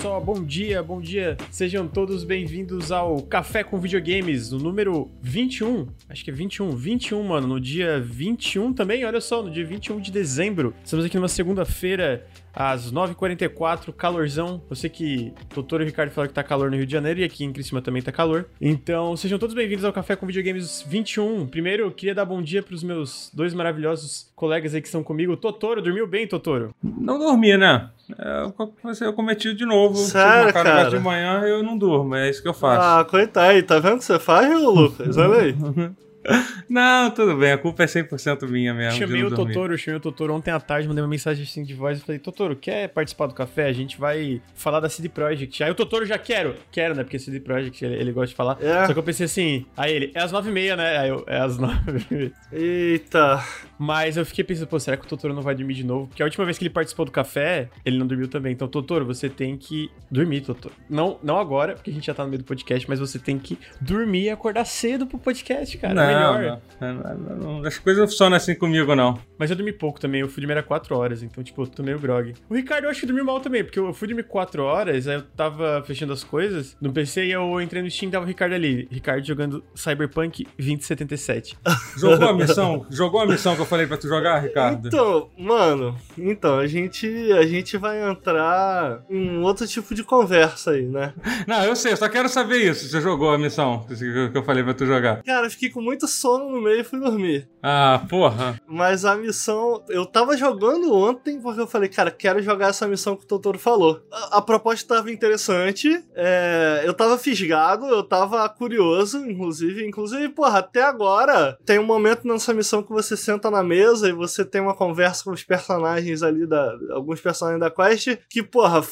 só, bom dia, bom dia. Sejam todos bem-vindos ao Café com Videogames, o número 21. Acho que é 21, 21, mano, no dia 21 também, olha só, no dia 21 de dezembro. Estamos aqui numa segunda-feira às 9h44, calorzão. Eu sei que o doutor Ricardo falou que tá calor no Rio de Janeiro e aqui em Criciúma também tá calor. Então, sejam todos bem-vindos ao Café com Videogames 21. Primeiro, eu queria dar bom dia pros meus dois maravilhosos colegas aí que estão comigo. Totoro, dormiu bem, Totoro? Não dormi, né? É, eu cometi de novo. Sério, cara? de manhã eu não durmo, é isso que eu faço. Ah, coitado aí, tá vendo o que você faz, Lucas? Olha aí. Não, tudo bem, a culpa é 100% minha mesmo. Chamei o Totoro, chamei o Totoro ontem à tarde, mandei uma mensagem assim de voz e falei: Totoro, quer participar do café? A gente vai falar da CD Projekt. Aí o Totoro já quero, quero, né? Porque CD Projekt ele, ele gosta de falar. É. Só que eu pensei assim, aí ele, é às 9h30, né? Aí eu, é às 9 Eita. Mas eu fiquei pensando, pô, será que o Totoro não vai dormir de novo? Porque a última vez que ele participou do café, ele não dormiu também. Então, Totoro, você tem que dormir, Totoro. Não, não agora, porque a gente já tá no meio do podcast, mas você tem que dormir e acordar cedo pro podcast, cara. Não, melhor. Não, não, não, as coisas não funcionam assim comigo, não. Mas eu dormi pouco também, eu fui dormir 4 horas, então, tipo, eu tô meio grog. O Ricardo, eu acho que dormiu mal também, porque eu fui dormir 4 horas, aí eu tava fechando as coisas no PC e eu entrei no Steam e tava o Ricardo ali. Ricardo jogando Cyberpunk 2077. Jogou a missão? Jogou a missão que eu falei pra tu jogar, Ricardo? Então, mano, então, a gente, a gente vai entrar em outro tipo de conversa aí, né? Não, eu sei, eu só quero saber isso. Você jogou a missão que eu falei pra tu jogar? Cara, eu fiquei com muito sono no meio e fui dormir. Ah, porra. Mas a missão, eu tava jogando ontem porque eu falei, cara, quero jogar essa missão que o Totoro falou. A, a proposta tava interessante, é, eu tava fisgado, eu tava curioso, inclusive. Inclusive, porra, até agora tem um momento nessa missão que você senta na mesa e você tem uma conversa com os personagens ali, da, alguns personagens da quest, que, porra,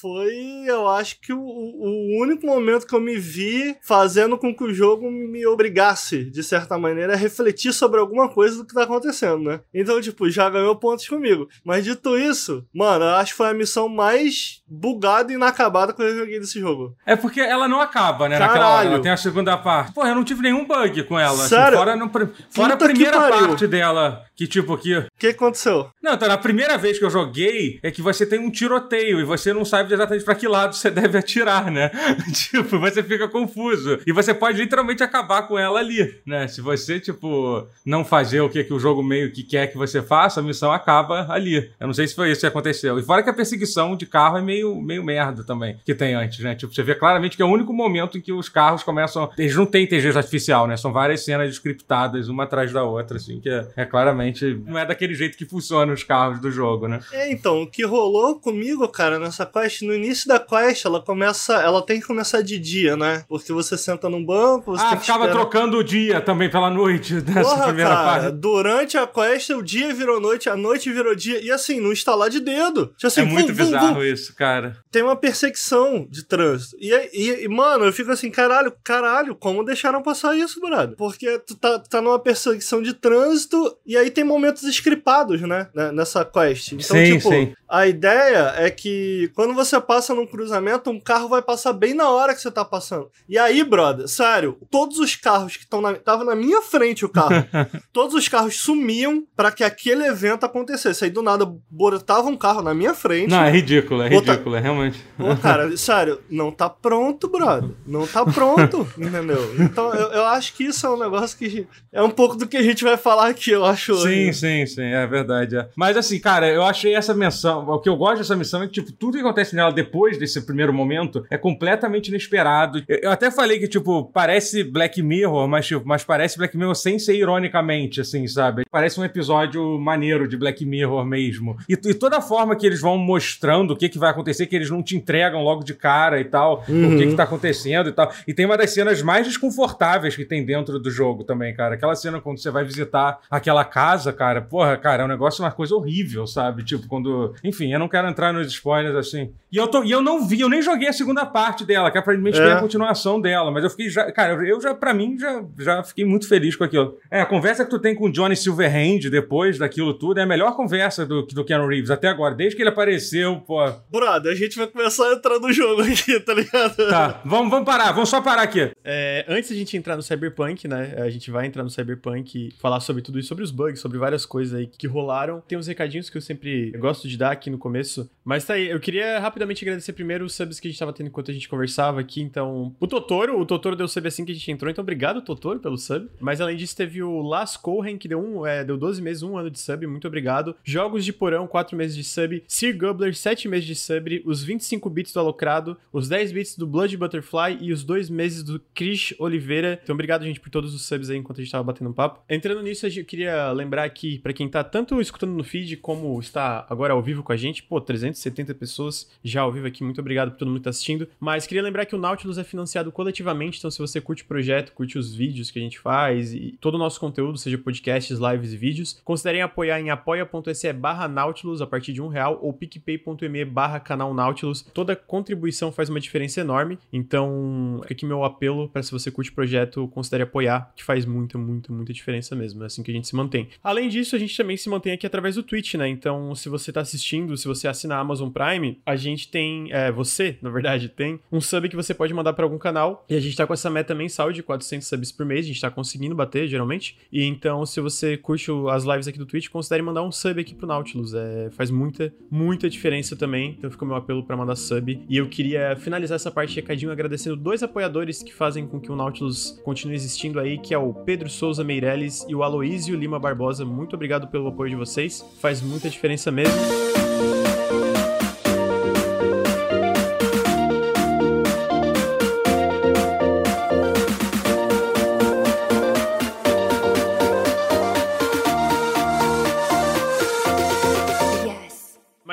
foi, eu acho que o, o único momento que eu me vi fazendo com que o jogo me obrigasse, de certa maneira, a refletir sobre alguma coisa do que tá acontecendo, né? Então, tipo, já ganhou pontos comigo. Mas dito isso, mano, eu acho que foi a missão mais bugada e inacabada que eu joguei desse jogo. É porque ela não acaba, né? Caralho. Naquela hora, ela tem a segunda parte. Pô, eu não tive nenhum bug com ela. Assim, Sério? Assim, fora, no, fora a primeira parte dela, que tipo que... O que aconteceu? Não, então, na primeira vez que eu joguei, é que você tem um tiroteio e você não sabe exatamente para que lado você deve atirar, né? tipo, você fica confuso. E você pode literalmente acabar com ela ali, né? Se você, tipo, não fazer o que, que o jogo meio que quer que você faça, a missão acaba ali. Eu não sei se foi isso que aconteceu. E fora que a perseguição de carro é meio, meio merda também, que tem antes, né? Tipo, você vê claramente que é o único momento em que os carros começam. Eles não têm inteligência artificial, né? São várias cenas scriptadas, uma atrás da outra, assim, que é, é claramente. Não é daquele jeito que funciona os carros do jogo, né? É, então, o que rolou comigo, cara, nessa quest, no início da quest, ela começa. Ela tem que começar de dia, né? Porque você senta num banco, você ah, tem que ficava esperar... trocando o dia também pela noite nessa Porra, primeira cara, fase. Durante a quest, o dia virou noite, a noite virou dia. E assim, não instalar de dedo. Tipo assim, é muito vum, bizarro vum, isso, cara. Tem uma perseguição de trânsito. E, e, e, mano, eu fico assim, caralho, caralho, como deixaram passar isso, brother? Porque tu tá, tá numa perseguição de trânsito e aí tem momentos scripados, né? Nessa quest. Então, sim, tipo, sim. a ideia é que quando você passa num cruzamento, um carro vai passar bem na hora que você tá passando. E aí, brother, sério, todos os carros que estão na. Tava na minha frente o carro. todos os carros sumiam para que aquele evento acontecesse. Aí do nada botava um carro na minha frente. Não, é ridículo, é bota... ridículo, é realmente. Cara, sério, não tá pronto, brother. Não tá pronto, entendeu? Então eu, eu acho que isso é um negócio que é um pouco do que a gente vai falar aqui, eu acho. Sim, sim, sim, é verdade. É. Mas assim, cara, eu achei essa menção. O que eu gosto dessa missão é que, tipo, tudo que acontece nela depois desse primeiro momento é completamente inesperado. Eu até falei que, tipo, parece Black Mirror, mas, tipo, mas parece Black Mirror sem ser ironicamente, assim, sabe? Parece um episódio maneiro de Black Mirror mesmo. E, e toda a forma que eles vão mostrando o que, que vai acontecer, que eles não te entregam logo de cara e tal, uhum. o que, que tá acontecendo e tal. E tem uma das cenas mais desconfortáveis que tem dentro do jogo também, cara. Aquela cena quando você vai visitar aquela casa, cara, porra, cara, é um negócio, uma coisa horrível, sabe? Tipo, quando. Enfim, eu não quero entrar nos spoilers assim. E eu, tô, e eu não vi, eu nem joguei a segunda parte dela, que aparentemente é. tem a continuação dela, mas eu fiquei já. Cara, eu já, pra mim, já, já fiquei muito feliz com aquilo. É, a conversa que tu tem com o Johnny Silverhand depois daquilo tudo é a melhor conversa do, do Keanu Reeves até agora, desde que ele apareceu, pô. Brother, a gente vai começar a entrar no jogo aqui, tá ligado? Tá, vamos, vamos parar, vamos só parar aqui. É, antes a gente entrar no Cyberpunk, né? A gente vai entrar no Cyberpunk e falar sobre tudo isso, sobre os bugs, sobre várias coisas aí que rolaram. Tem uns recadinhos que eu sempre gosto de dar aqui no começo. Mas tá aí, eu queria rapidinho rapidamente agradecer primeiro os subs que a gente tava tendo enquanto a gente conversava aqui. Então, o Totoro, o Totoro deu sub assim que a gente entrou, então obrigado, Totoro, pelo sub. Mas além disso, teve o Las Cohen, que deu, um, é, deu 12 meses, um ano de sub, muito obrigado. Jogos de Porão, 4 meses de sub. Sir Gubler, 7 meses de sub. Os 25 bits do Alocrado, os 10 bits do Blood Butterfly e os 2 meses do Chris Oliveira. Então, obrigado, gente, por todos os subs aí enquanto a gente tava batendo um papo. Entrando nisso, eu queria lembrar aqui, para quem tá tanto escutando no feed como está agora ao vivo com a gente, pô, 370 pessoas já ao vivo aqui, muito obrigado por todo mundo que tá assistindo. Mas queria lembrar que o Nautilus é financiado coletivamente, então se você curte o projeto, curte os vídeos que a gente faz e todo o nosso conteúdo, seja podcasts, lives e vídeos, considerem apoiar em apoia.se barra Nautilus a partir de um real ou picpay.me barra canal Nautilus. Toda contribuição faz uma diferença enorme, então fica aqui meu apelo para se você curte o projeto, considere apoiar, que faz muita, muita, muita diferença mesmo. É assim que a gente se mantém. Além disso, a gente também se mantém aqui através do Twitch, né? Então, se você tá assistindo, se você assina a Amazon Prime, a gente tem, é, você, na verdade, tem um sub que você pode mandar para algum canal. E a gente tá com essa meta mensal de 400 subs por mês, a gente tá conseguindo bater, geralmente. E então, se você curte as lives aqui do Twitch, considere mandar um sub aqui pro Nautilus. É, faz muita, muita diferença também. Então, fica o meu apelo para mandar sub. E eu queria finalizar essa parte recadinho agradecendo dois apoiadores que fazem com que o Nautilus continue existindo aí, que é o Pedro Souza Meirelles e o Aloísio Lima Barbosa. Muito obrigado pelo apoio de vocês. Faz muita diferença mesmo.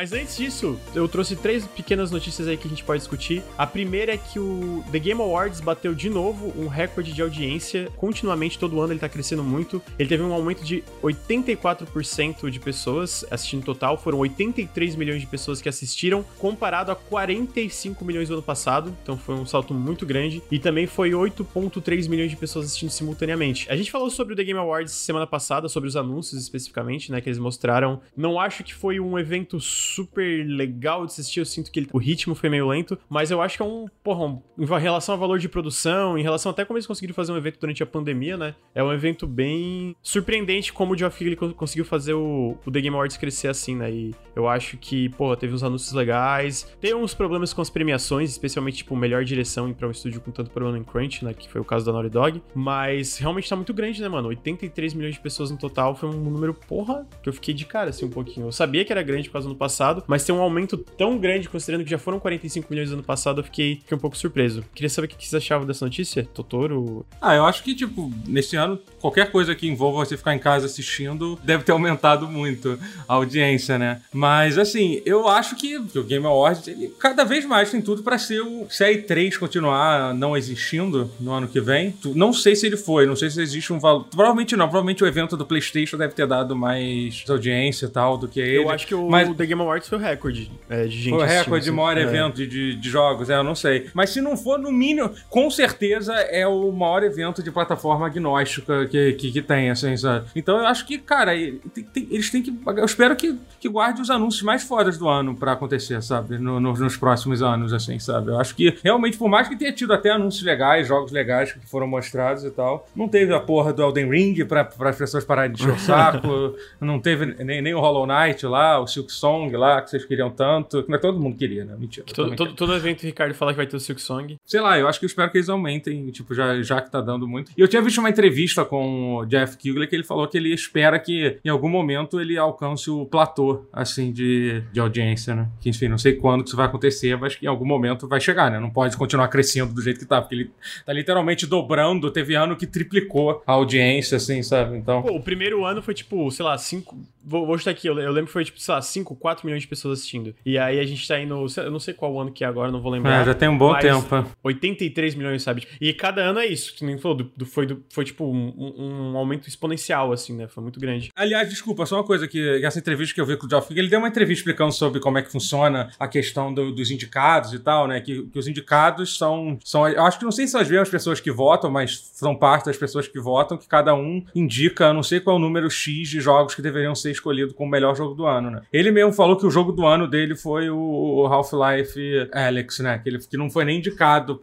Mas antes disso, eu trouxe três pequenas notícias aí que a gente pode discutir. A primeira é que o The Game Awards bateu de novo um recorde de audiência. Continuamente, todo ano ele tá crescendo muito. Ele teve um aumento de 84% de pessoas assistindo total. Foram 83 milhões de pessoas que assistiram, comparado a 45 milhões do ano passado. Então foi um salto muito grande. E também foi 8,3 milhões de pessoas assistindo simultaneamente. A gente falou sobre o The Game Awards semana passada, sobre os anúncios especificamente, né? Que eles mostraram. Não acho que foi um evento super legal de assistir. Eu sinto que ele, o ritmo foi meio lento, mas eu acho que é um, porra, um, em relação ao valor de produção, em relação até como eles conseguiram fazer um evento durante a pandemia, né? É um evento bem surpreendente como o Geoff Keighley conseguiu fazer o, o The Game Awards crescer assim, né? E eu acho que, porra, teve uns anúncios legais. Tem uns problemas com as premiações, especialmente, tipo, melhor direção para um estúdio com tanto problema em Crunch, né? Que foi o caso da Naughty Dog. Mas realmente tá muito grande, né, mano? 83 milhões de pessoas no total foi um número, porra, que eu fiquei de cara, assim, um pouquinho. Eu sabia que era grande por causa do ano passado passado, mas ter um aumento tão grande, considerando que já foram 45 milhões no ano passado, eu fiquei, fiquei um pouco surpreso. Queria saber o que vocês achavam dessa notícia, Totoro? Ah, eu acho que, tipo, nesse ano, qualquer coisa que envolva você ficar em casa assistindo deve ter aumentado muito a audiência, né? Mas, assim, eu acho que, o Game Awards, ele cada vez mais tem tudo para ser o. Se a E3 continuar não existindo no ano que vem, não sei se ele foi, não sei se existe um valor. Provavelmente não, provavelmente o evento do PlayStation deve ter dado mais audiência e tal do que ele. Eu acho que o mas... The Game Awards Awards foi o recorde é, de gente Foi o recorde de assim. maior é. evento de, de, de, jogos, é, eu não sei. Mas se não for, no mínimo, com certeza é o maior evento de plataforma agnóstica que, que, que tem, assim, sabe? Então eu acho que, cara, tem, tem, eles têm que. Eu espero que, que guarde os anúncios mais fodas do ano pra acontecer, sabe? No, no, nos próximos anos, assim, sabe? Eu acho que realmente, por mais que tenha tido até anúncios legais, jogos legais que foram mostrados e tal, não teve a porra do Elden Ring pra, pra as pessoas pararem de encher o saco, não teve nem, nem o Hollow Knight lá, o Silk Song lá, que vocês queriam tanto. Não é todo mundo queria, né? Mentira. Todo, todo, todo, evento o Ricardo fala que vai ter o Silk Song. Sei lá, eu acho que eu espero que eles aumentem, tipo, já, já que tá dando muito. E eu tinha visto uma entrevista com o Jeff Keighley que ele falou que ele espera que em algum momento ele alcance o platô, assim, de, de audiência, né? Que, enfim, não sei quando que isso vai acontecer, mas que em algum momento vai chegar, né? Não pode continuar crescendo do jeito que tá, porque ele tá literalmente dobrando. Teve ano que triplicou a audiência, assim, sabe? Então. Pô, o primeiro ano foi tipo, sei lá, cinco. Vou, vou estar aqui, eu, eu lembro que foi tipo, sei lá, 5, 4 milhões de pessoas assistindo. E aí a gente tá indo. Eu não sei qual ano que é agora, não vou lembrar. É, já tem um bom tempo. 83 milhões, sabe? E cada ano é isso, que nem falou, do, do, foi, do, foi tipo um, um, aumento exponencial, assim, né? Foi muito grande. Aliás, desculpa, só uma coisa que essa entrevista que eu vi com o Geoff, ele deu uma entrevista explicando sobre como é que funciona a questão do, dos indicados e tal, né? Que, que os indicados são, são. Eu acho que não sei se são as mesmas pessoas que votam, mas são parte das pessoas que votam, que cada um indica, não sei qual é o número X de jogos que deveriam ser escolhidos como o melhor jogo do ano, né? Ele mesmo falou que o jogo do ano dele foi o Half-Life Alex, né? Que, ele, que não foi nem indicado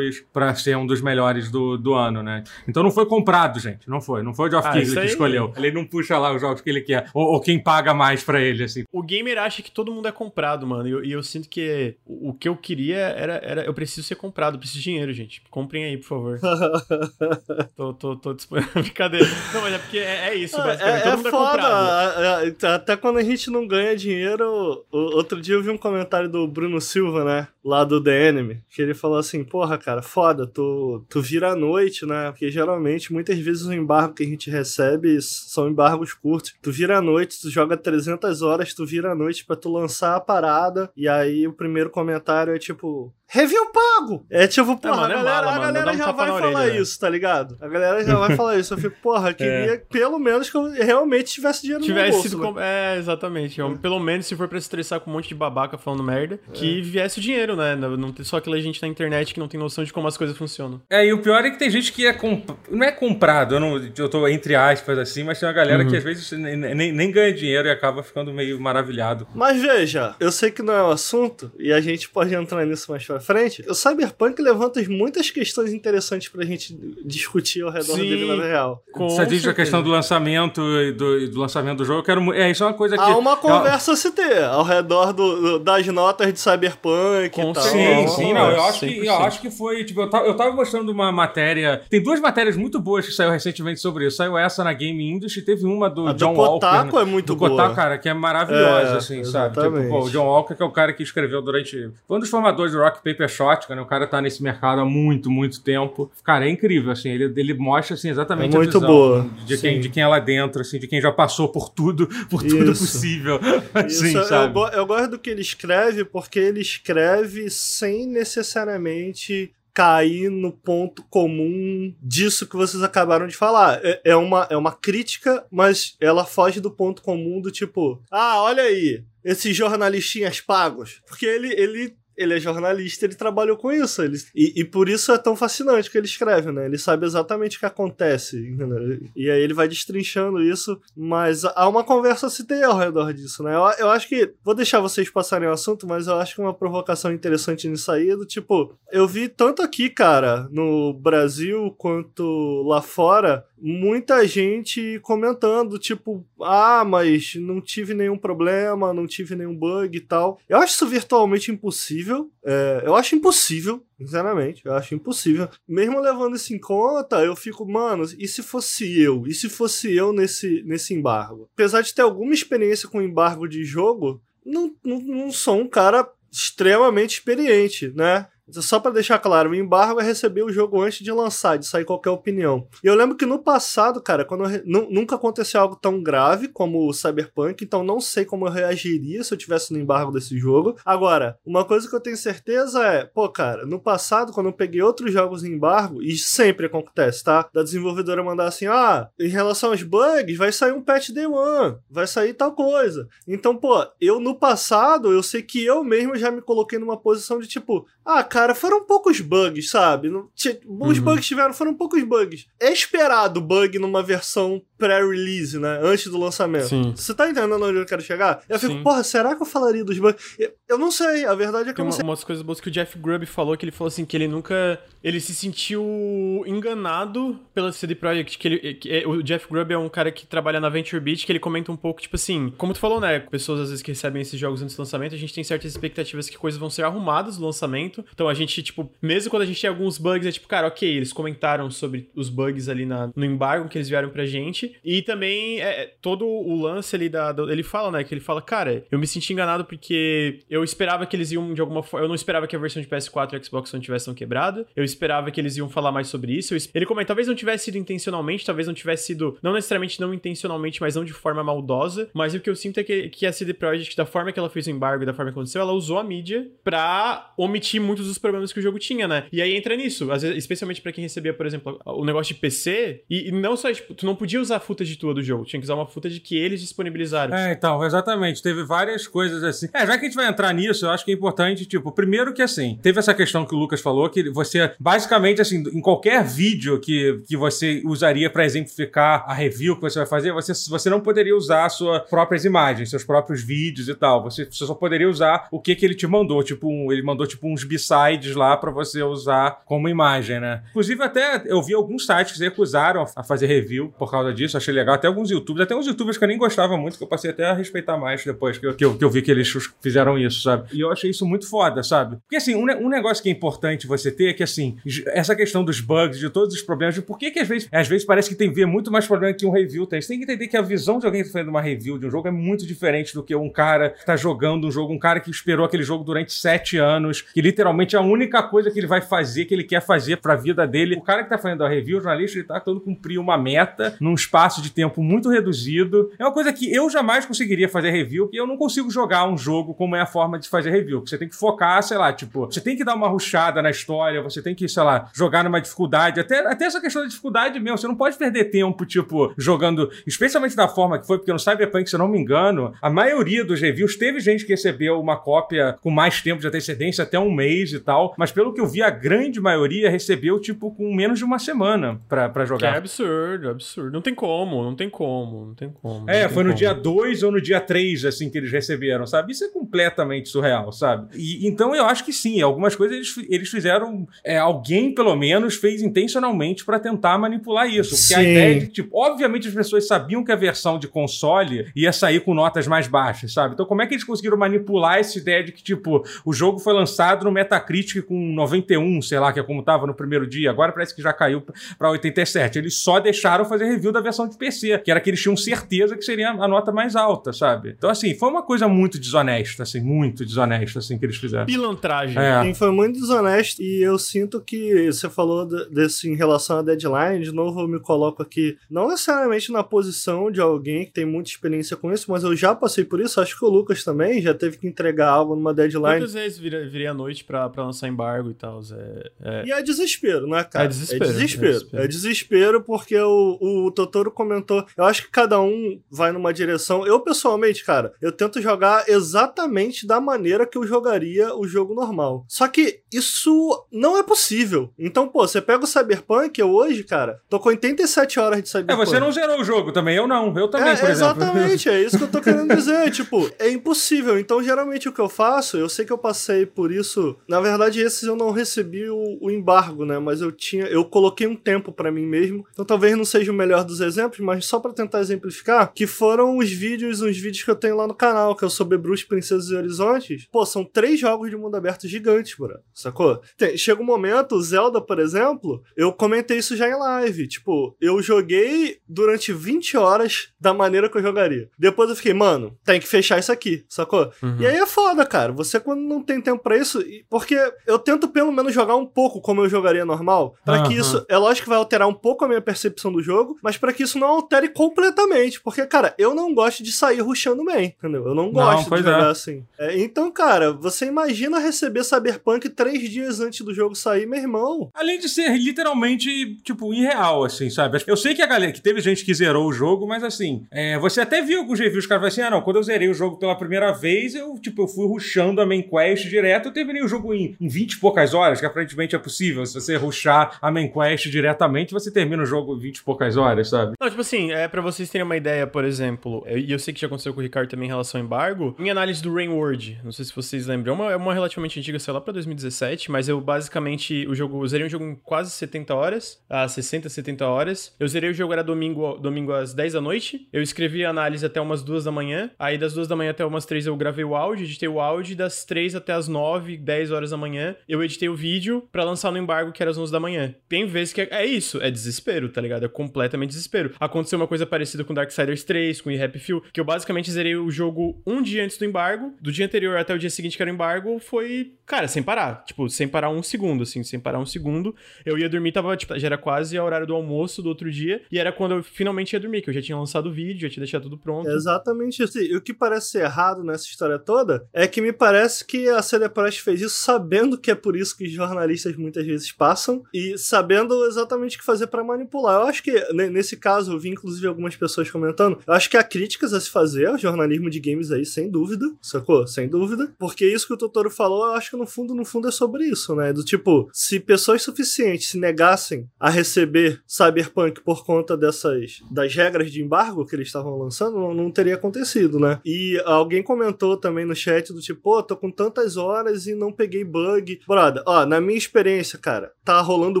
pra ser um dos melhores do, do ano, né? Então não foi comprado, gente. Não foi. Não foi o Geoff ah, Keighley que escolheu. Ele não puxa lá os jogos que ele quer. Ou, ou, quem paga mais pra ele, assim. O gamer acha que todo mundo é comprado, mano. E eu, e eu sinto que o, o, que eu queria era, era. Eu preciso ser comprado, preciso de dinheiro, gente. Comprem aí, por favor. tô, tô, tô disponível. Brincadeira. Não, mas é porque é, é isso, é, basicamente. É, todo é mundo foda. é comprado. Até quando a gente não ganha dinheiro. Outro dia eu vi um comentário do Bruno Silva, né? Lá do The Enemy. Que ele falou assim: Porra, cara, foda, tu, tu vira à noite, né? Porque geralmente, muitas vezes, o embargo que a gente recebe são embargos curtos. Tu vira à noite, tu joga 300 horas, tu vira à noite pra tu lançar a parada. E aí o primeiro comentário é tipo: Review pago! É tipo, é, porra, é, mano, a galera, mala, a galera um já vai falar orelha, né? isso, tá ligado? A galera já vai falar isso. Eu fico, porra, queria é. pelo menos que eu realmente tivesse dinheiro tivesse no bolso. Sido né? com... É, exatamente. Eu, pelo menos, se for pra estressar com um monte de babaca falando merda, que é. viesse o dinheiro, né? Não ter só aquela gente na internet que não tem noção de como as coisas funcionam. É, e o pior é que tem gente que é comp... não é comprado, eu, não, eu tô entre aspas assim, mas tem uma galera uhum. que às vezes nem, nem, nem ganha dinheiro e acaba ficando meio maravilhado. Mas veja, eu sei que não é o assunto, e a gente pode entrar nisso mais pra frente. Eu Cyberpunk levanta muitas questões interessantes pra gente discutir ao redor Sim, dele na real. Você diz a questão do lançamento e do, do, lançamento do jogo, eu quero. É, isso é uma coisa que. Há uma conversa a se ter ao redor do, do, das notas de Cyberpunk Com e tal. Sim, sim, não, eu acho, que, eu acho que foi. Tipo, eu tava, eu tava mostrando uma matéria. Tem duas matérias muito boas que saiu recentemente sobre isso. Saiu essa na Game Industry, teve uma do a John do Walker. Kotaku é muito do boa. Kotaku, cara, que é maravilhosa, é, assim, exatamente. sabe? Tipo, pô, o John Walker, que é o cara que escreveu durante. Foi um dos formadores do Rock Paper Shotgun, né? O cara tá nesse mercado há muito, muito tempo. Cara, é incrível, assim, ele, ele mostra, assim, exatamente é muito boa. De quem, de quem é lá dentro, assim, de quem já passou por tudo, por Isso. tudo possível. assim, sabe? Eu, eu gosto do que ele escreve, porque ele escreve sem necessariamente cair no ponto comum disso que vocês acabaram de falar. É, é, uma, é uma crítica, mas ela foge do ponto comum do tipo, ah, olha aí, esses jornalistinhas pagos. Porque ele, ele ele é jornalista, ele trabalhou com isso. Ele, e, e, por isso é tão fascinante que ele escreve, né? Ele sabe exatamente o que acontece, entendeu? E aí ele vai destrinchando isso, mas há uma conversa se ter ao redor disso, né? Eu, eu acho que. Vou deixar vocês passarem o assunto, mas eu acho que uma provocação interessante nisso aí é do tipo. Eu vi tanto aqui, cara, no Brasil quanto lá fora, muita gente comentando, tipo, ah, mas não tive nenhum problema, não tive nenhum bug e tal. Eu acho isso virtualmente impossível. É, eu acho impossível, sinceramente, eu acho impossível. Mesmo levando isso em conta, eu fico, mano, e se fosse eu? E se fosse eu nesse, nesse embargo? Apesar de ter alguma experiência com embargo de jogo, não, não, não sou um cara extremamente experiente, né? Só para deixar claro, o embargo é receber o jogo antes de lançar, de sair qualquer opinião. E eu lembro que no passado, cara, quando nunca aconteceu algo tão grave como o Cyberpunk, então não sei como eu reagiria se eu tivesse no embargo desse jogo. Agora, uma coisa que eu tenho certeza é, pô, cara, no passado, quando eu peguei outros jogos em embargo, e sempre acontece, tá? Da desenvolvedora mandar assim: ah, em relação aos bugs, vai sair um patch day one, vai sair tal coisa. Então, pô, eu no passado, eu sei que eu mesmo já me coloquei numa posição de tipo, ah, cara, foram poucos bugs, sabe? Os uhum. bugs tiveram, foram poucos bugs. É esperado bug numa versão pré-release, né? Antes do lançamento. Sim. Você tá entendendo onde eu quero chegar? Eu fico, Sim. porra, será que eu falaria dos bugs? Eu não sei, a verdade é que Tem eu não sei. umas coisas boas que o Jeff Grubb falou, que ele falou assim, que ele nunca... Ele se sentiu enganado pela CD Projekt, que ele... Que, é, o Jeff Grubb é um cara que trabalha na Venture Beat, que ele comenta um pouco, tipo assim, como tu falou, né? Pessoas às vezes que recebem esses jogos antes do lançamento, a gente tem certas expectativas que coisas vão ser arrumadas no lançamento. Então a gente, tipo, mesmo quando a gente tem alguns bugs, é tipo, cara, ok, eles comentaram sobre os bugs ali na, no embargo que eles vieram pra gente. E também é, é todo o lance ali da, Ele fala, né? Que ele fala, cara, eu me senti enganado porque eu esperava que eles iam de alguma forma. Eu não esperava que a versão de PS4 e Xbox não tivesse tão quebrada. Eu esperava que eles iam falar mais sobre isso. Eu, ele comenta, talvez não tivesse sido intencionalmente, talvez não tivesse sido. Não necessariamente não intencionalmente, mas não de forma maldosa. Mas o que eu sinto é que, que a CD Projekt, da forma que ela fez o embargo e da forma que aconteceu, ela usou a mídia pra omitir muitos dos os problemas que o jogo tinha, né? E aí entra nisso, às vezes, especialmente para quem recebia, por exemplo, o negócio de PC, e, e, não só, tipo, tu não podia usar a footage tua do jogo, tinha que usar uma footage que eles disponibilizaram. É, então, exatamente. Teve várias coisas assim. É, já que a gente vai entrar nisso, eu acho que é importante, tipo, primeiro que assim, teve essa questão que o Lucas falou, que você, basicamente, assim, em qualquer vídeo que, que você usaria para exemplificar a review que você vai fazer, você, você não poderia usar suas próprias imagens, seus próprios vídeos e tal. Você, você só poderia usar o que, que ele te mandou. Tipo, um, ele mandou tipo uns b-sides lá para você usar como imagem, né? Inclusive, até eu vi alguns sites que se recusaram a fazer review por causa disso. Achei legal. Até alguns youtubers, até uns youtubers que eu nem gostava muito, que eu passei até a respeitar mais depois que eu, que eu, que eu vi que eles fizeram isso, sabe? E eu achei isso muito foda, sabe? Porque assim, um, um negócio que é importante você ter é que assim, essa questão dos bugs, de todos os problemas, de por que que às vezes, às vezes parece que tem ver muito mais problema que um review tem. Você tem que entender que a visão de alguém que tá fazendo uma review de um jogo é muito diferente do que um cara que tá jogando um jogo, um cara que esperou aquele jogo durante sete anos, que literalmente a única coisa que ele vai fazer, que ele quer fazer pra vida dele. O cara que tá fazendo a review, o jornalista, ele tá todo cumprir uma meta num espaço de tempo muito reduzido. É uma coisa que eu jamais conseguiria fazer review, porque eu não consigo jogar um jogo como é a forma de fazer review. Você tem que focar, sei lá, tipo, você tem que dar uma ruchada na história, você tem que, sei lá, jogar numa dificuldade, até, até essa questão da dificuldade mesmo, você não pode perder tempo, tipo, jogando, especialmente da forma que foi, porque no Cyberpunk, se eu não me engano, a maioria dos reviews teve gente que recebeu uma cópia com mais tempo de antecedência, até um mês e tal, mas pelo que eu vi, a grande maioria recebeu, tipo, com menos de uma semana pra, pra jogar. Que é absurdo, absurdo. Não tem como, não tem como, não tem como. É, tem foi no como. dia 2 ou no dia 3, assim, que eles receberam, sabe? Isso é completamente surreal, sabe? E, então eu acho que sim, algumas coisas eles, eles fizeram, é, alguém pelo menos fez intencionalmente pra tentar manipular isso. Porque a Sim. ideia de, tipo, obviamente as pessoas sabiam que a versão de console ia sair com notas mais baixas, sabe? Então como é que eles conseguiram manipular essa ideia de que, tipo, o jogo foi lançado no Metacritic com 91, sei lá, que é como tava no primeiro dia, agora parece que já caiu pra 87. Eles só deixaram fazer review da versão de PC, que era que eles tinham certeza que seria a nota mais alta, sabe? Então, assim, foi uma coisa muito desonesta, assim, muito desonesta, assim, que eles fizeram. Pilantragem. É. Sim, foi muito desonesto e eu sinto que você falou de- desse em relação à deadline, de novo eu me coloco aqui, não necessariamente na posição de alguém que tem muita experiência com isso, mas eu já passei por isso, acho que o Lucas também já teve que entregar algo numa deadline. Quantas vezes virei à noite pra, pra lançar embargo e tal? É, é, E é desespero, né, cara? É desespero, É desespero. é desespero. É desespero porque o, o Totoro comentou. Eu acho que cada um vai numa direção. Eu, pessoalmente, cara, eu tento jogar exatamente da maneira que eu jogaria o jogo normal. Só que isso não é possível. Então, pô, você pega o Cyberpunk, eu hoje, cara, tô com 87 horas de É, Cyberpunk. você não zerou o jogo também, eu não. Eu também, É, por exemplo. exatamente, é isso que eu tô querendo dizer. tipo, é impossível. Então, geralmente, o que eu faço, eu sei que eu passei por isso. Na verdade, esses eu não recebi o, o embargo, né? Mas eu tinha. Eu coloquei um tempo pra mim mesmo. Então, talvez não seja o melhor dos exemplos, mas só pra tentar exemplificar, que foram os vídeos, uns vídeos que eu tenho lá no canal, que é sobre Bruce, Princesas e Horizontes. Pô, são três jogos de mundo aberto gigantes, bro. Sacou? Tem- chega um momento, o Zelda, por exemplo, eu comentei isso já em live. Tipo, eu joguei durante 20 horas da maneira que eu jogaria. Depois eu fiquei, mano, tem que fechar isso aqui, sacou? Uhum. E aí é foda, cara. Você quando não tem tempo pra isso, porque eu tento pelo menos jogar um pouco como eu jogaria normal, Pra que Aham. isso, é lógico que vai alterar um pouco a minha percepção do jogo, mas pra que isso não altere completamente, porque cara, eu não gosto de sair rushando bem, entendeu? Eu não gosto de pois jogar é. assim. É, então, cara, você imagina receber Cyberpunk três dias antes do jogo sair, meu irmão. Além de ser literalmente, tipo, irreal, assim, sabe? Eu sei que a galera, que teve gente que zerou o jogo, mas assim, é, você até viu alguns reviews, os caras falam assim, ah, não, quando eu zerei o jogo pela primeira vez, eu, tipo, eu fui rushando a main quest direto, eu terminei o jogo em, em 20 e poucas horas, que aparentemente é possível. Se você rushar a main quest diretamente, você termina o jogo em 20 e poucas horas, sabe? Não, tipo assim, é pra vocês terem uma ideia, por exemplo, eu- e eu, sei que já aconteceu com o Ricardo também em relação ao embargo, minha análise do Rain World, não sei se vocês lembram, é uma, é uma relativamente antiga, sei lá, pra 2017, mas eu basicamente, o jogo, eu zerei um jogo em quase 70 horas, a 60, 70 horas, eu zerei o jogo, era domingo, domingo às 10 da noite, eu escrevi a análise até umas 2 da manhã, aí das 2 da manhã até umas 3 eu gravei o áudio, editei o áudio, das 3 até as 9, 10 horas da manhã, eu editei o vídeo pra lançar no embargo, que era às 11 da manhã. Tem vezes que é, é isso, é desespero, tá ligado? É completamente desespero. Aconteceu uma coisa parecida com Darksiders 3, com Happy Few, que eu basicamente zerei o jogo um dia antes do embargo, do dia anterior até o dia seguinte que era o embargo, foi, cara, sem parar. Tipo, sem parar um segundo, assim, sem parar um segundo. Eu ia dormir, tava, tipo, já era quase a horário do almoço do outro dia, e era quando eu finalmente ia dormir, que eu já tinha lançado o vídeo, já tinha deixado tudo pronto. É exatamente isso. E o que parece errado nessa história toda é que me parece que a CD Projekt fez isso sabendo que é por isso que jornalistas muitas vezes passam e sabendo exatamente o que fazer para manipular. Eu acho que nesse caso eu vi inclusive algumas pessoas comentando, eu acho que há críticas a se fazer ao jornalismo de games aí, sem dúvida, sacou? Sem dúvida, porque isso que o Totoro falou, eu acho que no fundo, no fundo é sobre isso, né? Do tipo, se pessoas suficientes se negassem a receber Cyberpunk por conta dessas das regras de embargo que eles estavam lançando, não, não teria acontecido, né? E alguém comentou também no chat do tipo, pô, tô com tantas horas e não peguei bug. Brother, ó, na minha experiência, cara, tá rolando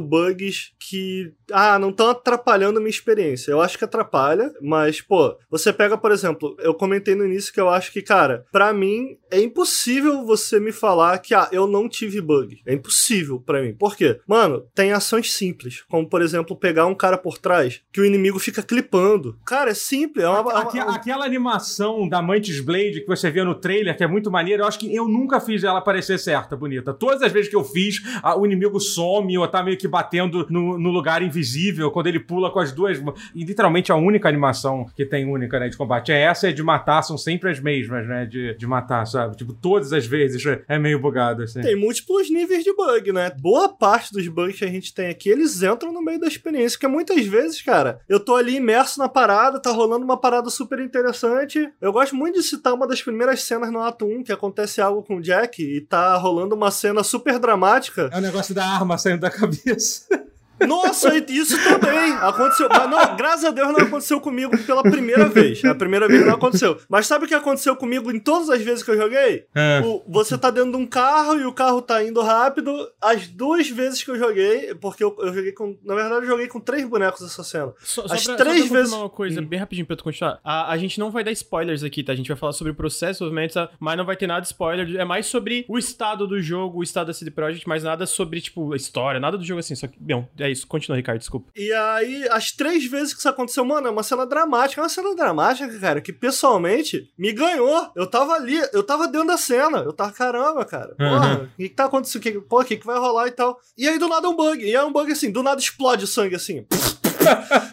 bugs que, ah, não estão atrapalhando a minha experiência. Eu acho que atrapalha, mas, pô, você pega, por exemplo, eu comentei no início que eu acho que, cara, para mim é impossível você me falar que, ah, eu não tive bug. É impossível para mim. Por quê? Mano, tem ações simples, como, por exemplo, pegar um cara por trás que o inimigo fica clipando. Cara, é simples. É uma, Aqu uma... Aquela animação da Mantis Blade que você vê no trailer, que é muito maneiro, eu acho que eu nunca fiz ela parecer certa, bonita. Todas as vezes que eu fiz, a, o inimigo some ou tá meio que batendo no, no, lugar invisível, quando ele pula com as duas. E literalmente a única animação que tem única, né, de combate é essa, é de matar, são sempre as mesmas, né, de, de matar, sabe? Tipo, todas as vezes é meio bugado, assim. Tem múltiplos níveis de bug, né? Boa parte dos bugs que a gente tem aqui, eles entram no meio da experiência, porque muitas vezes, cara, eu tô ali imerso na parada, tá rolando uma parada super interessante. Eu gosto muito de citar uma das primeiras cenas no ato 1, que acontece algo com o Jack e tá rolando uma cena super dramática. É o negócio da arma saindo da cabeça. Nossa, isso também aconteceu. Mas não, graças a Deus não aconteceu comigo pela primeira vez. A primeira vez não aconteceu. Mas sabe o que aconteceu comigo em todas as vezes que eu joguei? É. O, você tá dentro de um carro e o carro tá indo rápido. As duas vezes que eu joguei, porque eu, eu joguei com. Na verdade, eu joguei com três bonecos essa cena. Só, as pra, três só vezes. uma coisa, hum. bem rapidinho pra tu continuar. A, a gente não vai dar spoilers aqui, tá? A gente vai falar sobre o processo, obviamente, tá? mas não vai ter nada de spoiler. É mais sobre o estado do jogo, o estado da CD Projekt, mas nada sobre, tipo, a história, nada do jogo assim. Só que, bom, é isso. Continua, Ricardo desculpa. E aí, as três vezes que isso aconteceu, mano, é uma cena dramática. É uma cena dramática, cara, que pessoalmente me ganhou. Eu tava ali, eu tava dentro da cena. Eu tava, caramba, cara. Porra, uhum. o que, que tá acontecendo? Que, pô, o que, que vai rolar e tal? E aí, do nada, é um bug. E é um bug assim, do nada explode o sangue assim.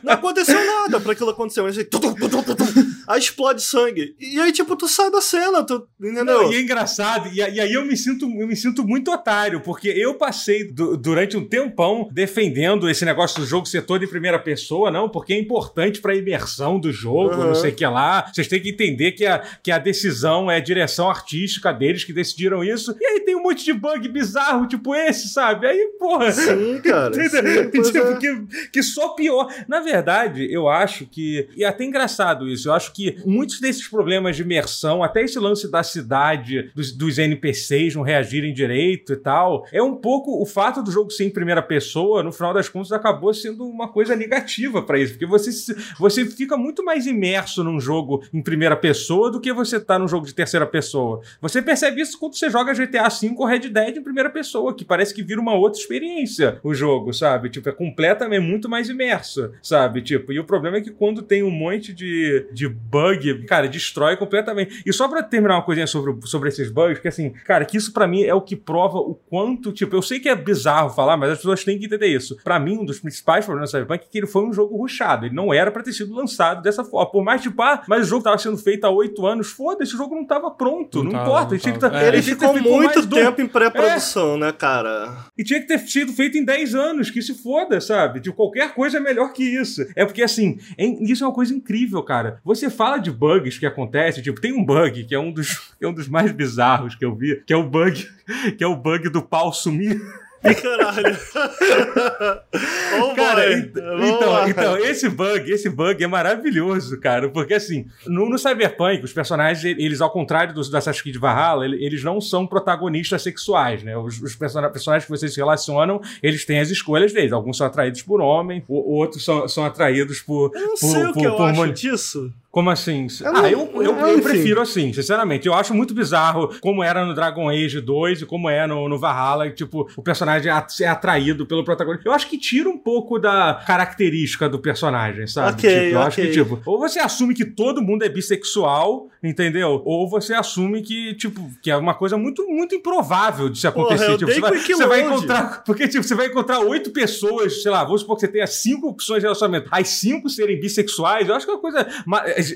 Não aconteceu nada pra aquilo acontecer. Mas assim, aí explode sangue. E aí, tipo, tu sai da cena, tu, entendeu? Não, e é engraçado, e, e, aí eu me sinto, eu me sinto muito otário, porque eu passei du, durante um tempão defendendo esse negócio do jogo ser todo em primeira pessoa, não, porque é importante pra imersão do jogo, uhum. não sei o que lá. Vocês têm que entender que a, que a decisão é a direção artística deles que decidiram isso. E aí tem um monte de bug bizarro, tipo esse, sabe? Aí, porra. Sim, cara. Sim, tipo, é. que, que só pior. Na verdade, eu acho que. E é até engraçado isso. Eu acho que muitos desses problemas de imersão, até esse lance da cidade, dos, dos NPCs não reagirem direito e tal, é um pouco o fato do jogo ser em primeira pessoa, no final das contas, acabou sendo uma coisa negativa para isso. Porque você, você fica muito mais imerso num jogo em primeira pessoa do que você tá num jogo de terceira pessoa. Você percebe isso quando você joga GTA V ou Red Dead em primeira pessoa, que parece que vira uma outra experiência o jogo, sabe? Tipo, é completamente muito mais imerso, sabe? Tipo, e o problema é que quando tem um monte de, de bug, cara, destrói completamente. E só pra terminar uma coisinha sobre, sobre esses bugs, que assim, cara, que isso para mim é o que prova o quanto, tipo, eu sei que é bizarro falar, mas as pessoas têm que entender isso. Para mim, um dos principais problemas do Cyberpunk é que ele foi um jogo rushado. Ele não era para ter sido lançado dessa forma. Por mais, tipo, ah, mas o jogo tava sendo feito há oito anos, foda-se, o jogo não tava pronto. Não, não tava, importa. Não tinha que tá, é. Ele ficou muito tempo do... em pré-produção, é. né, cara? E tinha que ter sido feito em 10 anos, que se foda, sabe? Tipo, qualquer coisa é melhor que isso. É porque, assim, é, isso é uma coisa incrível, cara. Você fala de bugs que acontecem, tipo, tem um bug que é um dos, é um dos mais bizarros que eu vi, que é o bug, que é o bug do pau sumir. E caralho. oh, cara, então, então, esse bug, esse bug é maravilhoso, cara, porque assim, no, no Cyberpunk, os personagens, eles, ao contrário dos da Assassin's Creed Valhalla, eles não são protagonistas sexuais, né? Os, os personagens que vocês se relacionam, eles têm as escolhas deles. Alguns são atraídos por homem, outros são, são atraídos por. Eu não por, sei por, o que eu acho disso. Como assim? Eu ah, eu, eu, eu, prefiro assim, sinceramente. Eu acho muito bizarro como era no Dragon Age 2 e como é no, no Valhalla, tipo, o personagem é atraído pelo protagonista. Eu acho que tira um pouco da característica do personagem, sabe? Okay, tipo, eu okay. acho que, tipo, ou você assume que todo mundo é bissexual, entendeu? Ou você assume que, tipo, que é uma coisa muito, muito improvável de se acontecer. Porra, tipo, você vai, você vai encontrar. Porque, tipo, você vai encontrar oito pessoas, sei lá, vamos supor que você tenha cinco opções de relacionamento. As cinco serem bissexuais, eu acho que é uma coisa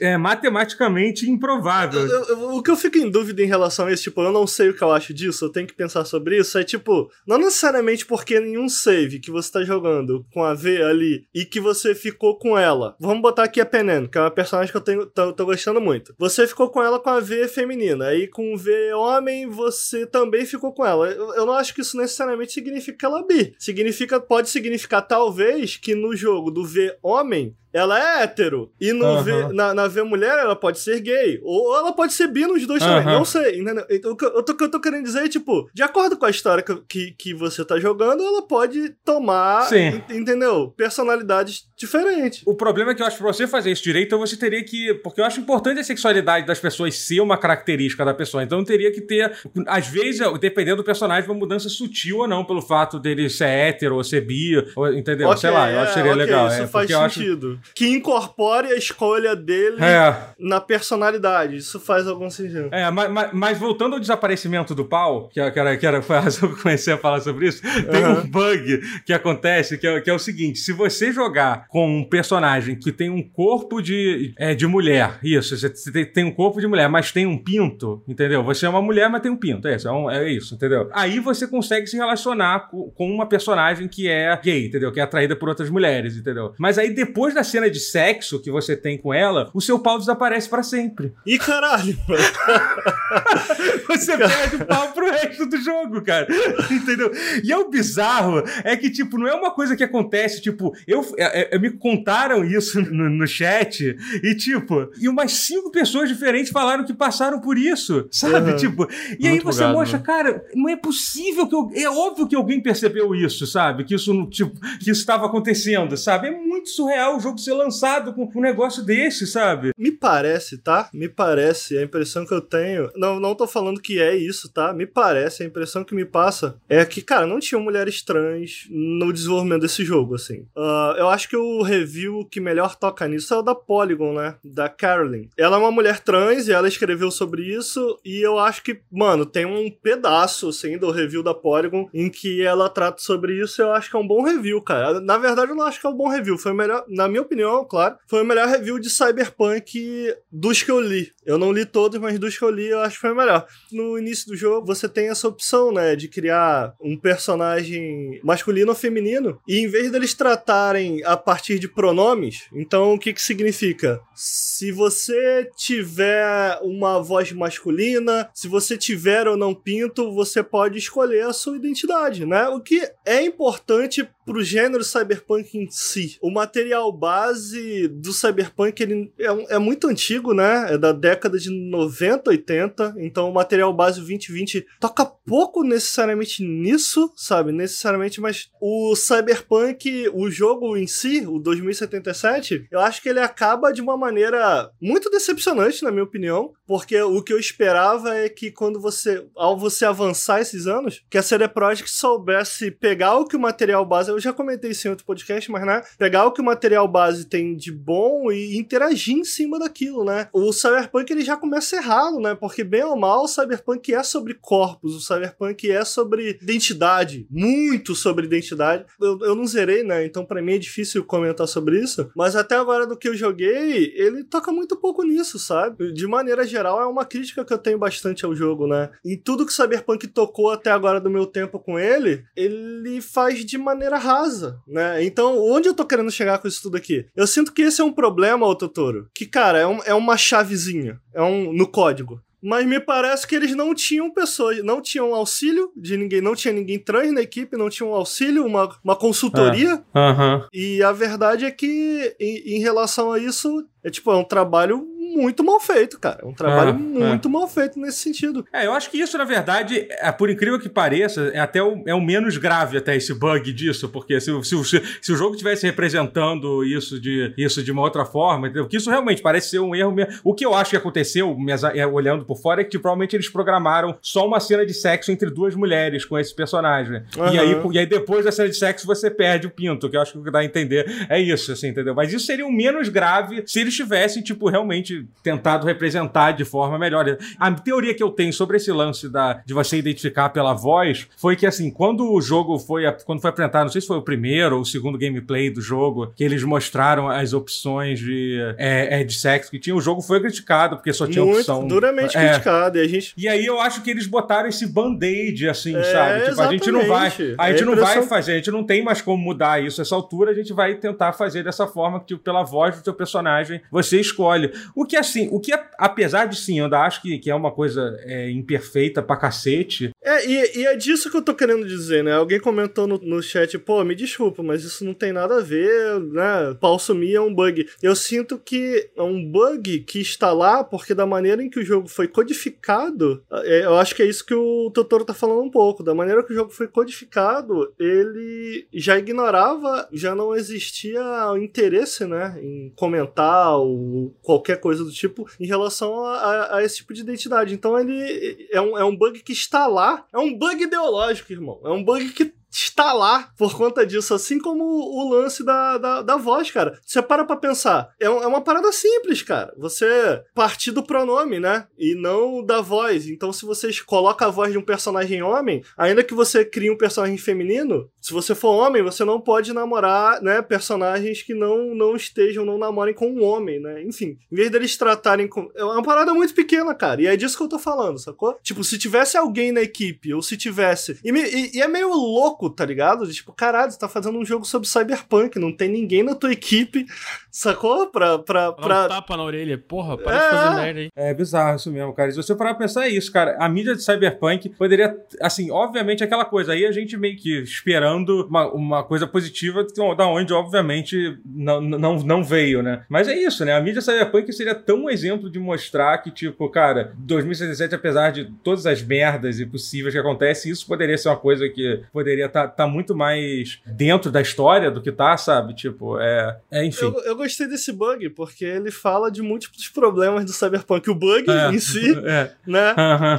é matematicamente improvável. Eu, eu, o que eu fico em dúvida em relação a isso, tipo, eu não sei o que eu acho disso, eu tenho que pensar sobre isso, é tipo, não necessariamente porque nenhum save que você tá jogando com a V ali e que você ficou com ela. Vamos botar aqui a Penen, que é uma personagem que eu tenho, tô, tô gostando muito. Você ficou com ela com a V feminina, aí com o V homem, você também ficou com ela. Eu, eu não acho que isso necessariamente significa que ela é bi. Significa, pode significar talvez que no jogo do V homem ela é hétero. E no v, na, na V mulher, ela pode ser gay. Ou ela pode ser bi nos dois também. Não sei. Entendeu? Então, o que eu, tô, eu tô querendo dizer é, tipo, de acordo com a história que, que, você tá jogando, ela pode tomar, Sim. en- entendeu? Personalidades diferentes. O problema é que eu acho que pra você fazer isso direito, você teria que. Porque eu acho importante a sexualidade das pessoas ser uma característica da pessoa. Então teria que ter. Às vezes, dependendo do personagem, uma mudança sutil ou não, pelo fato dele ser hétero ou ser bi, ou- entendeu? Ok, Sei lá, eu acho que seria é, ok, legal. Isso é, faz acho. Sentido. Que incorpore a escolha dele É, na personalidade. Isso faz algum sentido. é mas, mas- mas voltando ao desaparecimento do pau, que, era, que era, foi a razão que eu comecei a falar sobre isso, tem Aham. um bug que acontece, que é, que é o seguinte: se você jogar com um personagem que tem um corpo de, é, de mulher, isso, você você tem, tem um corpo de mulher, mas tem um pinto, entendeu? Você é uma mulher, mas tem um pinto, é isso, é, um- é isso, entendeu? Aí você consegue se relacionar com, com uma personagem que é gay, entendeu? Que é atraída por outras mulheres, entendeu? Mas aí depois da cena de sexo que você tem com ela, o seu pau desaparece pra sempre. Ih, caralho. Você perde o pau pro resto do jogo, cara. Entendeu? E é o bizarro é que, tipo, não é uma coisa que acontece, tipo, eu, é- é- me contaram isso no, no chat e, tipo, e umas cinco pessoas diferentes falaram que passaram por isso, sabe? Uhum. Tipo, e aí Muito você bugado, mostra, né? cara, não é possível que eu, é óbvio que alguém percebeu isso, sabe? Que isso, tipo, que isso estava acontecendo, sabe? É muito surreal o jogo ser lançado com um negócio desse, sabe? Me parece, tá? Me parece, a impressão que eu tenho. Não, não tô falando que é isso, tá? Me parece, a impressão que me passa é que, cara, não tinham mulheres trans no desenvolvimento desse jogo, assim. Ah, eu acho que o review que melhor toca nisso é o da Polygon, né? Da Carolyn. Ela é uma mulher trans e ela escreveu sobre isso. E eu acho que, mano, tem um pedaço, assim, do review da Polygon em que ela trata sobre isso. Eu acho que é um bom review, cara. Na verdade, eu não acho que é um bom review. Foi melhor, na minha opinião, claro, foi o melhor review de Cyberpunk dos que eu li. Eu não li todos, mas dos que eu li, eu acho que foi o melhor. No início do jogo, você tem essa opção, né, de criar um personagem masculino ou feminino. E em vez deles tratarem a partir de pronomes, então o que que significa? Se você tiver uma voz masculina, se você tiver ou não pinto, você pode escolher a sua identidade, né? O que é importante pro gênero cyberpunk em si. O material base do cyberpunk ele é, é muito antigo, né? É da década de 90, 80. Então o material base 2020 toca pouco necessariamente nisso, sabe? Necessariamente, mas o cyberpunk, o jogo em si, o 2077, eu acho que ele acaba de uma maneira muito decepcionante, na minha opinião, porque o que eu esperava é que quando você, ao você avançar esses anos, que a CD Projekt soubesse pegar o que o material base, eu já comentei isso em outro podcast, mas né, pegar o que o material base tem de bom e interagir em cima daquilo, né? O Cyberpunk ele já começa errado, né? Porque bem ou mal, o Cyberpunk é sobre corpos, o Cyberpunk é sobre identidade, muito sobre identidade. Eu, eu não zerei, né? Então pra mim é difícil comentar sobre isso, mas até agora do que eu joguei, ele toca muito pouco nisso, sabe? De maneira geral, é uma crítica que eu tenho bastante ao jogo, né? Em tudo que Cyberpunk tocou até agora do meu tempo com ele, ele faz de maneira rasa, né? Então, onde eu tô querendo chegar com isso tudo aqui? Eu sinto que esse é um problema, ô Totoro, que, cara, é, um- é uma chavezinha, é um no código. Mas me parece que eles não tinham pessoas, não tinham auxílio de ninguém, não tinha ninguém trans na equipe, não tinham auxílio, uma, uma consultoria. Aham. E a verdade é que, em, em relação a isso, é tipo, é um trabalho muito mal feito, cara. É um trabalho Ah, muito mal feito nesse sentido. É, eu acho que isso, na verdade, é, por incrível que pareça, é até o, é o menos grave até esse bug disso, porque se, o- se, o- se o jogo estivesse representando isso de, isso de uma outra forma, entendeu? que isso realmente parece ser um erro mesmo. O que eu acho que aconteceu, é, olhando por fora, é que provavelmente eles programaram só uma cena de sexo entre duas mulheres com esse personagem. E, Aham. aí, e aí, depois da cena de sexo, você perde o pinto, que eu acho que o que dá a entender é isso, assim, entendeu? Mas isso seria o menos grave se eles tivessem, tipo, realmente tentado representar de forma melhor. A teoria que eu tenho sobre esse lance da, de você identificar pela voz foi que, assim, quando o jogo foi, quando foi apresentado, não sei se foi o primeiro ou o segundo gameplay do jogo, que eles mostraram as opções de, é, é de sexo que tinha, o jogo foi criticado, porque só tinha Muito opção. duramente é. criticado. E, a gente... e aí eu acho que eles botaram esse band-aid, assim, É, sabe? Tipo, a gente não vai. A gente É a não vai impressão- fazer, a gente não tem mais como mudar isso. Essa altura a gente vai tentar fazer dessa forma que, tipo, pela voz do seu personagem, você escolhe. O que, assim, o que, apesar de sim, eu ainda acho que, que é uma coisa é, imperfeita pra cacete. É, e, e é disso que eu tô querendo dizer, né? Alguém comentou no, no chat, pô, me desculpa, mas isso não tem nada a ver, né? Pau sumir é um bug. Eu sinto que é um bug que está lá porque da maneira em que o jogo foi codificado, é, eu acho que é isso que o Totoro tá falando um pouco. Da maneira que o jogo foi codificado, ele já ignorava, já não existia interesse, né? Em comentar ou qualquer coisa do tipo em relação a, a- a esse tipo de identidade. Então ele é um, é um bug que está lá. É um bug ideológico, irmão. É um bug que está lá por conta disso, assim como o lance da, da, da voz, cara. Você para pra pensar, é, um- é uma parada simples, cara. Você partir do pronome, né? E não da voz. Então, se você coloca a voz de um personagem homem, ainda que você crie um personagem feminino, se você for homem, você não pode namorar, né, personagens que não, não estejam, não namorem com um homem, né? Enfim, em vez deles tratarem com. É uma parada muito pequena, cara. E é disso que eu tô falando, sacou? Tipo, se tivesse alguém na equipe, ou se tivesse. E, me- e- e é meio louco, tá ligado? De, Tipo, caralho, você tá fazendo um jogo sobre cyberpunk, não tem ninguém na tua equipe, sacou? Pra. pra, Dá um pra... tapa na orelha. Porra, para É. de fazer merda aí. É bizarro isso mesmo, cara. E Se você parar pra pensar é isso, cara, a mídia de Cyberpunk poderia, assim, obviamente aquela coisa aí, a gente meio que esperando uma, uma coisa positiva da onde, obviamente, não, não, não veio, né? Mas é isso, né? A mídia Cyberpunk seria tão um exemplo de mostrar que, tipo, cara, 2077, apesar de todas as merdas e possíveis que acontecem, isso poderia ser uma coisa que poderia estar tá, muito mais dentro da história do que tá, sabe? Tipo, é. é enfim. Eu, eu gostei desse bug, porque ele fala de múltiplos problemas do Cyberpunk. O bug É. em si, É. né?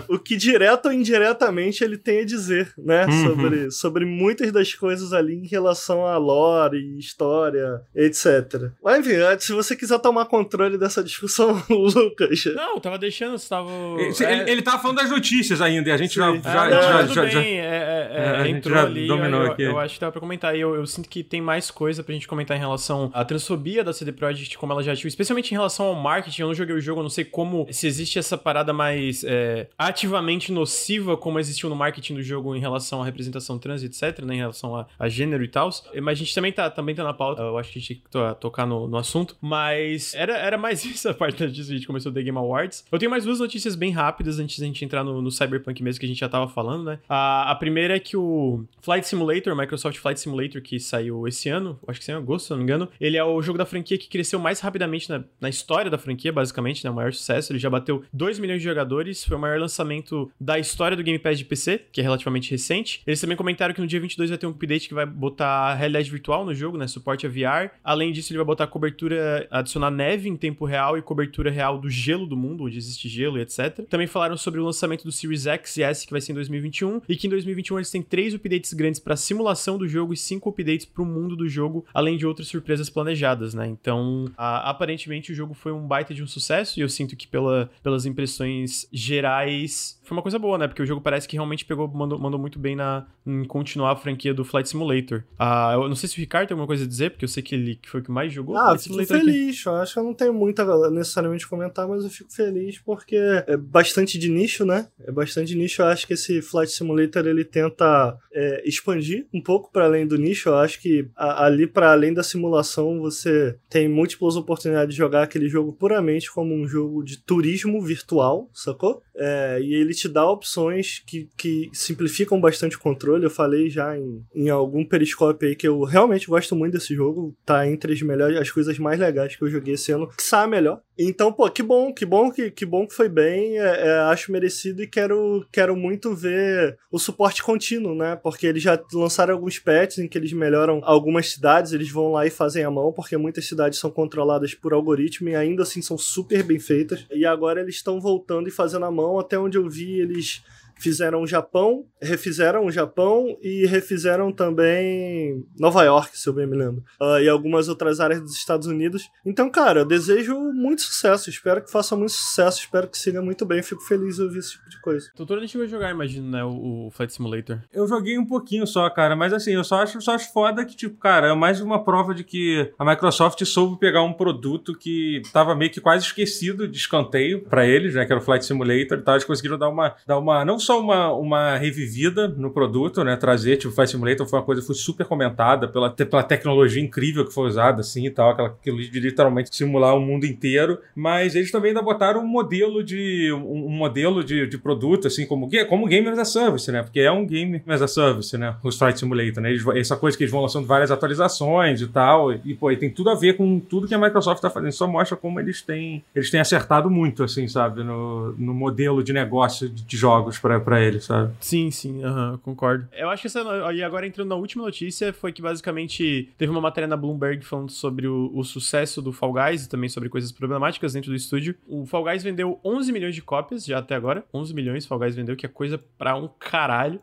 O que direto ou indiretamente ele tem a dizer, né? Uhum. Sobre, sobre muitas das coisas ali em relação a lore, história, etc. Mas enfim, eh, se você quiser tomar controle dessa discussão, Lucas. Não, eu tava deixando, você tava. Ele, é, ele, tava falando das notícias ainda, e a gente já, Sim. já, Ah, já, não, já, tudo já- já- bem, é, é, é, É, entrou ali, dominou eu, aqui. eu acho que dá pra comentar. E eu, eu sinto que tem mais coisa pra gente comentar em relação à transfobia da CD Projekt, como ela já agiu, especialmente em relação ao marketing. Eu não joguei o jogo, eu não sei como, se existe essa parada mais é, ativamente nociva, como existiu no marketing do jogo em relação à representação trans, etc., né, relação a, a gênero e tal. Mas a gente também tá, também tá na pauta, eu acho que a gente to- tocar no, no assunto. Mas era, era mais isso a parte notícia, a gente começou o The Game Awards. Eu tenho mais duas notícias bem rápidas antes da gente entrar no, no Cyberpunk mesmo, que a gente já tava falando, né? A, a primeira é que o Flight Simulator, Microsoft Flight Simulator, que saiu esse ano, acho que saiu em agosto, se eu não me engano, ele é o jogo da franquia que cresceu mais rapidamente na, na história da franquia, basicamente, né? O maior sucesso. Ele já bateu 2 milhões de jogadores, foi o maior lançamento da história do Game Pass de PC, que é relativamente recente. Eles também comentaram que no dia 22 vai ter um update que vai botar realidade virtual no jogo, né? Suporte a VR. Além disso, ele vai botar cobertura, adicionar neve em tempo real e cobertura real do gelo do mundo, onde existe gelo e etc. Também falaram sobre o lançamento do Series X e S, que vai ser em 2021, e que em 2021 eles têm três updates grandes para simulação do jogo e cinco updates para o mundo do jogo, além de outras surpresas planejadas, né? Então, a- aparentemente o jogo foi um baita de um sucesso e eu sinto que pela, pelas impressões gerais foi uma coisa boa, né? Porque o jogo parece que realmente pegou, mandou, mandou muito bem na, em continuar a franquia do Flight Simulator. Ah, eu não sei se o Ricardo tem alguma coisa a dizer, porque eu sei que ele que foi o que mais jogou. Ah, Flight fico Simulator aqui. feliz. Eu acho que eu não tenho muito a necessariamente comentar, mas eu fico feliz porque é bastante de nicho, né? É bastante de nicho. Eu acho que esse Flight Simulator ele tenta é, expandir um pouco para além do nicho. Eu acho que a- ali para além da simulação você tem múltiplas oportunidades de jogar aquele jogo puramente como um jogo de turismo virtual, sacou? É, e ele te dá opções que, que simplificam bastante o controle. Eu falei já em, em algum periscópio aí que eu realmente gosto muito desse jogo. Tá entre as melhores, as coisas mais legais que eu joguei esse ano. Que a melhor. Então, pô, que bom, que bom que, que bom que foi bem. É, é, acho merecido e quero, quero muito ver o suporte contínuo, né? Porque eles já lançaram alguns patches em que eles melhoram algumas cidades, eles vão lá e fazem a mão, porque muitas cidades são controladas por algoritmo e ainda assim são super bem feitas. E agora eles estão voltando e fazendo a mão, até onde eu vi eles fizeram o Japão, refizeram o Japão e refizeram também Nova York, se eu bem me lembro. Uh, e algumas outras áreas dos Estados Unidos. Então, cara, eu desejo muito sucesso. Espero que faça muito sucesso. Espero que siga muito bem. Fico feliz de ouvir esse tipo de coisa. Doutor, a gente vai jogar, imagino, né? O, o Flight Simulator. Eu joguei um pouquinho só, cara. Mas assim, eu só acho, só acho foda que, tipo, cara, é mais uma prova de que a Microsoft soube pegar um produto que tava meio que quase esquecido de escanteio para eles, né? Que era o Flight Simulator e tal. Eles conseguiram dar uma, dar uma não só uma, uma revivida no produto, né? Trazer, tipo, Flight Simulator foi uma coisa que foi super comentada pela, pela tecnologia incrível que foi usada, assim e tal. Aquela, aquilo de literalmente simular o mundo inteiro. Mas eles também ainda botaram um modelo de, um, modelo de, de produto, assim, como, como Game as a Service, né? Porque é um Game as a Service, né? O Flight Simulator, né? Eles, essa coisa que eles vão lançando várias atualizações e tal. E, pô, e tem tudo a ver com tudo que a Microsoft tá fazendo. Só mostra como eles têm, eles têm acertado muito, assim, sabe? No, no modelo de negócio de jogos para eles, sabe? Sim, sim, uhum, concordo. Eu acho que essa. E agora entrando na última notícia, foi que basicamente teve uma matéria na Bloomberg falando sobre o, o sucesso do Fall Guys e também sobre coisas problemáticas dentro do estúdio. O Fall Guys vendeu 11 milhões de cópias já até agora. 11 milhões Fall Guys vendeu, que é coisa pra um caralho.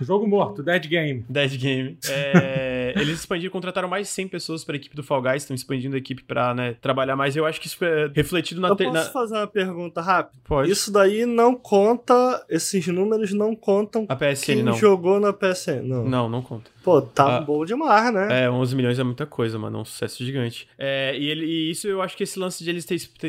Jogo morto, Dead Game. Dead Game. É, eles expandiram, contrataram mais de 100 pessoas para a equipe do Fall Guys, estão expandindo a equipe para né, trabalhar mais. Eu acho que isso foi refletido na... Eu posso na... fazer uma pergunta rápida? Pode. Isso daí não conta, esses números não contam a PSN, quem não. jogou na PSN, não. Não, não conta. Pô, tá ah, bom demais, né? É, 11 milhões é muita coisa, mano. É um sucesso gigante. É, e, ele, e isso eu acho que esse lance de eles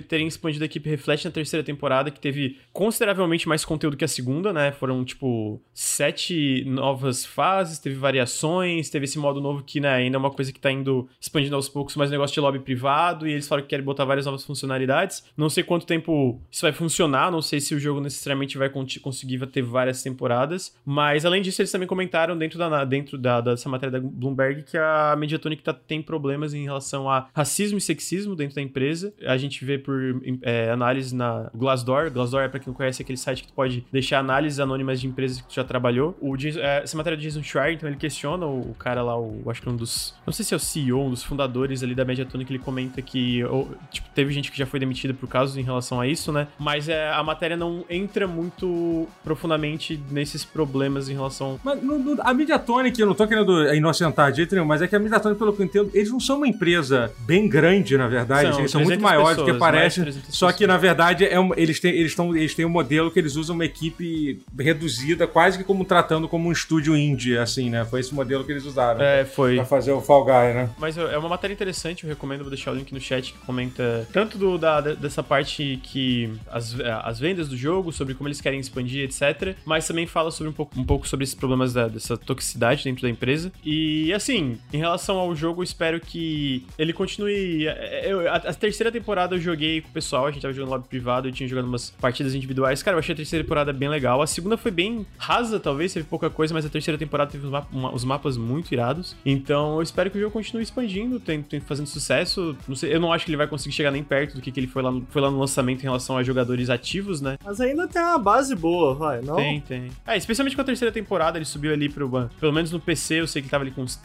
terem expandido a equipe reflete na terceira temporada, que teve consideravelmente mais conteúdo que a segunda, né? Foram, tipo, sete novas fases, teve variações, teve esse modo novo que, né, ainda é uma coisa que tá indo expandindo aos poucos, mais negócio de lobby privado, e eles falaram que querem botar várias novas funcionalidades. Não sei quanto tempo isso vai funcionar, não sei se o jogo necessariamente vai conseguir ter várias temporadas, mas além disso, eles também comentaram dentro da, dentro da dessa matéria da Bloomberg que a Mediatonic tá, tem problemas em relação a racismo e sexismo dentro da empresa. A gente vê por é, análise na Glassdoor. Glassdoor é pra quem não conhece aquele site que tu pode deixar análises anônimas de empresas que tu já trabalhou. O, é, essa matéria do Jason Schreier, então ele questiona o, o, cara lá, o, acho que um dos, não sei se é o CEO, um dos fundadores ali da Mediatonic, ele comenta que ou, tipo, teve gente que já foi demitida por casos em relação a isso, né? Mas é, a matéria não entra muito profundamente nesses problemas em relação... Mas no, no, a Mediatonic, eu não tô querendo inocentar de jeito nenhum, mas é que a Mediatonic, pelo que eu entendo, eles não são uma empresa bem grande, na verdade. São, eles são muito maiores do que parecem. Só que, na verdade, é um, eles, têm, eles, tão, eles têm um modelo que eles usam uma equipe reduzida, quase que como tratando como um estúdio indie, assim, né? Foi esse modelo que eles usaram. É, foi. Pra fazer o Fall Guy, né? Mas é uma matéria interessante, eu recomendo, vou deixar o link no chat que comenta tanto do, da, dessa parte que as, as vendas do jogo, sobre como eles querem expandir, etc. Mas também fala sobre um pouco, um pouco sobre esses problemas da, dessa toxicidade dentro da empresa. E assim, em relação ao jogo, eu espero que ele continue. É, eu, a, a, terceira temporada eu joguei com o pessoal, a gente tava jogando lobby privado, eu tinha jogado umas partidas individuais. Cara, eu achei a terceira temporada bem legal. A segunda foi bem rasa, talvez, teve pouca coisa, mas a terceira temporada teve uma, os mapas muito irados. Então eu espero que o jogo continue expandindo, tem, tem, fazendo sucesso. Não sei, eu não acho que ele vai conseguir chegar nem perto do que, que ele foi lá, no, foi lá no lançamento em relação a jogadores ativos, né? Mas ainda tem uma base boa, vai, não? Tem, tem. É, especialmente com a terceira temporada, ele subiu ali pro. Pelo menos no PC, eu sei que ele tava ali com uns,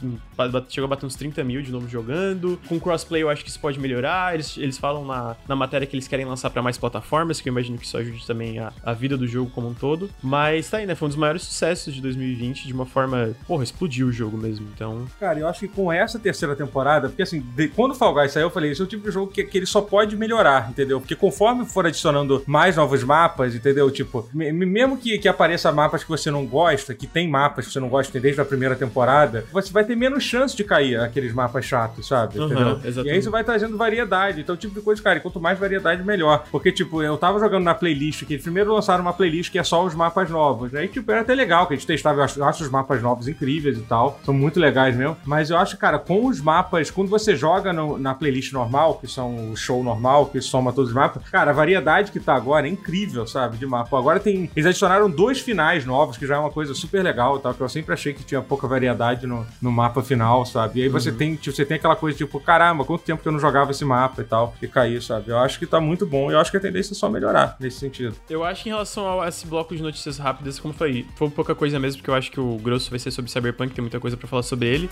chegou a bater uns 30 mil de novo jogando. Com crossplay eu acho que isso pode melhorar. Eles, eles falam na, na matéria que eles querem lançar para mais plataformas, que eu imagino que isso ajude também a, a vida do jogo como um todo. Mas tá aí, né? Foi um dos maiores sucessos de 2020, de uma forma. Porra, explodiu o jogo mesmo. Então. Cara, eu acho que com essa terceira temporada, porque assim, de, quando o Fall Guys saiu, eu falei, esse é o tipo de jogo que, que ele só pode melhorar, entendeu? Porque conforme for adicionando mais novos mapas, entendeu? Tipo, mesmo que, que apareça mapas que você não gosta, que tem mapas que você não gosta desde a primeira temporada, você vai ter menos chance de cair aqueles mapas chatos, sabe? Uhum. E aí você vai trazendo variedade. Então, tipo de coisa, cara, e quanto mais variedade, melhor. Porque, tipo, eu tava jogando na playlist, que primeiro lançaram uma playlist que é só os mapas novos. Aí, tipo, era até legal, que a gente testava, eu acho, eu acho os mapas novos incríveis e tal. São muito legais mesmo. Mas eu acho, cara, com os mapas, quando você joga no, na playlist normal, que são o show normal, que soma todos os mapas, cara, a variedade que tá agora é incrível, sabe? De mapa. Agora tem. Eles adicionaram dois finais novos, que já é uma coisa super legal, tal, que eu sempre achei que tinha pouca variedade no, no mapa final, sabe? E aí você uhum. tem, tipo, você tem aquela coisa tipo, caramba, quanto tempo que eu não jogava esse mapa e tal, e cair, sabe? Eu acho que tá muito bom e eu acho que a tendência é só melhorar nesse sentido. Eu acho que em relação a esse bloco de notícias rápidas, como eu falei, foi pouca coisa mesmo, porque eu acho que o grosso vai ser sobre Cyberpunk, tem muita coisa para falar sobre ele.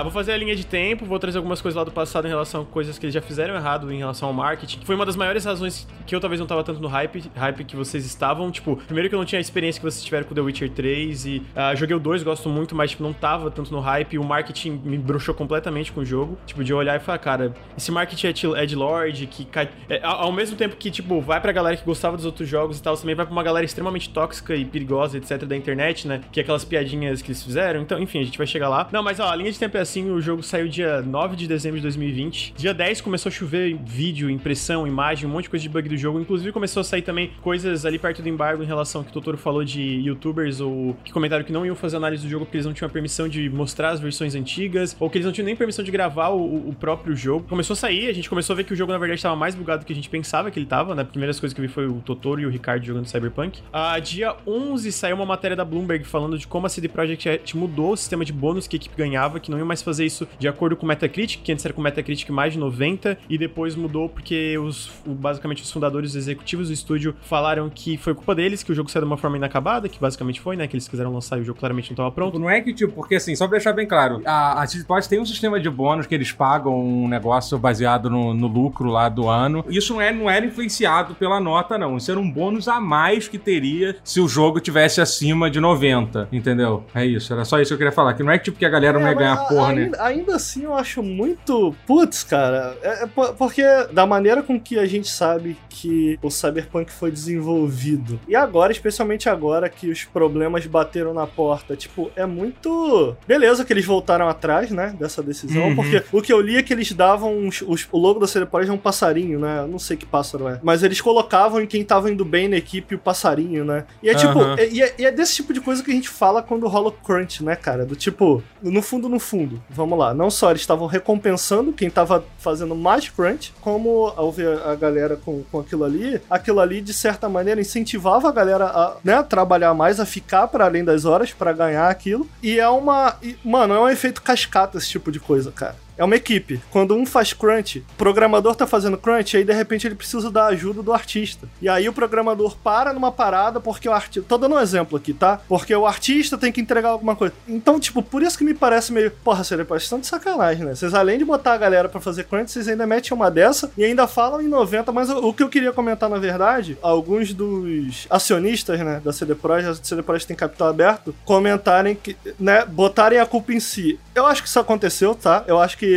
Ah, vou fazer a linha de tempo, vou trazer algumas coisas lá do passado em relação a coisas que eles já fizeram errado em relação ao marketing. Foi uma das maiores razões que eu talvez não tava tanto no hype, hype que vocês estavam. Tipo, primeiro que eu não tinha a experiência que vocês tiveram com The Witcher 3 e uh, joguei o 2, gosto muito, mas tipo, não tava tanto no hype. O marketing me bruxou completamente com o jogo. Tipo, de olhar e falar, cara, esse marketing é de Lord, que cai. É, ao mesmo tempo que, tipo, vai pra galera que gostava dos outros jogos e tal, também vai pra uma galera extremamente tóxica e perigosa, etc., da internet, né? Que é aquelas piadinhas que eles fizeram. Então, enfim, a gente vai chegar lá. Não, mas ó, a linha de tempo é assim: o jogo saiu dia 9 de dezembro de 2020. Dia 10 começou a chover vídeo, impressão, imagem, um monte de coisa de bug do jogo. Inclusive, começou a sair também coisas ali perto do embargo em relação ao que o Totoro falou de youtubers ou que comentaram que não iam fazer análise do jogo porque eles não tinham a permissão de mostrar as versões antigas, ou que eles não tinham nem permissão de gravar o, o próprio jogo. Começou a sair, a gente começou a ver que o jogo, na verdade, estava mais bugado do que a gente pensava que ele estava, né? Primeiras coisas que eu vi foi o Totoro e o Ricardo jogando Cyberpunk. A dia 11 saiu uma matéria da Bloomberg falando de como a CD Projekt mudou o sistema de bônus que a equipe ganhava, que não ia mais fazer isso de acordo com o Metacritic, que antes era com o Metacritic mais de 90, e depois mudou porque os, basicamente os fundadores executivos do estúdio falaram que foi culpa deles, que o jogo saiu de uma forma inacabada, que basicamente foi, né? Que eles quiseram lançar e o jogo claramente não estava pronto. Não é que, tipo, porque assim, só pra deixar bem claro, a, a Projekt tem um sistema de bônus que eles pagam um negócio baseado no, no lucro lá do ano. Isso não, é, não era influenciado pela nota, não. Isso era um bônus a mais que teria se o jogo tivesse acima de 90, entendeu? É isso, era só isso que eu queria falar. Que não é tipo que a galera é, não ia ganhar porra, ainda, né? Ainda assim, eu acho muito. Putz, cara. É, é, porque da maneira com que a gente sabe que o Cyberpunk foi desenvolvido, e agora, especialmente agora que os problemas bateram na porta, tipo, é muito. Beleza que eles voltaram atrás, né, dessa decisão, uhum. porque o que eu li é que eles davam. Os, os, o logo da Cyberpunk é um passarinho, né? Eu não sei que pássaro é. Mas eles colocavam em quem tava indo bem na equipe o passarinho, né? E é tipo. Uhum. E, é, e é desse tipo de coisa que a gente fala quando rola crunch, né, cara? Do tipo, no fundo, no fundo, vamos lá. Não só eles estavam recompensando quem tava fazendo mais crunch, como ao ver a galera com, com aquilo ali, aquilo ali, de certa maneira, incentivava a galera a né, trabalhar mais, a ficar para além das horas para ganhar aquilo. E é uma. E, mano, é um efeito cascata esse tipo de coisa, cara é uma equipe. Quando um faz crunch, o programador tá fazendo crunch, aí de repente ele precisa da ajuda do artista. E aí o programador para numa parada porque o artista. Tô dando um exemplo aqui, tá? Porque o artista tem que entregar alguma coisa. Então, tipo, por isso que me parece meio. Porra, seria estão de sacanagem, né? Vocês, além de botar a galera para fazer crunch, vocês ainda metem uma dessa e ainda falam em 90. Mas o, que eu queria comentar, na verdade, alguns dos acionistas, né, da CD Projekt, a CD Projekt tem capital aberto, comentarem que, né, botarem a culpa em si. Eu acho que isso aconteceu, tá? Eu acho que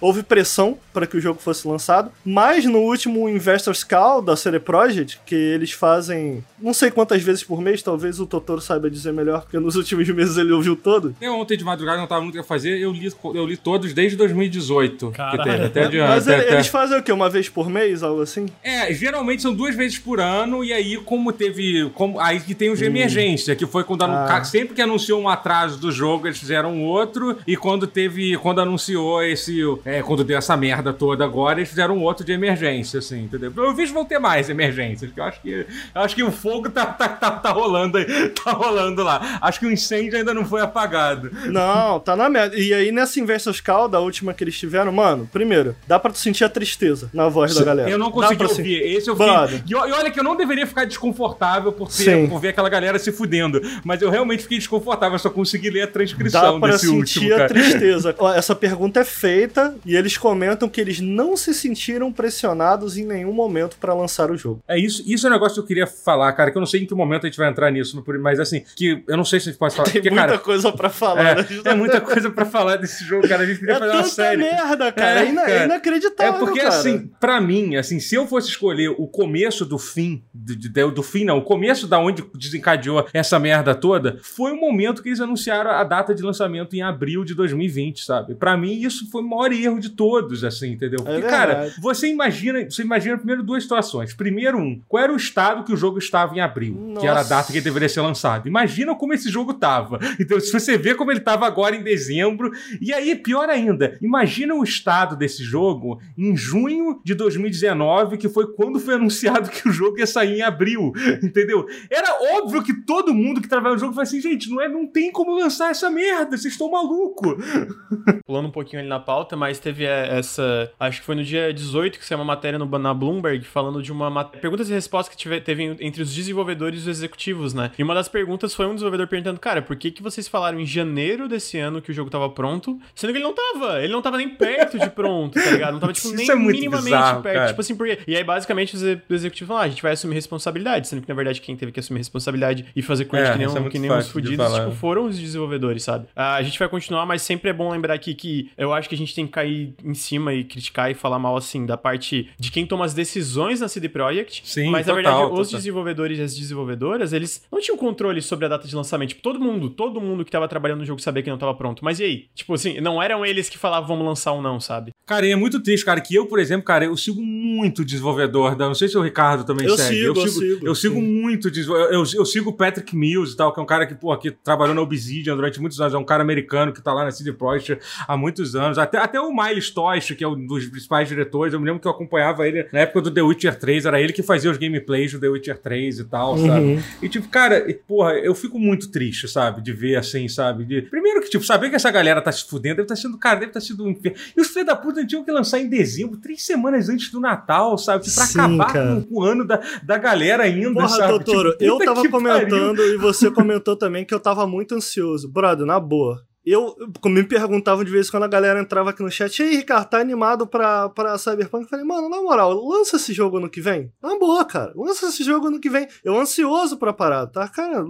houve pressão para que o jogo fosse lançado, mas no último Investors Call da CD Projekt, que eles fazem não sei quantas vezes por mês, talvez o Totoro saiba dizer melhor, porque nos últimos meses ele ouviu todo. Eu ontem de madrugada não tava muito o que fazer, eu li, eu li todos desde 2018. Caralho. Que teve, até de, mas até, eles até... fazem o quê? Uma vez por mês, algo assim? É, geralmente são duas vezes por ano, e aí como teve... Como, aí que tem os de hum. emergência, que foi quando ah. sempre que anunciou um atraso do jogo, eles fizeram outro, e quando teve... Quando anunciou esse... É, quando deu essa merda toda agora, eles fizeram um outro de emergência, assim, entendeu? Eu vi vão ter mais emergências, que eu acho que... Eu acho que o fogo tá, tá, tá, tá rolando aí, tá rolando lá. Acho que o incêndio ainda não foi apagado. Não, tá na merda. E aí, nessa Inversus Call, da última que eles tiveram, mano, primeiro, dá pra tu sentir a tristeza na voz da galera. Eu não consegui ouvir. Sentir. Esse eu vi. E, olha que eu não deveria ficar desconfortável por, ter, por ver aquela galera se fudendo. Mas eu realmente fiquei desconfortável, eu só consegui ler a transcrição dá pra desse sentir último. a tristeza. Essa pergunta é feita e eles comentam que eles não se sentiram pressionados em nenhum momento para lançar o jogo. É isso, isso é um negócio que eu queria falar, cara, que eu não sei em que momento a gente vai entrar nisso, mas assim, que eu não sei se a gente pode falar. Tem porque, muita cara, coisa pra falar. É, é muita coisa pra falar desse jogo, cara. A gente podia é fazer uma série. merda, cara. É, é, cara. é inacreditável. É porque, cara. assim, pra mim, assim, se eu fosse escolher o começo do fim, do, do, do fim, não, o começo da onde desencadeou essa merda toda, foi o momento que eles anunciaram a data de lançamento em abril de 2020, sabe? Pra mim, isso foi o maior erro de todos, assim, entendeu? Porque, é cara, você imagina, você imagina primeiro duas situações. Primeiro, um, qual era o estado que o jogo estava em abril? Nossa. Que era a data que ele deveria ser lançado. Imagina como esse jogo tava. Então, se você vê como ele tava agora em dezembro. E aí, pior ainda, imagina o estado desse jogo em junho de 2019, que foi quando foi anunciado que o jogo ia sair em abril. Entendeu? Era óbvio que todo mundo que trabalha no jogo falou assim: gente, não, é, não tem como lançar essa merda, vocês estão malucos. Pulando um pouquinho ali na pauta, mas teve é, essa. Acho que foi no dia 18 que saiu uma matéria no, na Bloomberg falando de uma. Perguntas e respostas que tive, teve entre os desenvolvedores e os executivos, né? E uma das perguntas foi um desenvolvedor perguntando, cara, por que, que vocês falaram em janeiro desse ano que o jogo tava pronto, sendo que ele não tava? Ele não tava nem perto de pronto, tá ligado? Não tava, tipo, nem é minimamente bizarro, perto. Cara. Tipo assim, porque. E aí, basicamente, os executivos falaram, ah, a gente vai assumir responsabilidade, sendo que, na verdade, quem teve que assumir responsabilidade e fazer crunch é, que nem, um, é que nem uns fudidos, tipo, foram os desenvolvedores, sabe? Ah, a gente vai continuar, mas sempre é bom lembrar aqui que eu acho que a gente tem que cair em cima e criticar e falar mal, assim, da parte de quem toma as decisões na CD Projekt. Sim, Mas, total, na verdade, total. os desenvolvedores e as desenvolvedoras, eles não tinham controle sobre a data de lançamento. Tipo, todo mundo, todo mundo que tava trabalhando no jogo sabia que não tava pronto. Mas e aí? Tipo assim, não eram eles que falavam vamos lançar ou não, sabe? Cara, e é muito triste, cara, que eu, por exemplo, cara, eu sigo muito desenvolvedor da. Não sei se o Ricardo também eu segue. Sigo, eu, sigo, eu sigo. Eu sigo muito. Eu, eu, eu sigo o Patrick Mills e tal, que é um cara que, pô, que trabalhou na Obsidian durante muitos anos. É um cara americano que tá lá na CD Projekt há muitos anos. Até, até o Miles Tosh, que é um dos principais diretores, eu me lembro que eu acompanhava ele na época do The Witcher 3. Era ele que fazia os gameplays do The Witcher 3 e tal, uhum. sabe? E, tipo, cara, porra, eu fico muito triste, sabe? De ver assim, sabe? De... Primeiro que, tipo, saber que essa galera tá se fudendo deve estar tá sendo, cara, deve estar tá sendo um inferno. E os filhos da puta tinham que lançar em dezembro, três semanas antes do Natal, sabe? Pra Sim, acabar com, com, o ano da, da galera ainda, Porra, sabe? doutor, tipo, eu tava comentando pariu. e você comentou também que eu tava muito ansioso. Brother, na boa eu, me perguntavam de vez em quando a galera entrava aqui no chat, e aí, Ricardo, tá animado pra, pra Cyberpunk? Eu falei, mano, na moral, lança esse jogo ano que vem. Na boa, cara, lança esse jogo ano que vem. Eu ansioso pra parar, tá? Cara,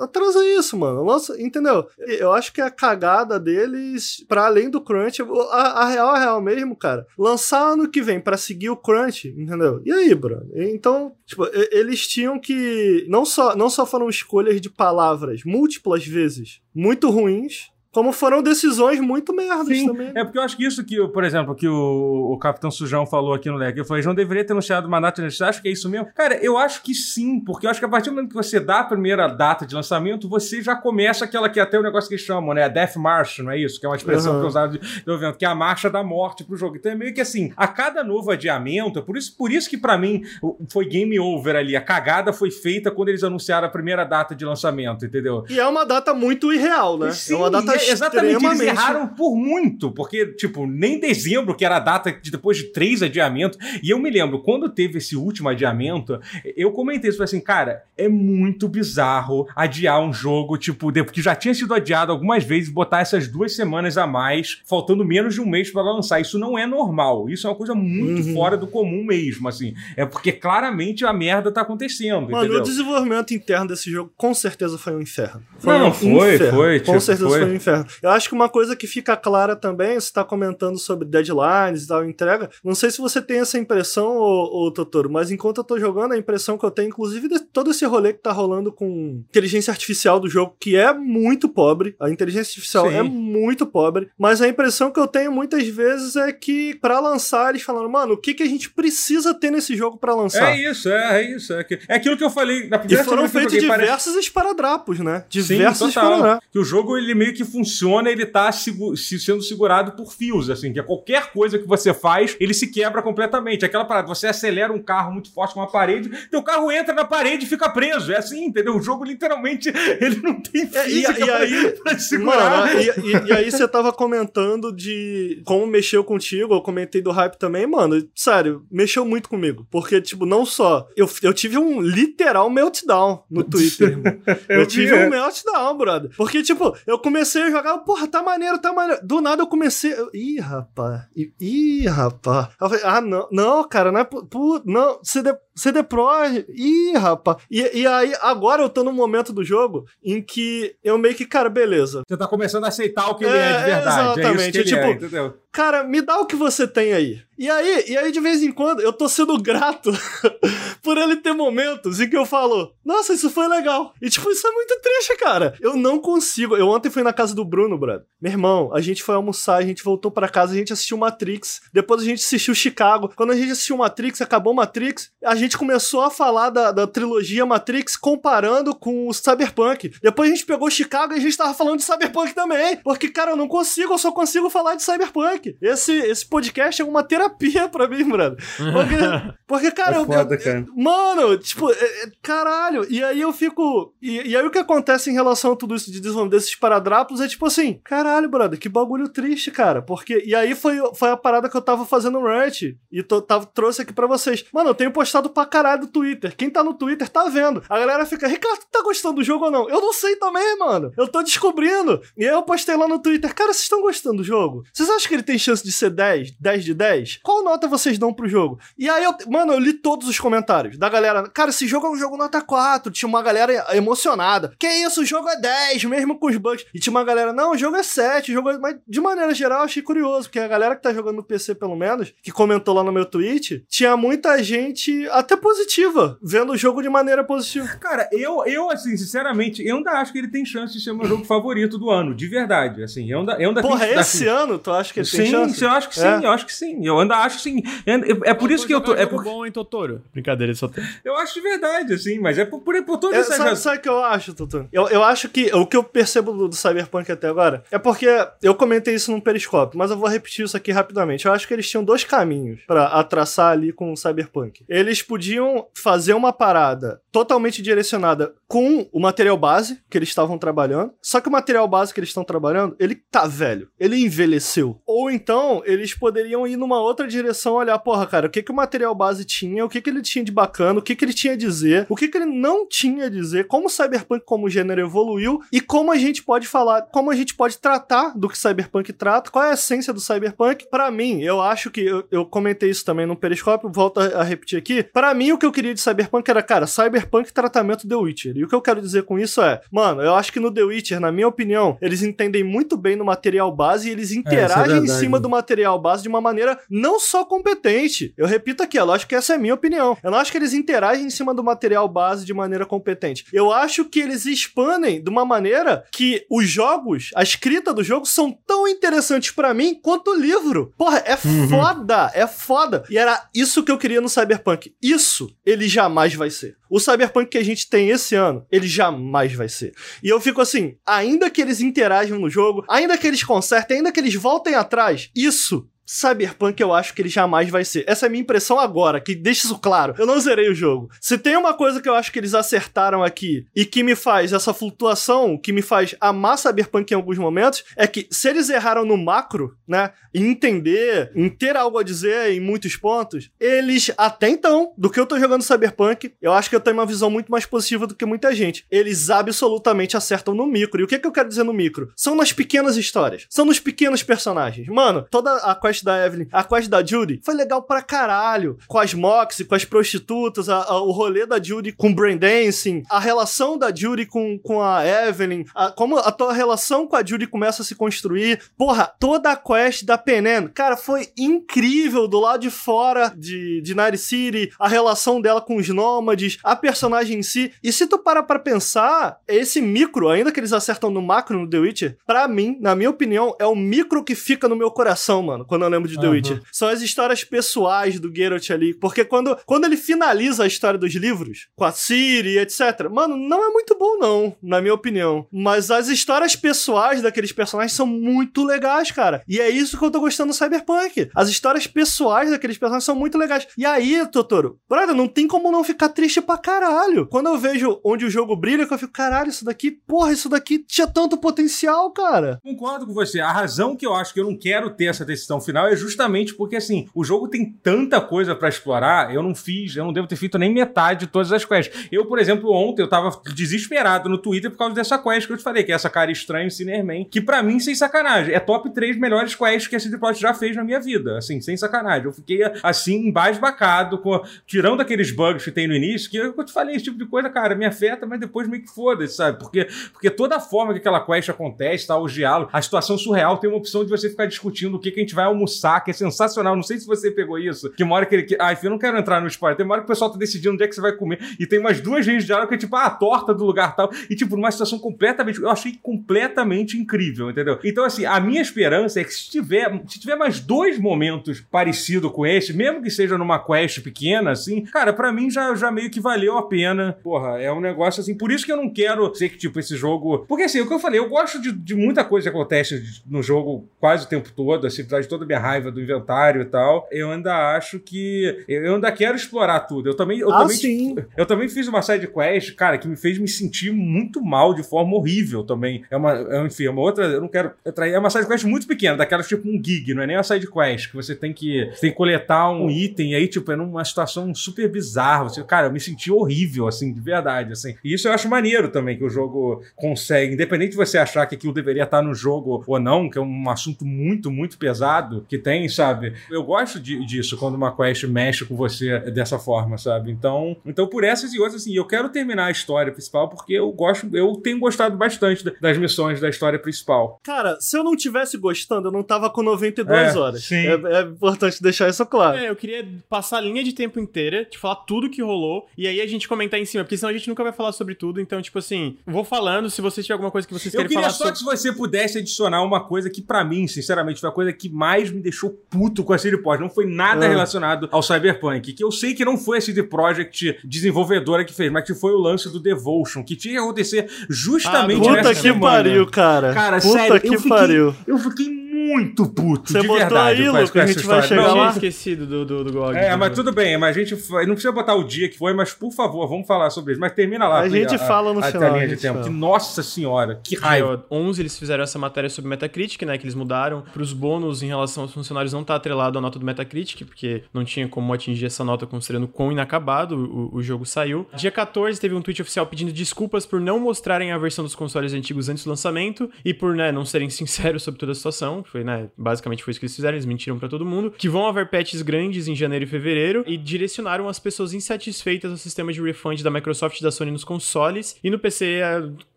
atrasa isso, mano. Lança, entendeu? Eu acho que a cagada deles, pra além do Crunch, a, a real, a real mesmo, cara, lançar ano que vem pra seguir o Crunch, entendeu? E aí, bro? Então, tipo, eles tinham que. Não só, não só foram escolhas de palavras múltiplas vezes muito ruins, como foram decisões muito merdas Sim, também. É porque eu acho que isso que, por exemplo, que o, o Capitão Sujão falou aqui no leque, eu falei, não deveria ter anunciado uma data de acha que é isso mesmo? Cara, eu acho que sim, porque eu acho que a partir do momento que você dá a primeira data de lançamento, você já começa aquela que é até o negócio que eles chamam, né? A Death March, não é isso? Que é uma expressão uhum. que é usada do evento, que é a marcha da morte pro jogo. Então é meio que assim, a cada novo adiamento, por isso, por isso que para mim foi game over ali. A cagada foi feita quando eles anunciaram a primeira data de lançamento, entendeu? E é uma data muito irreal, né? Sim, é uma data é, exatamente, eles erraram por muito, porque, tipo, nem dezembro, que era a data de depois de três adiamentos, e eu me lembro, quando teve esse último adiamento, eu comentei isso, assim, cara, é muito bizarro adiar um jogo, tipo, que já tinha sido adiado algumas vezes, botar essas duas semanas a mais, faltando menos de um mês para lançar. Isso não é normal, isso é uma coisa muito uhum. fora do comum mesmo, assim. É porque claramente a merda tá acontecendo, Mano, entendeu? o desenvolvimento interno desse jogo com certeza foi um inferno. Foi não, um foi, inferno. foi. Com tipo, certeza foi. foi um inferno. Eu acho que uma coisa que fica clara também, você está comentando sobre deadlines e tal, entrega. Não sei se você tem essa impressão, ô, ô Totoro, mas enquanto eu tô jogando, a impressão que eu tenho, inclusive, de todo esse rolê que tá rolando com inteligência artificial do jogo, que é muito pobre. A inteligência artificial Sim. é muito pobre. Mas a impressão que eu tenho muitas vezes é que, para lançar, eles falaram, mano, o que, que a gente precisa ter nesse jogo para lançar? É isso, é, é isso. É, é aquilo que eu falei na primeira E foram feitos diversos parece... esparadrapos, né? Diversos Sim, esparadrapos. Que o jogo, ele meio que funciona, ele tá sendo segurado por fios, assim, que é qualquer coisa que você faz, ele se quebra completamente. Aquela parada, você acelera um carro muito forte com uma parede, teu carro entra na parede e fica preso. É assim, entendeu? O jogo literalmente ele não tem física é, e, e aí, pra segurar. Mano, e, e, e, aí você tava comentando de como mexeu contigo, eu comentei do hype também, mano, sério, mexeu muito comigo. Porque, tipo, não só. Eu, eu tive um literal meltdown no Twitter, eu, eu tive um meltdown, brother. Porque, tipo, eu comecei a jogar, porra, tá maneiro, tá maneiro. Do nada eu comecei. Ih, rapaz. Ih, rapaz. Eu falei, ah, não, não, cara, não é. Pu, não, CD, CD Projekt. Ih, rapaz. E, e aí, agora eu tô num momento do jogo em que eu meio que, cara, beleza. Você tá começando a aceitar o que é, ele é de verdade. Exatamente. É, é tipo, é, entendeu? cara, me dá o que você tem aí. E aí, e aí de vez em quando, eu tô sendo grato por ele ter momentos em que eu falo, nossa, isso foi legal. E tipo, isso é muito triste, cara. Eu não consigo. Eu ontem fui na casa do Bruno, brother. Meu irmão, a gente foi almoçar, a gente voltou para casa, a gente assistiu Matrix. Depois a gente assistiu Chicago. Quando a gente assistiu Matrix, acabou Matrix, a gente gente começou a falar da, da trilogia Matrix comparando com o Cyberpunk. Depois a gente pegou Chicago e a gente tava falando de Cyberpunk também. Porque, cara, eu não consigo, eu só consigo falar de Cyberpunk. Esse, esse podcast é uma terapia pra mim, mano. Porque, porque cara, É eu- foda, eu, cara. Mano, tipo, é- é- caralho. E aí eu fico. E, e aí o que acontece em relação a tudo isso de desenvolvimento desses paradrapos é tipo assim: caralho, brother, que bagulho triste, cara. Porque. E aí foi, foi a parada que eu tava fazendo no Rant. E tô, tava, trouxe aqui pra vocês. Mano, eu tenho postado pra caralho do Twitter. Quem tá no Twitter tá vendo. A galera fica, Ricardo, tá gostando do jogo ou não? Eu não sei também, mano. Eu tô descobrindo. E aí eu postei lá no Twitter, cara, vocês estão gostando do jogo? Vocês acham que ele tem chance de ser 10? 10 de 10? Qual nota vocês dão pro jogo? E aí eu, mano, eu li todos os comentários da galera. Cara, esse jogo é um jogo nota 4. Tinha uma galera emocionada. Que isso, o jogo é 10, mesmo com os bugs. E tinha uma galera, não, o jogo é 7, o jogo é... Mas de maneira geral, eu achei curioso, porque a galera que tá jogando no PC, pelo menos, que comentou lá no meu tweet, tinha muita gente até positiva, vendo o jogo de maneira positiva. Cara, eu, eu, assim, sinceramente, eu ainda acho que ele tem chance de ser o meu jogo favorito do ano, de verdade. Assim, eu ainda, eu ainda Porra, tenho- esse assim, ano, tu acha que ele tem Sim, chance? eu acho que sim, É. eu acho que sim. Eu ainda acho que sim. É, é por isso que eu tô. É por, bom, hein, Totoro? Brincadeira, só tem. eu acho de verdade, assim, mas é por, por, por todas É, essas sabe, sabe o que eu acho, Tutu? Eu, eu acho que o que eu percebo do, do Cyberpunk até agora é porque eu comentei isso num periscópio, mas eu vou repetir isso aqui rapidamente. Eu acho que eles tinham dois caminhos pra traçar ali com o Cyberpunk. Eles podiam fazer uma parada totalmente direcionada com o material base que eles estavam trabalhando, só que o material base que eles estão trabalhando, ele tá velho, ele envelheceu. Ou então, eles poderiam ir numa outra direção, olhar, porra, cara, o que, que o material base tinha, o que, que ele tinha de bacana, o que, que ele tinha a dizer, o que, que ele não tinha a dizer, como o Cyberpunk como gênero evoluiu? E como a gente pode falar, como a gente pode tratar do que Cyberpunk trata, qual é a essência do Cyberpunk. Pra mim, eu acho que eu, eu comentei isso também no Periscópio, volto a, a repetir aqui. Pra mim, o que eu queria de Cyberpunk era, cara, Cyberpunk tratamento The Witcher. E o que eu quero dizer com isso é, mano, eu acho que no The Witcher, na minha opinião, eles entendem muito bem no material base e eles interagem em verdade. cima do material base de uma maneira não só competente. Eu repito aqui, eu acho que essa é a minha opinião. Eu não acho que eles interagem em cima do material base de maneira competente. Eu acho que eles expandem de uma maneira que os jogos, a escrita do jogo, são tão interessantes pra mim quanto o livro. Porra, é foda, é foda. E era isso que eu queria no Cyberpunk. Isso ele jamais vai ser. O Cyberpunk que a gente tem esse ano, ele jamais vai ser. E eu fico assim, ainda que eles interajam no jogo, ainda que eles consertem, ainda que eles voltem atrás, isso Cyberpunk eu acho que ele jamais vai ser. Essa é a minha impressão agora, que deixa isso claro. Eu não zerei o jogo. Se tem uma coisa que eu acho que eles acertaram aqui e que me faz essa flutuação, que me faz amar Cyberpunk em alguns momentos, é que se eles erraram no macro, né, em entender, em ter algo a dizer em muitos pontos, eles até então, do que eu tô jogando Cyberpunk, eu acho que eu tenho uma visão muito mais positiva do que muita gente. Eles absolutamente acertam no micro. E o que, que eu quero dizer no micro? São nas pequenas histórias. São nos pequenos personagens. Mano, toda a quest da Evelyn, a quest da Judy, foi legal pra caralho. Com as Moxie, com as prostitutas, a- a- o rolê da Judy com Braindancing, a relação da Judy com, com a Evelyn, a- como a tua relação com a Judy começa a se construir. Porra, toda a quest da Penen, cara, foi incrível do lado de fora de, de Night City, a relação dela com os nômades, a personagem em si. E se tu parar pra pensar, esse micro, ainda que eles acertam no macro no The Witcher, pra mim, na minha opinião, é o micro que fica no meu coração, mano, quando eu lembro de The Aham. Witcher. São as histórias pessoais do Geralt ali. Porque quando, quando ele finaliza a história dos livros, com a Ciri, etc., mano, não é muito bom, não, na minha opinião. Mas as histórias pessoais daqueles personagens são muito legais, cara. E é isso que eu tô gostando no Cyberpunk. As histórias pessoais daqueles personagens são muito legais. E aí, Totoro, brother, não tem como não ficar triste pra caralho. Quando eu vejo onde o jogo brilha, que eu fico, caralho, isso daqui, porra, isso daqui tinha tanto potencial, cara. Concordo com você. A razão que eu acho que eu não quero ter essa decisão final é justamente porque, assim, o jogo tem tanta coisa pra explorar, eu não fiz, eu não devo ter feito nem metade de todas as quests. Eu, por exemplo, ontem eu tava desesperado no Twitter por causa dessa quest que eu te falei, que é essa cara estranha em Cinerman, que pra mim, sem sacanagem, é top 3 melhores quests que a CD Projekt já fez na minha vida, assim, sem sacanagem. Eu fiquei, assim, embasbacado, com, tirando aqueles bugs que tem no início, que eu, eu te falei, esse tipo de coisa, cara, me afeta, mas depois meio que foda-se, sabe? Porque, porque toda a forma que aquela quest acontece, tá, o diálogo, a situação surreal tem uma opção de você ficar discutindo o que, que a gente vai almoçar, que é sensacional. Não sei se você pegou isso. Que uma hora que ele. Ah, enfim, eu não quero entrar no spoiler. Tem uma hora que o pessoal tá decidindo onde é que você vai comer. E tem umas duas redes de diálogo que é tipo, ah, a torta do lugar tal. E, tipo, numa situação completamente. Eu achei completamente incrível, entendeu? Então, assim, a minha esperança é que se tiver, se tiver mais dois momentos parecidos com esse, mesmo que seja numa quest pequena, assim, cara, para mim já, já meio que valeu a pena. Porra, é um negócio assim. Por isso que eu não quero ser que, tipo, esse jogo. Porque, assim, o que eu falei, eu gosto de, de muita coisa que acontece no jogo quase o tempo todo, assim, traz toda a minha raiva do inventário e tal. Eu ainda acho que. Eu ainda quero explorar tudo. Eu também. Eu ah, também, sim. Eu também fiz uma side quest, cara, que me fez me sentir muito mal de forma horrível também. É uma. É, enfim, é uma outra. Eu não quero. É uma side quest muito pequena, daquelas tipo um gig, não é nem uma side quest, que você tem que, você tem que coletar um item e aí, tipo, é numa situação super bizarra. Você, cara, eu me senti horrível, assim, de verdade, assim. E isso eu acho maneiro também, que o jogo consegue, independente de você achar que aquilo deveria estar no jogo ou não, que é um assunto muito, muito pesado que tem, sabe? Eu gosto de, disso, quando uma quest mexe com você dessa forma, sabe? Então, então por essas e outras, assim, eu quero terminar a história principal porque eu gosto, eu tenho gostado bastante das missões da história principal. Cara, se eu não tivesse gostando, eu não tava com 92 é, horas. Sim. É, é importante deixar isso claro. É, eu queria passar a linha de tempo inteira, te falar tudo que rolou, e aí a gente comentar em cima, porque senão a gente nunca vai falar sobre tudo. Então, tipo assim, vou falando, se você tiver alguma coisa que vocês querem falar. Eu queria só sobre... que você pudesse adicionar uma coisa que, para mim, sinceramente, foi a coisa que mais me deixou puto com a CD Projekt. Não foi nada é. relacionado ao Cyberpunk. Que eu sei que não foi a CD Projekt desenvolvedora que fez, mas que foi o lance do Devotion, que tinha que acontecer justamente ah, puta que semana. pariu, cara. Cara, puta sério, que eu fiquei, pariu. Eu fiquei muito puto. Você de botou verdade, aí, Luke, a gente vai chegar não, lá. Esquecido do, do, do GOG. É, mas tudo bem, mas a gente não precisa botar o dia que foi, mas por favor, vamos falar sobre isso. Mas termina lá. A gente a, fala no a, final. A linha de tempo. Que, nossa senhora, que raiva. Dia 11 eles fizeram essa matéria sobre Metacritic, né, que eles mudaram para os bônus em relação aos funcionários não tá atrelado à nota do Metacritic, porque não tinha como atingir essa nota considerando quão inacabado o, o jogo saiu. Dia 14 teve um tweet oficial pedindo desculpas por não mostrarem a versão dos consoles antigos antes do lançamento e por, né, não serem sinceros sobre toda a situação. Foi, né, basicamente foi isso que eles fizeram, eles mentiram para todo mundo. Que vão haver patches grandes em janeiro e fevereiro e direcionaram as pessoas insatisfeitas ao sistema de refund da Microsoft e da Sony nos consoles e no PC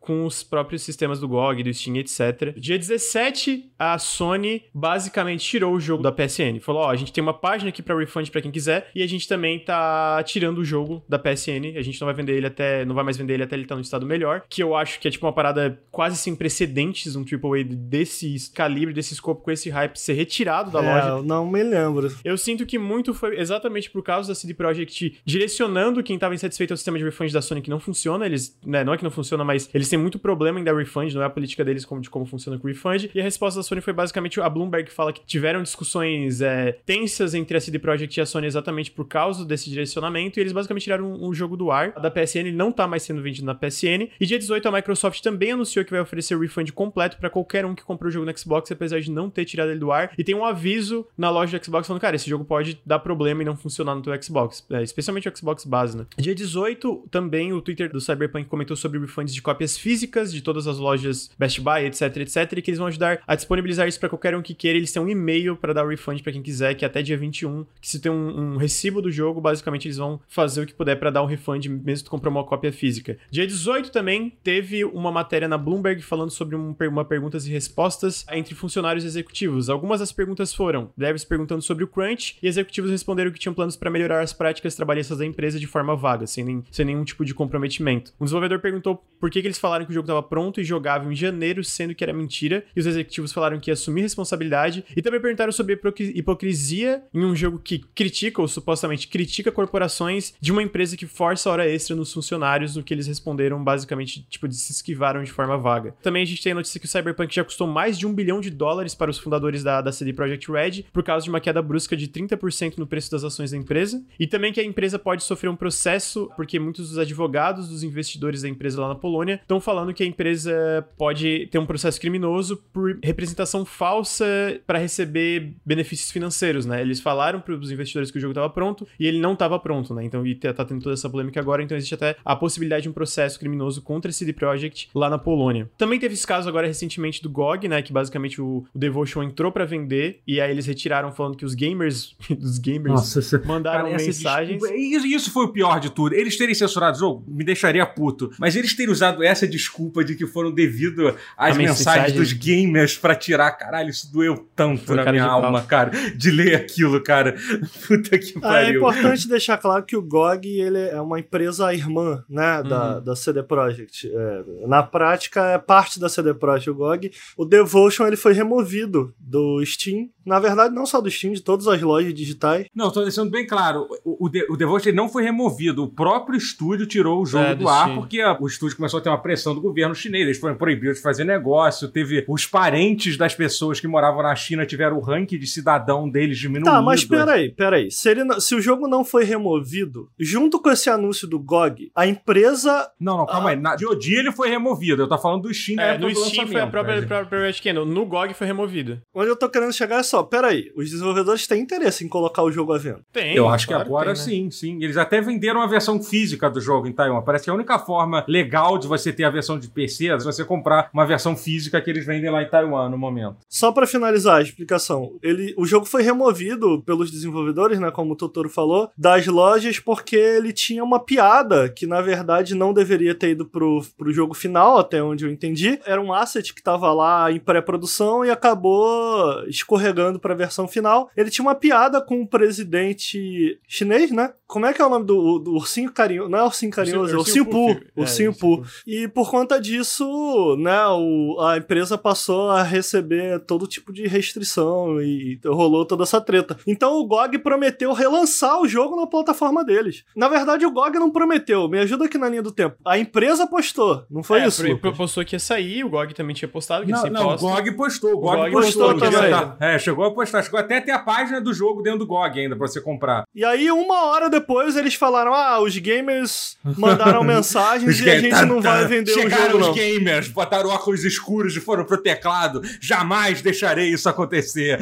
com os próprios sistemas do GOG, do Steam, etc. Dia 17, a Sony basicamente tirou o jogo da PSN. Falou: Ó, a gente tem uma página aqui para refund para quem quiser e a gente também tá tirando o jogo da PSN. A gente não vai vender ele até. Não vai mais vender ele até ele estar tá no estado melhor. Que eu acho que é tipo uma parada quase sem precedentes, um AAA desse calibre, desse escopo, com esse hype ser retirado da é, loja. Não me lembro. Eu sinto que muito foi exatamente por causa da CD Projekt direcionando quem tava insatisfeito ao sistema de refund da Sony que não funciona. Eles, né, não é que não funciona, mas eles têm muito problema em dar refund, não é a política deles como, de como funciona com refund. E a resposta da Sony foi basicamente a Bloomberg fala que tiveram discussões é, tensas entre a CD Projekt e a Sony exatamente por causa desse direcionamento, e eles basicamente tiraram o um, um jogo do ar da PSN, não tá mais sendo vendido na PSN. E dia 18 a Microsoft também anunciou que vai oferecer refund completo para qualquer um que comprou o jogo no Xbox, apesar de não ter tirado ele do ar. E tem um aviso na loja do Xbox falando, cara, esse jogo pode dar problema e não funcionar no teu Xbox, é, especialmente o Xbox base, né? Dia 18 também o Twitter do Cyberpunk comentou sobre refunds de cópias físicas de todas as lojas Best Buy, etc, etc, e que eles vão ajudar a disponibilizar isso para qualquer um que queira. Eles têm um e-mail para dar refund para quem quiser, que é até dia 21, que se tem um, um, recibo do jogo, basicamente eles vão fazer o que puder para dar um refund, mesmo que tu comprou uma cópia física. Dia 18 também teve uma matéria na Bloomberg falando sobre um, uma perguntas e respostas entre funcionários executivos. Algumas das perguntas foram devs perguntando sobre o crunch e executivos responderam que tinham planos para melhorar as práticas trabalhistas da empresa de forma vaga, sem, nem, sem nenhum tipo de comprometimento. Um desenvolvedor perguntou por que, que eles falaram que o jogo estava pronto e jogável em janeiro, sendo que era mentira, e os executivos falaram que ia assumir responsabilidade, e também perguntaram sobre hipocrisia em um jogo que critica, ou supostamente critica corporações de uma empresa que força hora extra nos funcionários, no que eles responderam basicamente, tipo, se esquivaram de forma vaga. Também a gente tem a notícia que o Cyberpunk já custou mais de um bilhão de dólares para os fundadores da, da CD Projekt Red, por causa de uma queda brusca de 30% no preço das ações da empresa, e também que a empresa pode sofrer um processo, porque muitos dos advogados dos investidores da empresa lá na Polônia estão falando que a empresa pode ter um processo criminoso por representação falsa para receber benefícios financeiros, né? Eles falaram para os investidores que o jogo estava pronto e ele não estava pronto, né? Então, e tá, tá tendo toda essa polêmica agora, então existe até a possibilidade de um processo criminoso contra a CD Projekt lá na Polônia. Também teve esse caso agora recentemente do GOG, né? Que basicamente o, o Devotion entrou para vender e aí eles retiraram falando que os gamers, os gamers Nossa, mandaram cara, mensagens. Desculpa, isso foi o pior de tudo. Eles terem censurado o jogo me deixaria puto, mas eles terem usado essa desculpa de que foram devido às A mensagens mensagem- dos gamers pra tirar. Caralho, isso doeu tanto Foi na minha alma, cara, de ler aquilo, cara. Puta que Ah, é pariu. importante deixar claro que o GOG ele é uma empresa irmã né, da, Uhum. da CD Projekt. É, na prática, é parte da CD Projekt o GOG. O Devotion ele foi removido do Steam. Na verdade, não só do Steam, de todas as lojas digitais. Não, tô deixando bem claro. O, o, De- o Devotion não foi removido. O próprio estúdio tirou o jogo É, do do ar Steam. porque a- o estúdio começou a ter uma pressão do governo chinês. Eles foram proibidos de fazer negócio. Teve os parentes das pessoas que moravam na China tiveram o ranking de cidadão deles diminuído. Tá, mas peraí, peraí. Se, ele não- se o jogo não foi removido, junto com esse anúncio do GOG, a empresa. Não, não, calma aí. Na, de dia ele foi removido. Eu tô falando do Steam É, no do Steam foi a própria, mas- própria Red Candle. No GOG foi removido. Onde eu tô querendo chegar é só, peraí, os desenvolvedores têm interesse em colocar o jogo à venda. Tem. Eu acho que claro agora tem, né? sim, sim. Eles até venderam a versão física do jogo em Taiwan. Parece que a única forma legal de você ter a versão de PC é você comprar uma versão física que eles vendem lá em Taiwan no momento. Só pra finalizar a explicação, ele, o jogo foi removido pelos desenvolvedores, né, como o Totoro falou, das lojas porque ele tinha uma piada que na verdade não deveria ter ido pro, pro jogo final, até onde eu entendi. Era um asset que tava lá em pré-produção e acabou escorregando pra versão final. Ele tinha uma piada com o presidente chinês, né? Como é que é o nome do, do ursinho carinhoso? Não é ursinho carinhoso, é ursinho Poo. É, Ursinho Poo. E por conta disso, né, o, a empresa passou a receber todo tipo de restrição e rolou toda essa treta. Então o GOG prometeu relançar o jogo na plataforma deles. Na verdade, o GOG não prometeu. Me ajuda aqui na linha do tempo. A empresa postou, não foi é, isso? Lucas? postou que ia sair, o GOG também tinha postado, que Não, não, o postam. GOG postou. O GOG, GOG postou. postou também. da- É, chegou a postar. Chegou até ter a página do jogo dentro do GOG ainda pra você comprar. E aí, uma hora depois, eles falaram: ah, os gamers mandaram mensagens e a gente tá- não vai tá- vender o Chegaram jogo, os não. gamers, botaram óculos escuros e foram pro teclado. Jamais deixarei isso acontecer.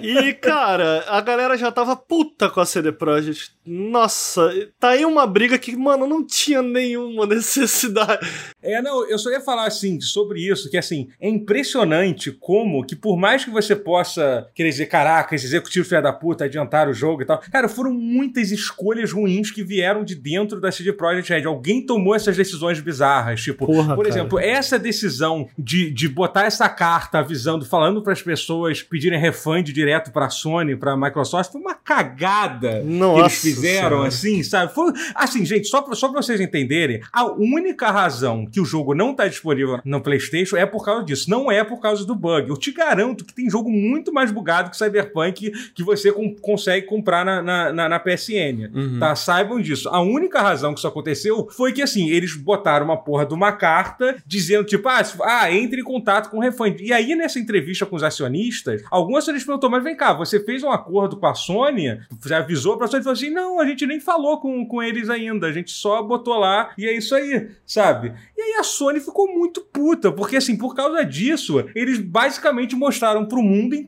E, cara, a galera já tava puta com a CD Projekt. Nossa, tá aí uma briga que, mano, não tinha nenhuma necessidade. É, não, eu só ia falar assim sobre isso, que assim, é impressionante como que por mais que você possa querer dizer, caraca, esse executivo filha da puta adiantaram o jogo e tal, cara, foram muitas escolhas ruins que vieram de dentro da CD Projekt Red. Alguém tomou essas decisões bizarras, tipo, Porra, por cara. exemplo, essa decisão de, de botar essa carta avisando, falando para as pessoas pedirem refund direto pra Sony, pra Microsoft, foi uma cagada que Nossa eles fizeram, Senhora. assim, sabe? Foi, assim, gente, só pra, só pra vocês entenderem, a única razão que o jogo não tá disponível no PlayStation é por causa disso. Não é por causa do bug. Eu te garanto que tem jogo muito mais bugado que Cyberpunk que você com- consegue comprar na, na, na- na PSN. Uhum. Tá? Saibam disso. A única razão que isso aconteceu foi que, assim, eles botaram uma porra de uma carta dizendo, tipo, ah, ah, entre em contato com o refund. E aí, nessa entrevista com os acionistas, alguns acionistas perguntou, mas vem cá, você fez um acordo com a Sony? Já avisou pra Sony? Falou assim, não, a gente nem falou com, com eles ainda, a gente só botou lá e é isso aí, sabe? E aí a Sony ficou muito puta, porque assim, por causa disso, eles basicamente mostraram pro mundo inteiro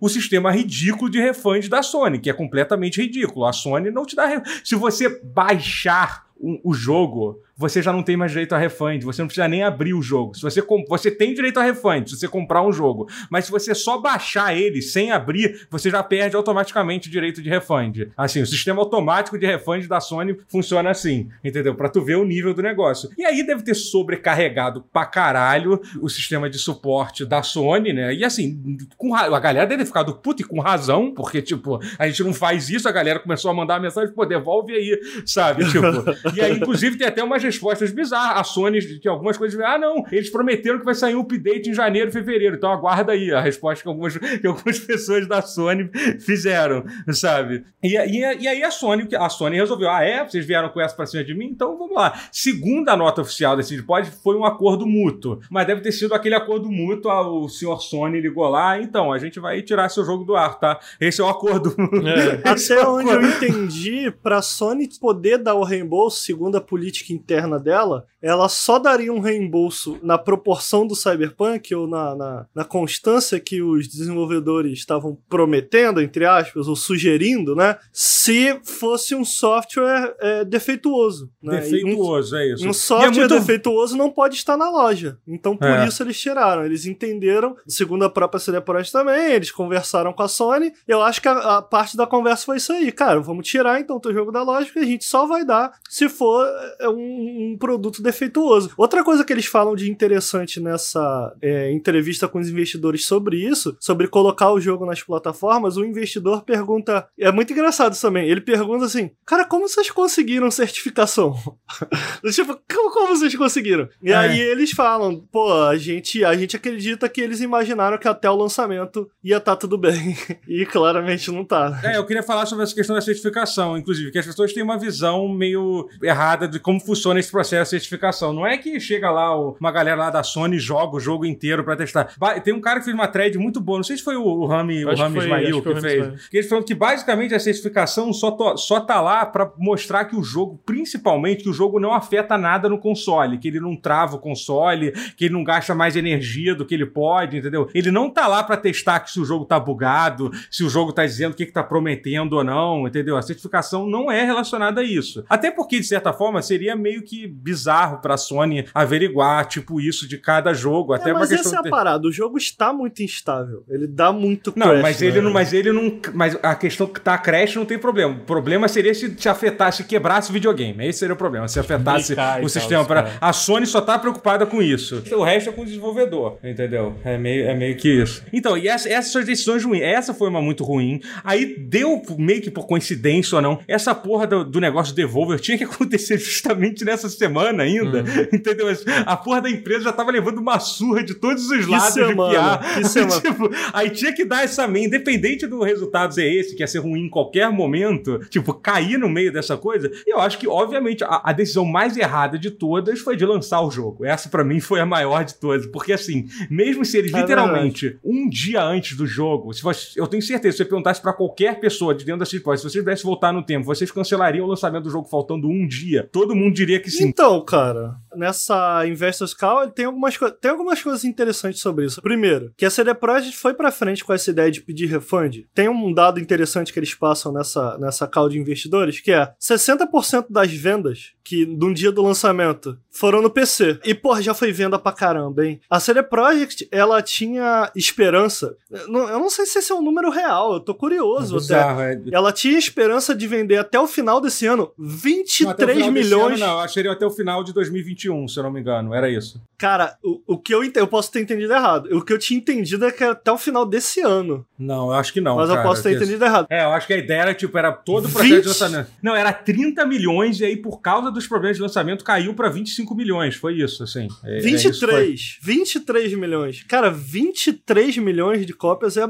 o sistema ridículo de refund da Sony, que é completamente ridículo. A Sony não te dá. Se você baixar o jogo, você já não tem mais direito a refund, você não precisa nem abrir o jogo. Se você, você tem direito a refund se você comprar um jogo, mas se você só baixar ele sem abrir, você já perde automaticamente o direito de refund. Assim, o sistema automático de refund da Sony funciona assim, entendeu? Pra tu ver o nível do negócio. E aí deve ter sobrecarregado pra caralho o sistema de suporte da Sony, né? E assim, com a galera deve ter ficado puta e com razão, porque, tipo, a gente não faz isso, a galera começou a mandar mensagem, pô, devolve aí, sabe? Tipo, e aí, inclusive, tem até umas respostas bizarras. A Sony, que algumas coisas, ah, não, eles prometeram que vai sair um update em janeiro, fevereiro, então aguarda aí a resposta que algumas, que algumas pessoas da Sony fizeram, sabe? E, e, e aí a Sony, a Sony resolveu, ah, é? Vocês vieram com essa pra cima de mim? Então vamos lá. Segundo a nota oficial desse pod, foi um acordo mútuo, mas deve ter sido aquele acordo mútuo, ah, o senhor Sony ligou lá, então, a gente vai tirar seu jogo do ar, tá? Esse é o acordo. É. Esse é Até onde eu entendi, pra Sony poder dar o reembolso, segundo a política interna dela, ela só daria um reembolso na proporção do Cyberpunk ou na, na, na constância que os desenvolvedores estavam prometendo, entre aspas, ou sugerindo, né? Se fosse um software é, defeituoso. Né? E um- Defeituoso, é isso. um é software muito- defeituoso não pode estar na loja. Então, por É. isso eles tiraram. Eles entenderam, segundo a própria CD Projekt também, eles conversaram com a Sony. Eu acho que a, a parte da conversa foi isso aí. Cara, vamos tirar então o teu jogo da loja, que a gente só vai dar se for é, um um, produto defeituoso. Outra coisa que eles falam de interessante nessa é, entrevista com os investidores sobre isso, sobre colocar o jogo nas plataformas, o investidor pergunta. É muito engraçado também. Ele pergunta assim: Cara, como vocês conseguiram certificação? tipo, como, como, vocês conseguiram? E é. aí eles falam: Pô, a gente, a gente acredita que eles imaginaram que até o lançamento ia estar tá tudo bem. e claramente não tá. É, eu queria falar sobre essa questão da certificação, inclusive, que as pessoas têm uma visão meio errada de como funciona esse processo de certificação. Não é que chega lá uma galera lá da Sony joga o jogo inteiro para testar. Tem um cara que fez uma thread muito boa, não sei se foi o Rami, o Rami Ismail que, que fez, que ele falou que basicamente a certificação só, to, só tá lá para mostrar que o jogo, principalmente, que o jogo não afeta nada no console, que ele não trava o console, que ele não gasta mais energia do que ele pode, entendeu? Ele não tá lá para testar que se o jogo tá bugado, se o jogo tá dizendo o que, que tá prometendo ou não, entendeu? A certificação não é relacionada a isso. Até porque, de certa forma, seria meio que bizarro pra Sony averiguar, tipo, isso de cada jogo. É, até mas essa é a parada, o jogo está muito instável. Ele dá muito crash. Não, mas né? ele não. Mas ele não. Mas a questão que tá crash não tem problema. O problema seria se, se afetasse, se quebrasse o videogame. Esse seria o problema. Se afetasse o sistema para. A Sony só tá preocupada com isso. O resto é com o desenvolvedor, entendeu? É meio, é meio que isso. Então, e essa, essas são as decisões ruins. Essa foi uma muito ruim. Aí deu meio que por coincidência ou não, essa porra do, do negócio Devolver tinha que acontecer justamente nessa semana ainda. Uhum. Entendeu? A porra da empresa já tava levando uma surra de todos os lados de piar. Aí, tipo, aí tinha que dar essa meia, independente do resultado ser esse, que ia ser ruim em qualquer momento, tipo, cair no meio dessa coisa. E eu acho que, obviamente, a, a decisão mais errada de todas foi de lançar o jogo. Essa, para mim, foi a maior de todas. Porque, assim, mesmo se eles é literalmente, verdade. um dia antes do jogo, se você, eu tenho certeza, se você perguntasse para qualquer pessoa de dentro da City se vocês pudessem voltar no tempo, vocês cancelariam o lançamento do jogo faltando um dia? Todo mundo diria que sim. Então, cara, nessa Investors Call tem algumas, tem algumas coisas interessantes sobre isso. Primeiro, que a CD Projekt foi para frente com essa ideia de pedir refund. Tem um dado interessante que eles passam nessa, nessa call de investidores, que é 60% das vendas que de um dia do lançamento foram no PC. E, porra, já foi venda pra caramba, hein? A CD Projekt, ela tinha esperança. Eu não sei se esse é um número real, eu tô curioso é bizarro, até. É. Ela tinha esperança de vender até o final desse ano 23 não, milhões. Ano, não, achei até o final de 2021, se eu não me engano. Era isso. Cara, o, o que eu eu posso ter entendido errado. O que eu tinha entendido é que era até o final desse ano. Não, eu acho que não. Mas cara, eu posso ter entendido errado. É, eu acho que a ideia era, tipo, era todo o processo 20... de lançamento. Não, era 30 milhões, e aí, por causa dos problemas de lançamento, caiu pra 25 milhões. Foi isso, assim. É, 23. É isso, foi... 23 milhões. Cara, 23 milhões de cópias é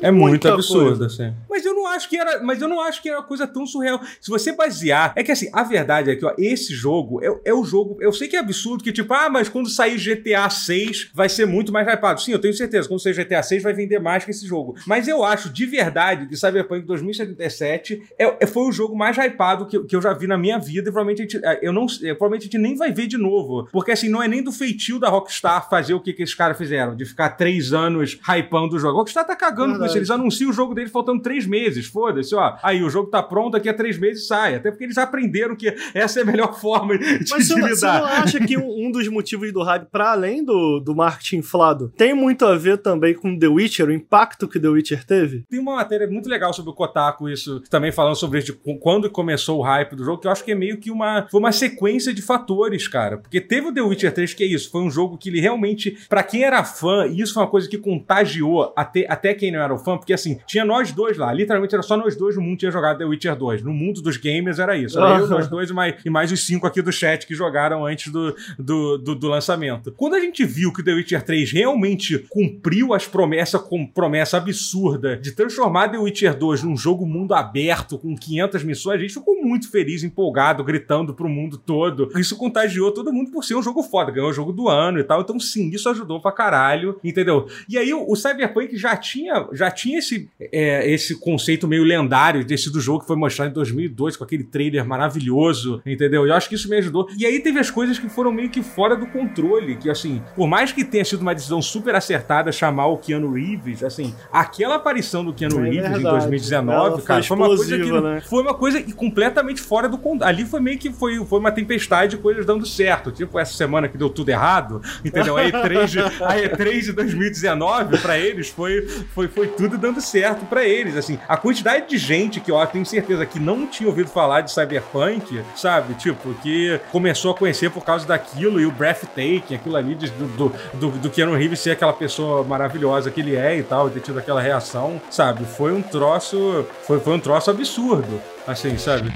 É muito absurdo, assim. Mas eu não acho que era. Mas eu não acho que era uma coisa tão surreal. Se você basear. É que assim, a verdade é que, ó, esse jogo é, é o jogo. Eu sei que é absurdo que, tipo, ah, mas quando sair GTA 6 vai ser muito mais hypado. Sim, eu tenho certeza. Quando sair GTA 6 vai vender mais que esse jogo. Mas eu acho de verdade que Cyberpunk 2077 é, é, foi o jogo mais hypado que, que eu já vi na minha vida. E provavelmente a gente, é, eu não, é, provavelmente a gente nem vai ver de novo. Porque assim, não é nem do feitio da Rockstar fazer o que, que esses caras fizeram, de ficar três anos hypando o jogo. A Rockstar tá cagando com Eles anunciam o jogo dele faltando três meses. Foda-se, ó. Aí o jogo tá pronto, daqui a três meses sai. Até porque eles aprenderam que essa é a melhor forma de, Mas de você, lidar. Você não acha que um, um, dos motivos do hype, para além do, do marketing inflado, tem muito a ver também com The Witcher, o impacto que The Witcher teve? Tem uma matéria muito legal sobre o Kotaku, isso, também falando sobre isso, quando começou o hype do jogo, que eu acho que é meio que uma, foi uma sequência de fatores, cara. Porque teve o The Witcher 3, que é isso, foi um jogo que ele realmente, para quem era fã, e isso foi uma coisa que contagiou até, até quem não era o fã, porque assim, tinha nós dois lá, literalmente era só nós dois no mundo tinha jogado The Witcher 2. No mundo dos gamers era isso. Era uhum. eu, nós dois e mais, e mais os cinco aqui do chat que jogaram antes do, do, do, do lançamento. Quando a gente viu que The Witcher 3 realmente cumpriu as promessas com promessa absurda de transformar The Witcher 2 num jogo mundo aberto com 500 missões, a gente ficou muito feliz, empolgado, gritando pro mundo todo. Isso contagiou todo mundo por ser um jogo foda, ganhou o jogo do ano e tal. Então, sim, isso ajudou pra caralho, entendeu? E aí o, o Cyberpunk já tinha, já tinha esse, é, esse conceito meio lendário desse do jogo que foi mostrado em 2002 com aquele trailer maravilhoso, entendeu? E eu acho que isso me ajudou. E aí teve as coisas que foram meio que fora do controle, que assim, por mais que tenha sido uma decisão super acertada chamar o Keanu Reeves, assim, aquela aparição do Keanu é Reeves verdade. em 2019, Ela cara, foi, foi uma coisa que né? foi uma coisa completamente fora do controle. Ali foi meio que foi, foi uma tempestade de coisas dando certo. Tipo, essa semana que deu tudo errado, entendeu? A E3 de, a E3 de 2019, pra eles, foi, foi, foi tudo dando certo pra eles. Assim, a quantidade de gente que eu tenho certeza que não tinha ouvido falar de Cyberpunk, sabe? Tipo, que começou a conhecer por causa daquilo e o breathtaking, aquilo ali de, do, do, do Keanu Reeves ser aquela pessoa maravilhosa que ele é e tal, e ter tido aquela reação, sabe? Foi um troço. Foi, foi um troço absurdo, assim, sabe?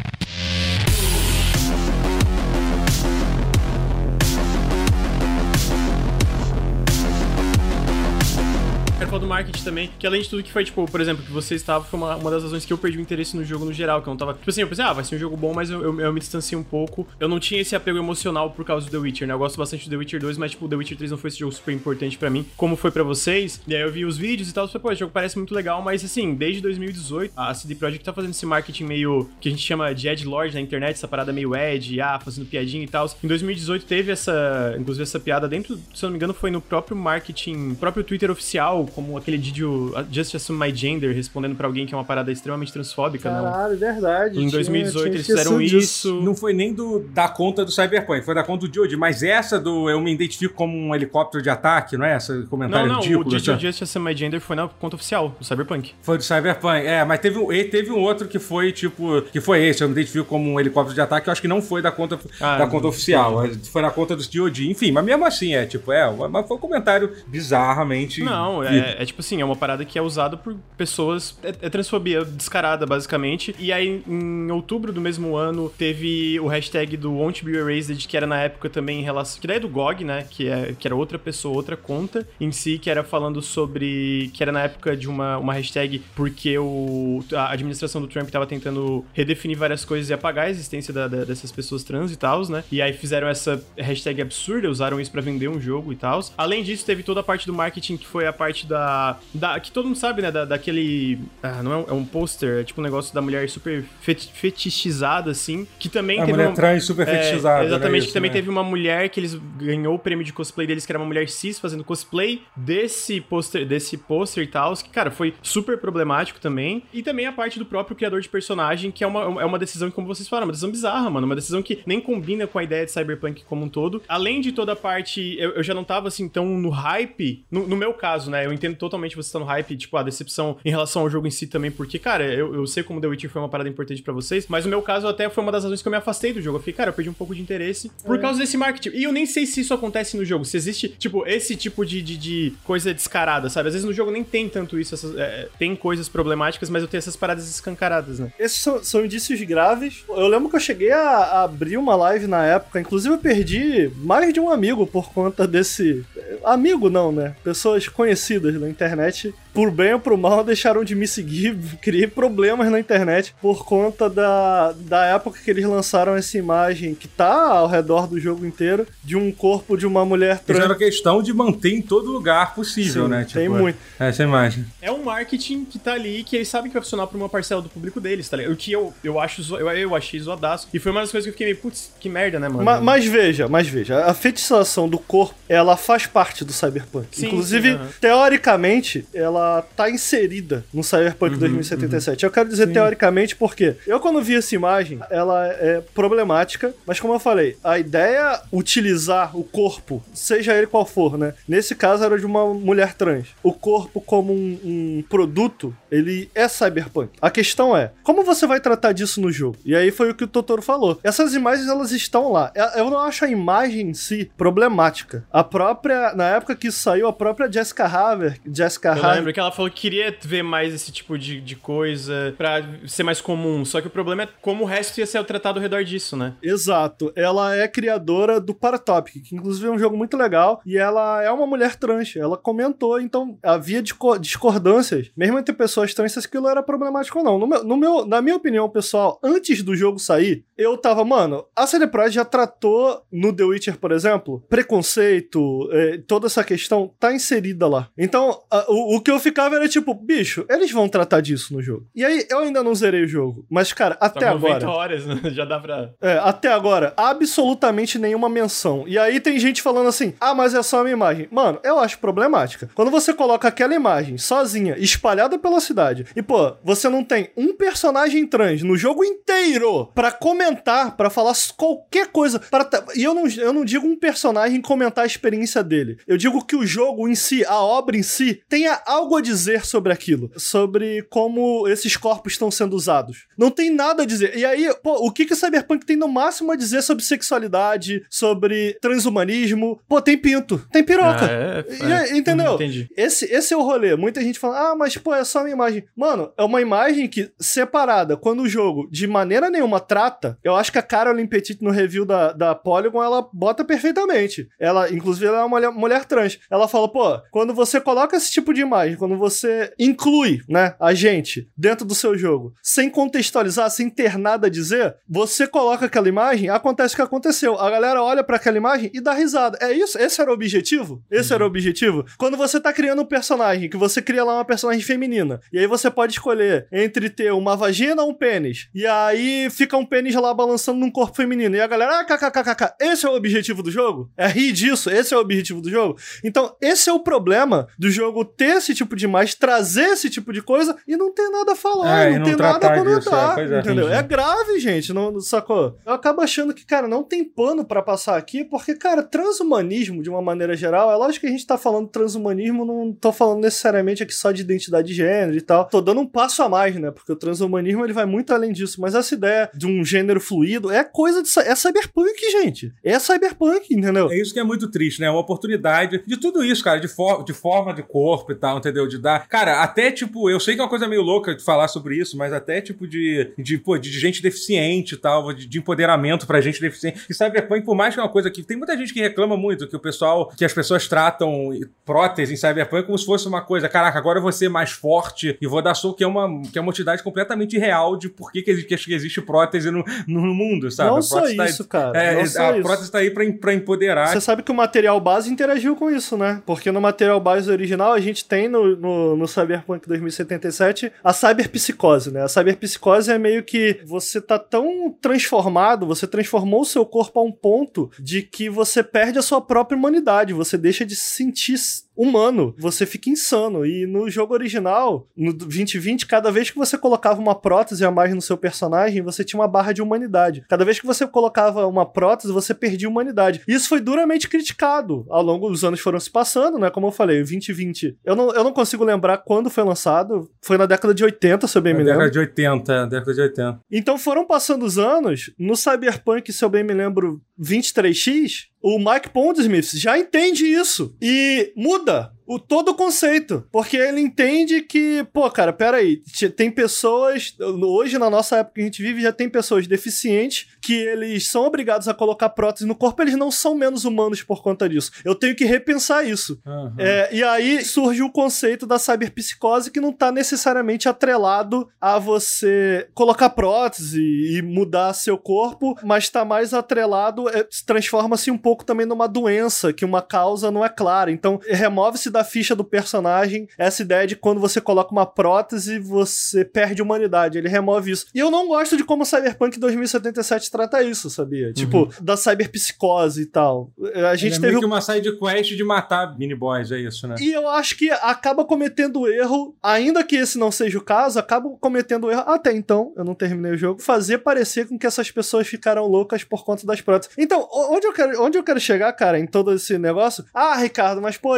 Marketing também, que além de tudo que foi, tipo, por exemplo, que você estava, foi uma, uma das razões que eu perdi o interesse no jogo no geral, que eu não tava. Tipo assim, eu pensei, ah, vai ser um jogo bom, mas eu, eu, eu me distanciei um pouco. Eu não tinha esse apego emocional por causa do The Witcher, né? Eu gosto bastante do The Witcher 2, mas, tipo, o The Witcher 3 não foi esse jogo super importante pra mim, como foi pra vocês. E aí eu vi os vídeos e tal, e falei, pô, esse jogo parece muito legal, mas assim, desde 2018, a CD Projekt tá fazendo esse marketing meio que a gente chama de Edge Lord na internet, essa parada meio Edge, ah, fazendo piadinha e tal. Em 2018 teve essa, inclusive essa piada dentro, se eu não me engano, foi no próprio marketing, próprio Twitter oficial, como aquele vídeo Just Assume My Gender, respondendo pra alguém que é uma parada extremamente transfóbica, né? Caralho, verdade. Em 2018 tinha, tinha eles fizeram isso. Não foi nem do, da conta do Cyberpunk, foi da conta do Joji. Mas essa do eu me identifico como um helicóptero de ataque, não é? Essa comentário não, não, ridículo. O assim. Just Assume My Gender foi na conta oficial do Cyberpunk. Foi do Cyberpunk, é, mas teve, teve um outro que foi tipo. Que foi esse, eu me identifico como um helicóptero de ataque, eu acho que não foi da conta, ah, da conta oficial. Foi na conta do DOD. Enfim, mas mesmo assim, é tipo, é, mas foi um comentário bizarramente. Não, é, é tipo assim, é uma parada que é usada por pessoas. É, é, transfobia descarada, basicamente. E aí, em outubro do mesmo ano, teve o hashtag do Won't Be Erased, que era na época também em relação. Que daí é do GOG, né? Que, é, que era outra pessoa, outra conta em si, que era falando sobre. Que era na época de uma, uma hashtag porque o, a administração do Trump tava tentando redefinir várias coisas e apagar a existência da, da, dessas pessoas trans e tal, né? E aí fizeram essa hashtag absurda, usaram isso para vender um jogo e tal. Além disso, teve toda a parte do marketing que foi a parte da. Da que todo mundo sabe, né? Da, daquele. Ah, não é um, é um pôster, é tipo um negócio da mulher super fetichizada, assim. Que também a teve. mulher uma, trans super é, fetichizada. Exatamente, isso, que também né? teve uma mulher que eles ganhou o prêmio de cosplay deles, que era uma mulher cis fazendo cosplay desse pôster desse pôster e tal. Que, cara, foi super problemático também. E também a parte do próprio criador de personagem, que é uma, é uma decisão, como vocês falaram, uma decisão bizarra, mano. Uma decisão que nem combina com a ideia de Cyberpunk como um todo. Além de toda a parte. Eu, eu já não tava assim tão no hype. No, no meu caso, né? Eu entendo totalmente você tá no hype, tipo, a decepção em relação ao jogo em si também, porque, cara, eu, eu sei como The Witcher foi uma parada importante para vocês, mas no meu caso até foi uma das razões que eu me afastei do jogo. Eu fiquei, cara, eu perdi um pouco de interesse por é. causa desse marketing. E eu nem sei se isso acontece no jogo, se existe, tipo, esse tipo de, de, de coisa descarada, sabe? Às vezes no jogo nem tem tanto isso, essas, é, tem coisas problemáticas, mas eu tenho essas paradas escancaradas, né? Esses são, são indícios graves. Eu lembro que eu cheguei a, a abrir uma live na época, inclusive eu perdi mais de um amigo por conta desse. Amigo não, né? Pessoas conhecidas na internet por bem ou por mal, deixaram de me seguir. Criei problemas na internet por conta da, da época que eles lançaram essa imagem que tá ao redor do jogo inteiro de um corpo de uma mulher trans. Fizeram questão de manter em todo lugar possível, Sim, né? Tipo, tem muito. Essa imagem. É um marketing que tá ali que eles sabem que vai funcionar pra uma parcela do público deles, tá ligado? O que eu, eu acho eu, eu achei zoadaço. E foi uma das coisas que eu fiquei meio, putz, que merda, né, mano? Ma, mas veja, mas veja, a fetichização do corpo, ela faz parte do Cyberpunk. Sim, Inclusive, sim, uh -huh. teoricamente, ela ela tá inserida no Cyberpunk uhum, 2077. Uhum. Eu quero dizer Sim. teoricamente porque eu quando vi essa imagem, ela é problemática, mas como eu falei, a ideia utilizar o corpo, seja ele qual for, né? Nesse caso era de uma mulher trans. O corpo como um, um produto, ele é cyberpunk. A questão é, como você vai tratar disso no jogo? E aí foi o que o Totoro falou. Essas imagens elas estão lá. Eu não acho a imagem em si problemática. A própria, na época que saiu, a própria Jessica Harper, Jessica Harper que ela falou que queria ver mais esse tipo de, de coisa pra ser mais comum. Só que o problema é como o resto ia ser tratado ao redor disso, né? Exato. Ela é criadora do Paratopic, que inclusive é um jogo muito legal. E ela é uma mulher trans. Ela comentou, então havia discordâncias, mesmo entre pessoas trans, se aquilo era problemático ou não. No meu, no meu, na minha opinião, pessoal, antes do jogo sair, eu tava, mano, a CD Projekt já tratou no The Witcher, por exemplo, preconceito, eh, toda essa questão tá inserida lá. Então, a, o, o que eu ficava era tipo, bicho, eles vão tratar disso no jogo. E aí, eu ainda não zerei o jogo. Mas, cara, até agora. 90 horas, né? já dá pra. É, até agora, absolutamente nenhuma menção. E aí tem gente falando assim: ah, mas é só uma imagem. Mano, eu acho problemática. Quando você coloca aquela imagem sozinha, espalhada pela cidade, e pô, você não tem um personagem trans no jogo inteiro pra comentar, pra falar qualquer coisa. Pra e eu não, eu não digo um personagem comentar a experiência dele. Eu digo que o jogo em si, a obra em si, tenha algo a dizer sobre aquilo. Sobre como esses corpos estão sendo usados. Não tem nada a dizer. E aí, pô, o que que o Cyberpunk tem no máximo a dizer sobre sexualidade, sobre transhumanismo? Pô, tem pinto, tem piroca. Ah, é, E aí, entendeu? Entendi. Esse, esse é o rolê. Muita gente fala, ah, mas pô, é só uma imagem. Mano, é uma imagem que, separada, quando o jogo de maneira nenhuma trata, eu acho que a Carolyn Petit no review da, da Polygon, ela bota perfeitamente. Ela, inclusive, ela é uma mulher, mulher trans. Ela fala, pô, quando você coloca esse tipo de imagem, quando você inclui, né, a gente dentro do seu jogo, sem contextualizar, sem ter nada a dizer, você coloca aquela imagem, acontece o que aconteceu. A galera olha pra aquela imagem e dá risada. É isso? Esse era o objetivo? Esse era o objetivo? Quando você tá criando um personagem, que você cria lá uma personagem feminina, e aí você pode escolher entre ter uma vagina ou um pênis, e aí fica um pênis lá balançando num corpo feminino, e a galera, ah, kkkk, esse é o objetivo do jogo? É rir disso? Esse é o objetivo do jogo? Então, esse é o problema do jogo ter esse tipo de imagem, trazer esse tipo de coisa e não ter nada a falar, É, não, não ter nada a tratar disso, comentar, é, é, entendeu? entendi. É grave, gente, não, sacou? Eu acabo achando que, cara, não tem pano pra passar aqui, porque, cara, transhumanismo, de uma maneira geral, é lógico que a gente tá falando transhumanismo, não tô falando necessariamente aqui só de identidade de gênero e tal. Tô dando um passo a mais, né? Porque o transhumanismo, ele vai muito além disso, mas essa ideia de um gênero fluido é coisa de... É cyberpunk, gente. É cyberpunk, entendeu? É isso que é muito triste, né? Uma oportunidade de tudo isso, cara, de, for de forma de corpo e tal, entendeu? De dar. Cara, até tipo, eu sei que é uma coisa meio louca de falar sobre isso, mas até tipo de, de, pô, de gente deficiente e tal, de, de empoderamento pra gente deficiente. E Cyberpunk, por mais que é uma coisa que. Tem muita gente que reclama muito que o pessoal, que as pessoas tratam prótese em Cyberpunk como se fosse uma coisa, caraca, agora eu vou ser mais forte e vou dar soco, que é uma, que é uma entidade completamente real de por que, que existe- que existe prótese no, no mundo, sabe? Não só tá- isso, cara. É, não só a isso. prótese tá aí pra, pra empoderar. Você sabe que o material base interagiu com isso, né? Porque no material base original a gente tem no, no, no Cyberpunk 2077 a cyberpsicose, né? A cyberpsicose é meio que você tá tão transformado, você transformou o seu corpo a um ponto de que você perde a sua própria humanidade, você deixa de se sentir humano, você fica insano. E no jogo original, no 2020, cada vez que você colocava uma prótese a mais no seu personagem, você tinha uma barra de humanidade. Cada vez que você colocava uma prótese, você perdia humanidade. Isso foi duramente criticado ao longo dos anos foram se passando, né? Como eu falei, o 2020. Eu não, eu não consigo lembrar quando foi lançado. Foi na década de 80, se eu bem Na me lembro. década de 80, década de 80. Então foram passando os anos, no Cyberpunk, se eu bem me lembro, 23x, o Mike Pondsmith já entende isso e muda o todo o conceito, porque ele entende que, pô, cara, peraí, tem pessoas, hoje na nossa época que a gente vive, já tem pessoas deficientes que eles são obrigados a colocar prótese no corpo, eles não são menos humanos por conta disso. Eu tenho que repensar isso. Aham. É, e aí surge o conceito da cyberpsicose que não tá necessariamente atrelado a você colocar prótese e mudar seu corpo, mas tá mais atrelado, é, se transforma-se um pouco também numa doença, que uma causa não é clara. Então, remove-se da ficha do personagem essa ideia de quando você coloca uma prótese, você perde humanidade. Ele remove isso. E eu não gosto de como o Cyberpunk 2077 trata isso, sabia? Tipo, da cyberpsicose e tal. A gente é teve meio que uma side quest de matar mini boys, é isso, né? e eu acho que acaba cometendo erro, ainda que esse não seja o caso, acaba cometendo erro, até então, eu não terminei o jogo, fazer parecer com que essas pessoas ficaram loucas por conta das próteses. Então, onde eu quero, onde eu quero chegar, cara, em todo esse negócio? Ah, Ricardo, mas pô,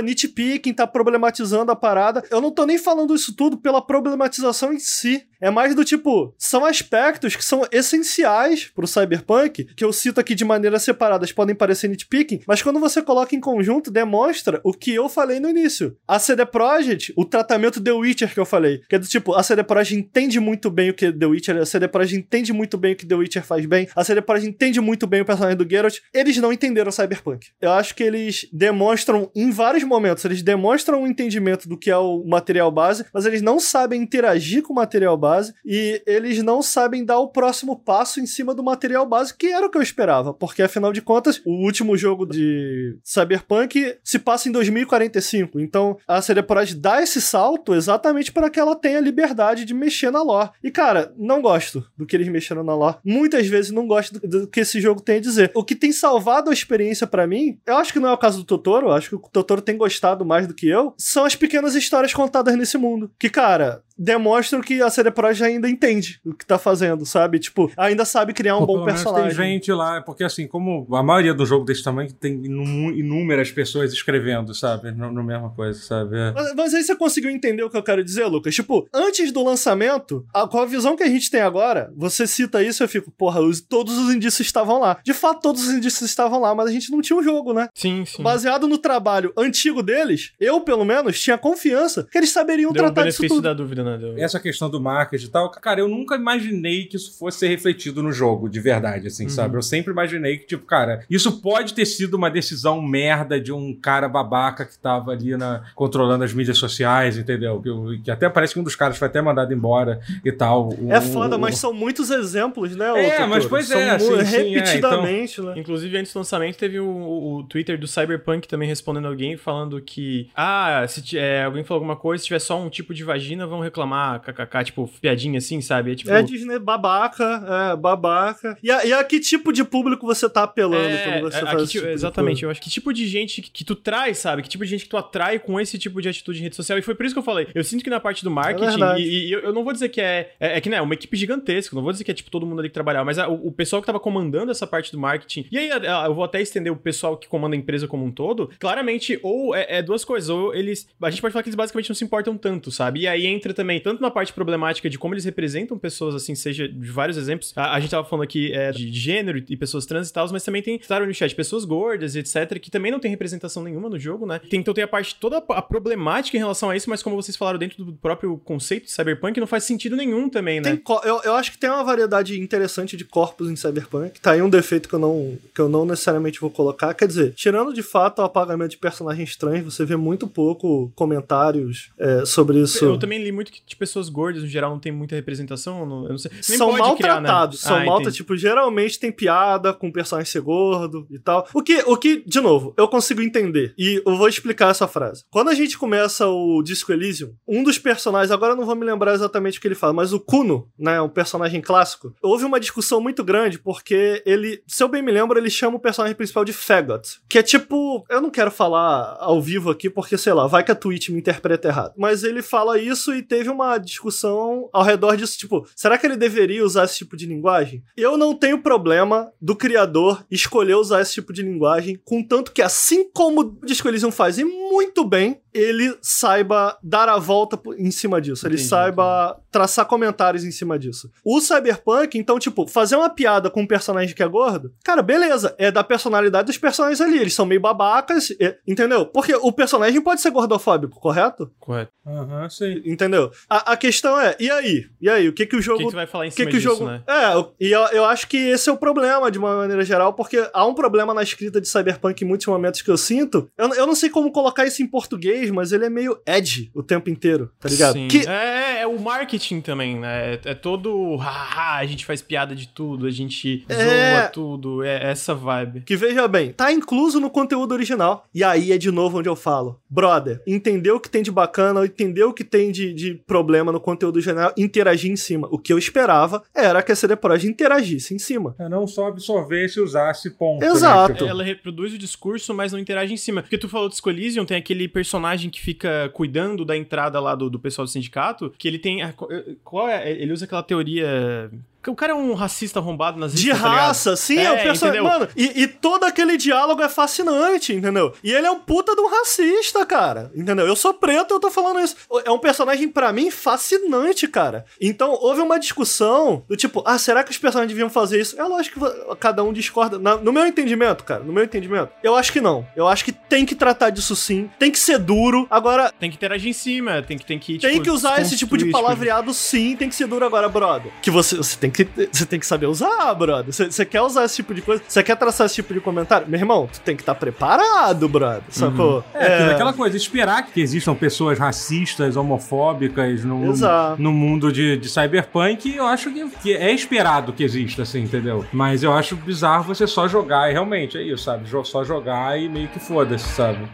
nitpicking tá problematizando a parada. Eu não tô nem falando isso tudo pela problematização em si. É mais do tipo, são aspectos que são essenciais pro Cyberpunk, que eu cito aqui de maneiras separadas, podem parecer nitpicking, mas quando você coloca em conjunto, demonstra o que eu falei no início. A CD Projekt, o tratamento The Witcher que eu falei, que é do tipo, a CD Projekt entende muito bem o que The Witcher, a CD Projekt entende muito bem o que The Witcher faz bem, a CD Projekt entende muito bem o personagem do Geralt, eles não entenderam Cyberpunk. Eu acho que eles demonstram em vários momentos, eles demonstram um entendimento do que é o material base, mas eles não sabem interagir com o material base e eles não sabem dar o próximo passo em cima do material base, que era o que eu esperava, porque afinal de contas, o último jogo de Cyberpunk se passa em 2045, então a CD Projekt dá esse salto exatamente para que ela tenha liberdade de mexer na lore. E cara, não gosto do que eles mexeram na lore. Muitas vezes não gosto do, do que esse jogo tem a dizer. O que tem salvado a experiência para mim, eu acho que não é o caso do Totoro, eu acho que o Totoro tem gostado mais do que eu, são as pequenas histórias contadas nesse mundo. Que, cara, demonstram que a CD Projekt ainda entende o que tá fazendo, sabe? Tipo, ainda sabe criar um Pô, bom pelo menos personagem. Tem gente lá, porque assim, como a maioria do jogo desse tamanho tem inú- inúmeras pessoas escrevendo, sabe? No, no mesma coisa, sabe? É. Mas, mas aí você conseguiu entender o que eu quero dizer, Lucas? Tipo, antes do lançamento, a- com a visão que a gente tem agora, você cita isso eu fico, porra, os- todos os indícios estavam lá. De fato, todos os indícios estavam lá, mas a gente não tinha um jogo, né? Sim, sim. Baseado no trabalho antigo deles, eu, pelo menos, tinha confiança que eles saberiam Deu o tratar disso benefício tudo. da dúvida, né? Deu... Essa questão do marketing e tal, cara, eu nunca imaginei que isso fosse ser refletido no jogo, de verdade, assim, sabe? Eu sempre imaginei que, tipo, cara, isso pode ter sido uma decisão merda de um cara babaca que tava ali na, controlando as mídias sociais, entendeu? Que, que até parece que um dos caras foi até mandado embora e tal. O- É foda, o- mas são muitos exemplos, né? É, Totoro? mas pois São é, mu- sim, sim, é, repetidamente, né? Inclusive, antes do lançamento, teve o, o- Twitter do Cyberpunk também respondendo alguém, falando que, ah, se é, alguém falou alguma coisa, se tiver só um tipo de vagina, vão reclamar, kkk, tipo, piadinha assim, sabe? É tipo. É Disney babaca, é, babaca. E a, e a que tipo de público você tá apelando É, quando você é, a faz que tipo de exatamente, eu acho que tipo de gente que, que tu traz, sabe? Que tipo de gente que tu atrai com esse tipo de atitude em rede social. E foi por isso que eu falei. Eu sinto que na parte do marketing, verdade. e, e eu, eu não vou dizer que é, é. é que né, é uma equipe gigantesca, não vou dizer que é tipo todo mundo ali que trabalhava, mas a- o, o pessoal que tava comandando essa parte do marketing. E aí eu vou até estender o pessoal que comanda a empresa como um todo. Claramente, ou é, é duas coisas, ou eles. A gente pode falar que eles basicamente não se importam tanto, sabe? E aí entra também, tanto na parte problemática de como eles representam pessoas, assim, seja de vários exemplos. A, a gente tava falando aqui é, de gênero e pessoas trans e tal, mas também tem, claro, no chat, pessoas gordas e etc, que também não tem representação nenhuma no jogo, né? Tem, então tem a parte toda a problemática em relação a isso, mas como vocês falaram dentro do próprio conceito de cyberpunk, não faz sentido nenhum também, né? Tem eu, eu acho que tem uma variedade interessante de corpos em Cyberpunk. Tá aí um defeito que eu não, que eu não necessariamente vou colocar. Quer dizer, tirando de fato o apagamento de personagens trans, você vê muito pouco comentários é, sobre isso. Eu também li muito que de pessoas gordas, no geral, não tem muita representação, não, eu não sei. Nem são né? maltratados, são Ah, entendi. Tipo, geralmente tem piada com o personagem ser gordo e tal. O que, o que, de novo, eu consigo entender. E eu vou explicar essa frase. Quando a gente começa o Disco Elysium, um dos personagens, agora eu não vou me lembrar exatamente o que ele fala, mas o Kuno, né, um personagem clássico, houve uma discussão muito grande porque ele, se eu bem me lembro, ele chama o personagem principal de Faggot, que é tipo, eu não quero falar ao vivo aqui porque, sei lá, vai que a Twitch me interpreta errado. Mas ele fala isso e teve uma discussão ao redor disso, tipo, será que ele deveria usar esse tipo de linguagem? Eu não tenho problema do criador escolher usar esse tipo de linguagem, contanto que assim como o Disco Elysium faz e muito bem, ele saiba dar a volta por- em cima disso, ele Entendi, saiba traçar comentários em cima disso. O Cyberpunk, então, tipo, fazer uma piada com um personagem que é gordo, cara, beleza, é da personalidade dos personagens ali, eles são meio babacas, é- entendeu? Porque o personagem pode ser gordofóbico, correto? Correto. Aham, sei. Entendeu? A, a questão é, e aí? E aí, o que que o O jogo que, que tu vai falar em o que, cima que o disso, jogo. né? É, eu- e eu, eu acho que esse é o problema, de uma maneira geral, porque há um problema na escrita de Cyberpunk em muitos momentos que eu sinto. Eu, eu não sei como colocar isso em português, mas ele é meio edgy o tempo inteiro, tá ligado? Sim. Que, É, é o marketing também, né? É, é todo. Haha, a gente faz piada de tudo, a gente É. zoa tudo. É essa vibe. que veja bem, tá incluso no conteúdo original. E aí é de novo onde eu falo. Brother, entendeu o que tem de bacana, entendeu o que tem de, de problema no conteúdo original, interagir em cima. O que eu esperava era que a CD Projekt interagisse em cima. É não só absorvesse e usasse ponto. né? Exato. Tipo, Ela reproduz o discurso, mas não interage em cima. Porque tu falou de Elysium, tem aquele personagem que fica cuidando da entrada lá do, do pessoal do sindicato, que ele tem. a- Qual é? Ele usa aquela teoria. Que O cara é um racista arrombado nas De raça, sim, é, o personagem. Mano, e, e todo aquele diálogo é fascinante, entendeu? E ele é um puta de um racista, cara. Entendeu? Eu sou preto, eu tô falando isso. É um personagem, pra mim, fascinante, cara. Então, houve uma discussão do tipo, ah, será que os personagens deviam fazer isso? É lógico que cada um discorda. Na- no meu entendimento, cara, no meu entendimento, eu acho que não. Eu acho que tem que tratar disso sim, tem que ser duro. Agora, Tem que interagir em cima, tem que. Tem que, tem tipo, que usar esse tipo de desconstruir, palavreado sim, tem que ser duro agora, brother. Que você, você tem que, você tem que saber usar, brother. Você, você quer usar esse tipo de coisa? Você quer traçar esse tipo de comentário? Meu irmão, tu tem que estar tá preparado, brother. Sacou? Uhum. É, é, aquela coisa, esperar que existam pessoas racistas, homofóbicas no, no mundo de, de cyberpunk, eu acho que, que é esperado que exista, assim, entendeu? Mas eu acho bizarro você só jogar, e realmente é isso, sabe? Só jogar e meio que foda-se, sabe?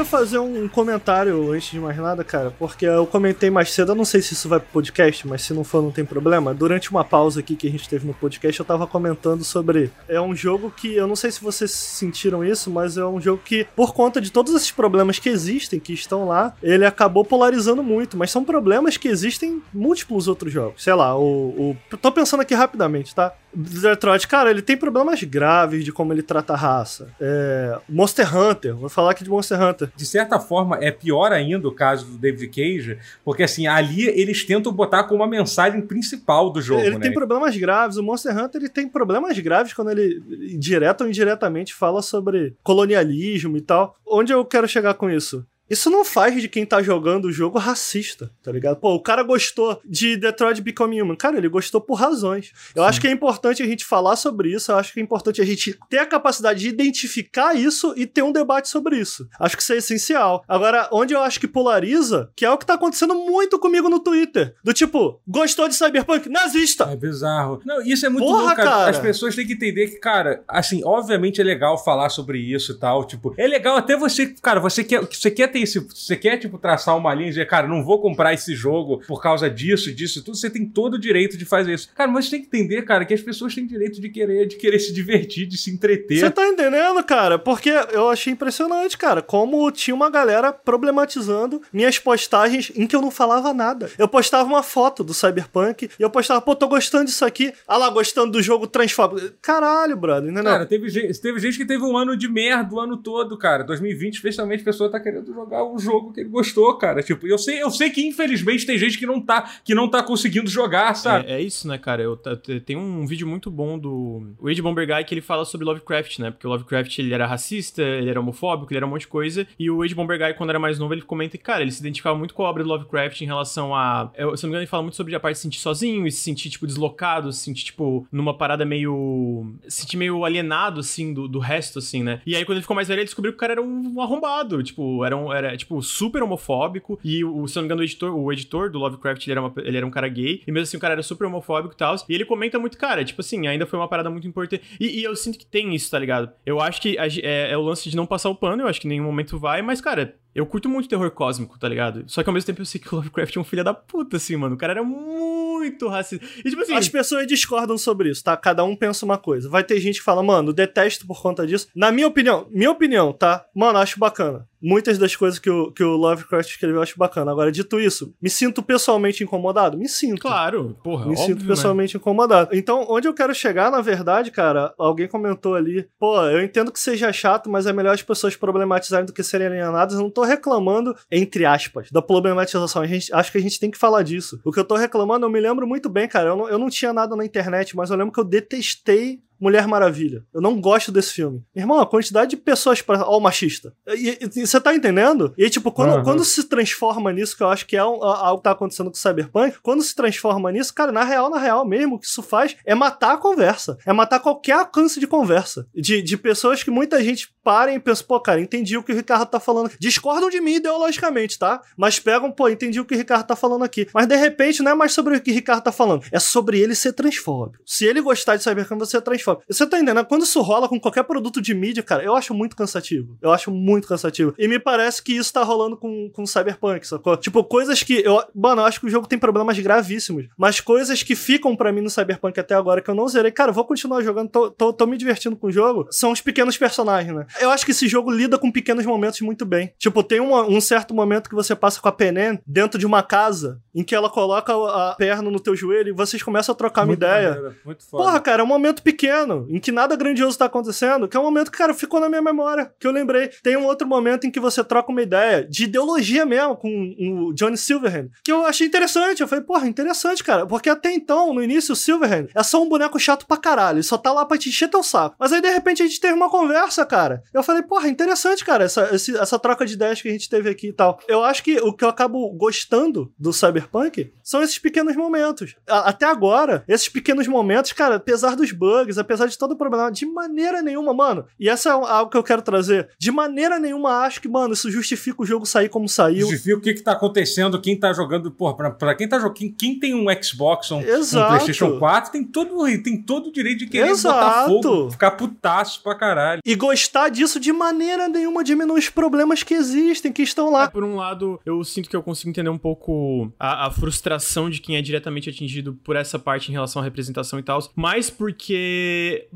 Queria fazer um comentário antes de mais nada, cara, porque eu comentei mais cedo, eu não sei se isso vai pro podcast, mas se não for, não tem problema. Durante uma pausa aqui que a gente teve no podcast, eu tava comentando sobre. É um jogo que, eu não sei se vocês sentiram isso, mas é um jogo que, por conta de todos esses problemas que existem, que estão lá, ele acabou polarizando muito, mas são problemas que existem em múltiplos outros jogos. Sei lá, o. o... Tô pensando aqui rapidamente, tá? Detroit, cara, ele tem problemas graves de como ele trata a raça. É... Monster Hunter, vou falar aqui de Monster Hunter de certa forma, é pior ainda o caso do David Cage, porque assim, ali eles tentam botar como uma mensagem principal do jogo. Ele né? tem problemas graves. O Monster Hunter ele tem problemas graves quando ele, direto ou indiretamente, fala sobre colonialismo e tal. Onde eu quero chegar com isso? Isso não faz de quem tá jogando o jogo racista, tá ligado? Pô, o cara gostou de Detroit Become Human. Cara, ele gostou por razões. Eu Sim. acho que é importante a gente falar sobre isso, eu acho que é importante a gente ter a capacidade de identificar isso e ter um debate sobre isso. Acho que isso é essencial. Agora, onde eu acho que polariza, que é o que tá acontecendo muito comigo no Twitter. Do tipo, gostou de Cyberpunk? Nazista! É bizarro. Não, isso é muito Porra, louco, cara. cara. As pessoas têm que entender que, cara, assim, obviamente é legal falar sobre isso e tal, tipo, é legal até você, cara, você quer, você quer ter tem esse. Você quer, tipo, traçar uma linha e dizer, cara, não vou comprar esse jogo por causa disso, disso, tudo, você tem todo o direito de fazer isso. Cara, mas você tem que entender, cara, que as pessoas têm direito de querer, de querer se divertir, de se entreter. Você tá entendendo, cara? Porque eu achei impressionante, cara, como tinha uma galera problematizando minhas postagens em que eu não falava nada. Eu postava uma foto do Cyberpunk e eu postava, pô, tô gostando disso aqui. Ah lá, gostando do jogo transfóbico. Caralho, brother, entendeu? Cara, teve teve gente que teve um ano de merda o ano todo, cara. 2020, especialmente, a pessoa tá querendo jogar jogar o jogo que ele gostou, cara. Tipo, eu sei, eu sei que infelizmente tem gente que não tá, que não tá conseguindo jogar, sabe? É, é isso, né, cara? Eu, tem um vídeo muito bom do Wade Bomber Guy que ele fala sobre Lovecraft, né? Porque o Lovecraft ele era racista, ele era homofóbico, ele era um monte de coisa. E o Wade Bomber Guy, quando era mais novo, ele comenta que, cara, ele se identificava muito com a obra do Lovecraft em relação a. Se não me engano, ele fala muito sobre a parte de se sentir sozinho e se sentir, tipo, deslocado, se sentir, tipo, numa parada meio. se sentir meio alienado, assim, do, do resto, assim, né? E aí, quando ele ficou mais velho, ele descobriu que o cara era um arrombado. Tipo, era um, era, tipo, super homofóbico. E, o, se não me engano, o editor, o editor do Lovecraft, ele era, uma, ele era um cara gay. E mesmo assim, o cara era super homofóbico e tal. E ele comenta muito, cara, tipo assim, ainda foi uma parada muito importante. E, e eu sinto que tem isso, tá ligado? Eu acho que é, é o lance de não passar o pano, eu acho que em nenhum momento vai, mas, cara, eu curto muito terror cósmico, tá ligado? Só que ao mesmo tempo eu sei que o Lovecraft é um filho da puta, assim, mano. O cara era muito racista. E tipo assim. As pessoas discordam sobre isso, tá? Cada um pensa uma coisa. Vai ter gente que fala, mano, detesto por conta disso. Na minha opinião, minha opinião, tá? Mano, acho bacana muitas das coisas que o, que o Lovecraft escreveu eu acho bacana. Agora, dito isso, me sinto pessoalmente incomodado? Me sinto. Claro, porra. Me óbvio, sinto né? pessoalmente né? incomodado. Então, onde eu quero chegar, na verdade, cara, alguém comentou ali, pô, eu entendo que seja chato, mas é melhor as pessoas problematizarem do que serem alienadas. Eu não tô reclamando, entre aspas, da problematização. A gente, acho que a gente tem que falar disso. O que eu tô reclamando, eu me lembro muito bem, cara. Eu não, eu não tinha nada na internet, mas eu lembro que eu detestei Mulher Maravilha. Eu não gosto desse filme. Irmão, a quantidade de pessoas para Ó, o machista. E, você tá entendendo? E tipo, quando, uhum. quando se transforma nisso, que eu acho que é algo que tá acontecendo com o Cyberpunk, quando se transforma nisso, cara, na real, na real mesmo, o que isso faz é matar a conversa. É matar qualquer alcance de conversa. De, de pessoas que muita gente parem e pensa, pô, cara, entendi o que o Ricardo tá falando. Discordam de mim ideologicamente, tá? Mas pegam, pô, entendi o que o Ricardo tá falando aqui. Mas de repente não é mais sobre o que o Ricardo tá falando, é sobre ele ser transfóbico. Se ele gostar de Cyberpunk, você é transfóbico você tá entendendo? Quando isso rola com qualquer produto de mídia, cara, eu acho muito cansativo. Eu acho muito cansativo. E me parece que isso tá rolando com, com Cyberpunk, sacou? Tipo, coisas que. Eu, mano, eu acho que o jogo tem problemas gravíssimos. Mas coisas que ficam para mim no Cyberpunk até agora que eu não zerei. Cara, eu vou continuar jogando, tô, tô, tô me divertindo com o jogo. São os pequenos personagens, né? Eu acho que esse jogo lida com pequenos momentos muito bem. Tipo, tem uma, um certo momento que você passa com a Penen dentro de uma casa em que ela coloca a perna no teu joelho e vocês começam a trocar muito uma ideia. Maneiro, muito foda. Porra, cara, é um momento pequeno acontecendo, em que nada grandioso tá acontecendo, que é um momento que, cara, ficou na minha memória, que eu lembrei. Tem um outro momento em que você troca uma ideia de ideologia mesmo com o Johnny Silverhand, que eu achei interessante. Eu falei, porra, interessante, cara, porque até então, no início, o Silverhand é só um boneco chato pra caralho, ele só tá lá pra te encher teu saco. Mas aí, de repente, a gente teve uma conversa, cara. Eu falei, porra, interessante, cara, essa, esse, essa troca de ideias que a gente teve aqui e tal. Eu acho que o que eu acabo gostando do Cyberpunk são esses pequenos momentos. A, até agora, esses pequenos momentos, cara, apesar dos bugs, apesar de todo o problema, de maneira nenhuma, mano. E essa é algo que eu quero trazer. De maneira nenhuma acho que, mano, isso justifica o jogo sair como saiu. Justifica o que, que tá acontecendo, quem tá jogando, porra, pra, pra quem tá jogando, quem, quem, tem um Xbox, um, um, PlayStation 4, tem todo, tem todo o direito de querer Exato. botar fogo, ficar putaço pra caralho. E gostar disso de maneira nenhuma diminui os problemas que existem, que estão lá. É, por um lado, eu sinto que eu consigo entender um pouco a, a frustração de quem é diretamente atingido por essa parte em relação à representação e tal, mas porque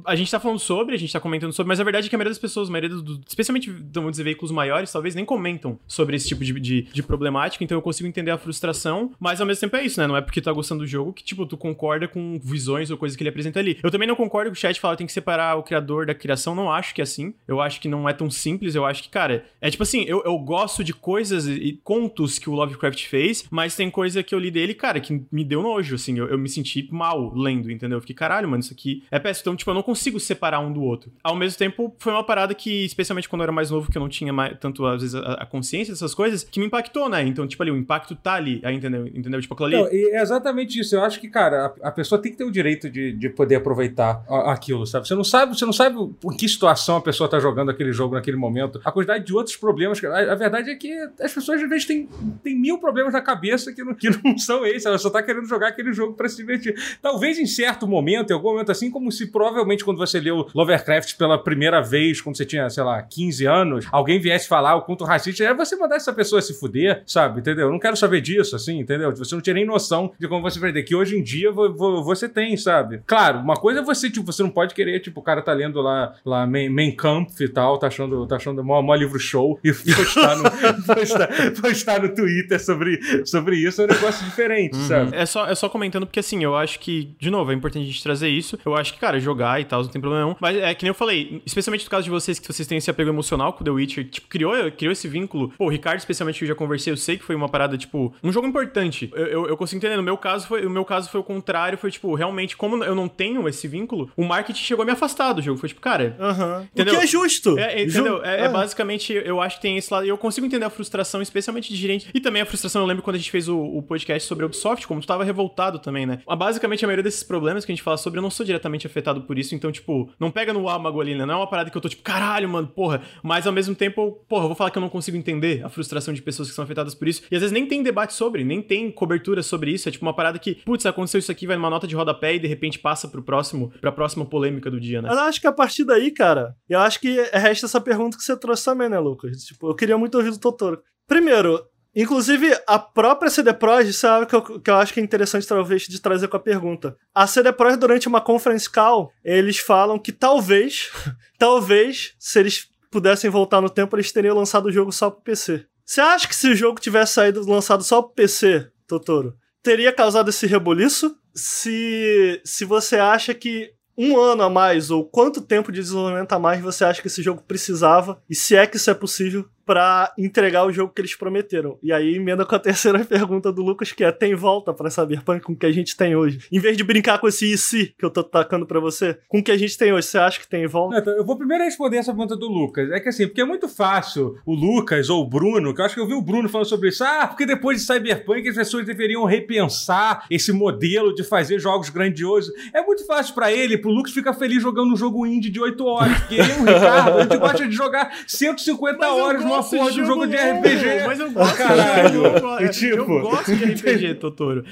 a gente tá falando sobre, a gente tá comentando sobre, mas a verdade é que a maioria das pessoas, a maioria do, especialmente, vamos dizer, veículos maiores, talvez nem comentam sobre esse tipo de, de, de, problemática, então eu consigo entender a frustração, mas ao mesmo tempo é isso, né? Não é porque tu tá gostando do jogo que, tipo, tu concorda com visões ou coisas que ele apresenta ali. Eu também não concordo com o chat fala tem que separar o criador da criação, não acho que é assim. Eu acho que não é tão simples, eu acho que, cara, é tipo assim, eu, eu gosto de coisas e contos que o Lovecraft fez, mas tem coisa que eu li dele, cara, que me deu nojo, assim, eu, eu me senti mal lendo, entendeu? Eu fiquei, caralho, mano, isso aqui é péssimo. Então, tipo, eu não consigo separar um do outro. Ao mesmo tempo, foi uma parada que, especialmente quando eu era mais novo, que eu não tinha mais, tanto, às vezes, a, a consciência dessas coisas, que me impactou, né? Então, tipo, ali, o impacto tá ali, aí, entendeu? Entendeu? Tipo, aquilo ali. É exatamente isso. Eu acho que, cara, a, a, pessoa tem que ter o direito de, de poder aproveitar aquilo, sabe? Você não sabe, você não sabe em que situação a pessoa tá jogando aquele jogo naquele momento. A quantidade de outros problemas. A, a verdade é que as pessoas, às vezes, têm, têm mil problemas na cabeça que não, que não são esses. Ela só tá querendo jogar aquele jogo para se divertir. Talvez em certo momento, em algum momento assim, como se provavelmente quando você leu Lovecraft pela primeira vez, quando você tinha, sei lá, 15 anos, alguém viesse falar o conto racista, é você mandar essa pessoa se fuder, sabe? Entendeu? Eu não quero saber disso, assim, entendeu? Você não tinha nem noção de como você aprender. Que hoje em dia você tem, sabe? Claro, uma coisa é você, tipo, você não pode querer, tipo, o cara tá lendo lá, lá Main Kampf e tal, tá achando, tá achando mó, mó livro show e postar no, postar, postar no Twitter sobre, sobre isso é um negócio diferente, uhum. sabe? É só, é só comentando porque, assim, eu acho que, de novo, é importante a gente trazer isso. Eu acho que, cara, jogar e tal, não tem problema nenhum. Mas é que nem eu falei, especialmente no caso de vocês, que vocês têm esse apego emocional com The Witcher, tipo, criou, criou esse vínculo. Pô, o Ricardo, especialmente, que eu já conversei, eu sei que foi uma parada, tipo, um jogo importante. Eu, eu, eu consigo entender. No meu caso, foi, o meu caso foi o contrário. Foi, tipo, realmente, como eu não tenho esse vínculo, o marketing chegou a me afastar do jogo. Foi, tipo, cara. Uhum. Entendeu? O que é justo. É, entendeu? Ju é, é, é, basicamente, eu acho que tem esse lado. Eu consigo entender a frustração, especialmente de gerente. E também a frustração, eu lembro quando a gente fez o, o podcast sobre a Ubisoft, como tu tava revoltado também, né? Basicamente, a maioria desses problemas que a gente fala sobre, eu não sou diretamente afetado por isso. Então, tipo, não pega no âmago ali, né? Não é uma parada que eu tô, tipo, caralho, mano, porra. Mas ao mesmo tempo, porra, eu vou falar que eu não consigo entender a frustração de pessoas que são afetadas por isso. E às vezes nem tem debate sobre, nem tem cobertura sobre isso. É tipo uma parada que, putz, aconteceu isso aqui, vai numa nota de rodapé e de repente passa pro próximo, pra próxima polêmica do dia, né? Eu acho que a partir daí, cara, eu acho que resta essa pergunta que você trouxe também, né, Lucas? Tipo, eu queria muito ouvir do Totoro. Primeiro, Inclusive, a própria CD Projekt, isso é algo que eu, que eu acho que é interessante talvez de trazer com a pergunta. A CD Projekt, durante uma conference call, eles falam que talvez, talvez, se eles pudessem voltar no tempo, eles teriam lançado o jogo só pro PC. Você acha que se o jogo tivesse saído lançado só pro PC, Totoro, teria causado esse reboliço? Se, se você acha que um ano a mais ou quanto tempo de desenvolvimento a mais você acha que esse jogo precisava e se é que isso é possível para entregar o jogo que eles prometeram. E aí emenda com a terceira pergunta do Lucas, que é: tem volta para Cyberpunk com o que a gente tem hoje? Em vez de brincar com esse e se que eu tô tacando para você, com o que a gente tem hoje, você acha que tem volta? Não, eu vou primeiro responder essa pergunta do Lucas. É que assim, porque é muito fácil o Lucas ou o Bruno, que eu acho que eu vi o Bruno falando sobre isso. Ah, porque depois de Cyberpunk as pessoas deveriam repensar esse modelo de fazer jogos grandiosos. É muito fácil para ele, pro Lucas ficar feliz jogando um jogo indie de 8 horas. Porque ele, o Ricardo, a gente gosta de jogar 150 horas uma porra de um jogo de RPG. Mas eu gosto Caralho. de jogo. E, tipo... Eu gosto de RPG, Totoro.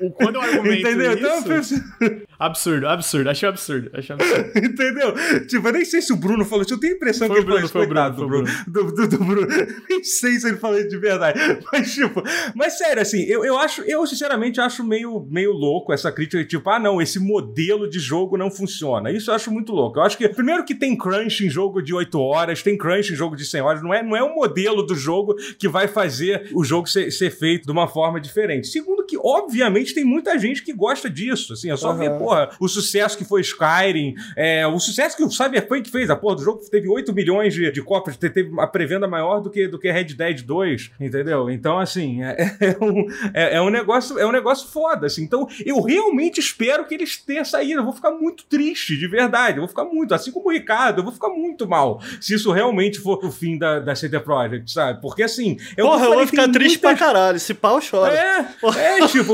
O, o, quando eu argumento Entendeu? Isso... Então, absurdo, absurdo. Achei absurdo. Achei absurdo. Entendeu? Tipo, eu nem sei se o Bruno falou isso. Eu tenho a impressão foi que ele falou isso. do Bruno. Do, do, do, Bruno. Nem sei se ele falou isso de verdade. Mas, tipo... Mas, sério, assim, eu, eu acho... Eu, sinceramente, acho meio, meio louco essa crítica tipo, ah, não, esse modelo de jogo não funciona. Isso eu acho muito louco. Eu acho que, primeiro que tem crunch em jogo de 8 horas, tem crunch em jogo de 100 horas. Não é, não é um modelo do jogo que vai fazer o jogo ser, ser feito de uma forma diferente. Segundo, que obviamente tem muita gente que gosta disso. Assim, é só uhum. ver, porra, o sucesso que foi Skyrim, é, o sucesso que o Cyberpunk fez, a porra do jogo teve 8 milhões de, de cópias, teve a pré-venda maior do que, do que Red Dead 2, entendeu? Então, assim, é, é um, é, é, um negócio, é um negócio foda, assim. Então, eu realmente espero que eles tenham saído. Eu vou ficar muito triste, de verdade. Eu vou ficar muito, assim como o Ricardo, eu vou ficar muito mal se isso realmente for o fim da, da CD Projekt, sabe? Porque, assim... Eu Porra, eu vou ficar triste muita... pra caralho. Esse pau chora. É, é, tipo...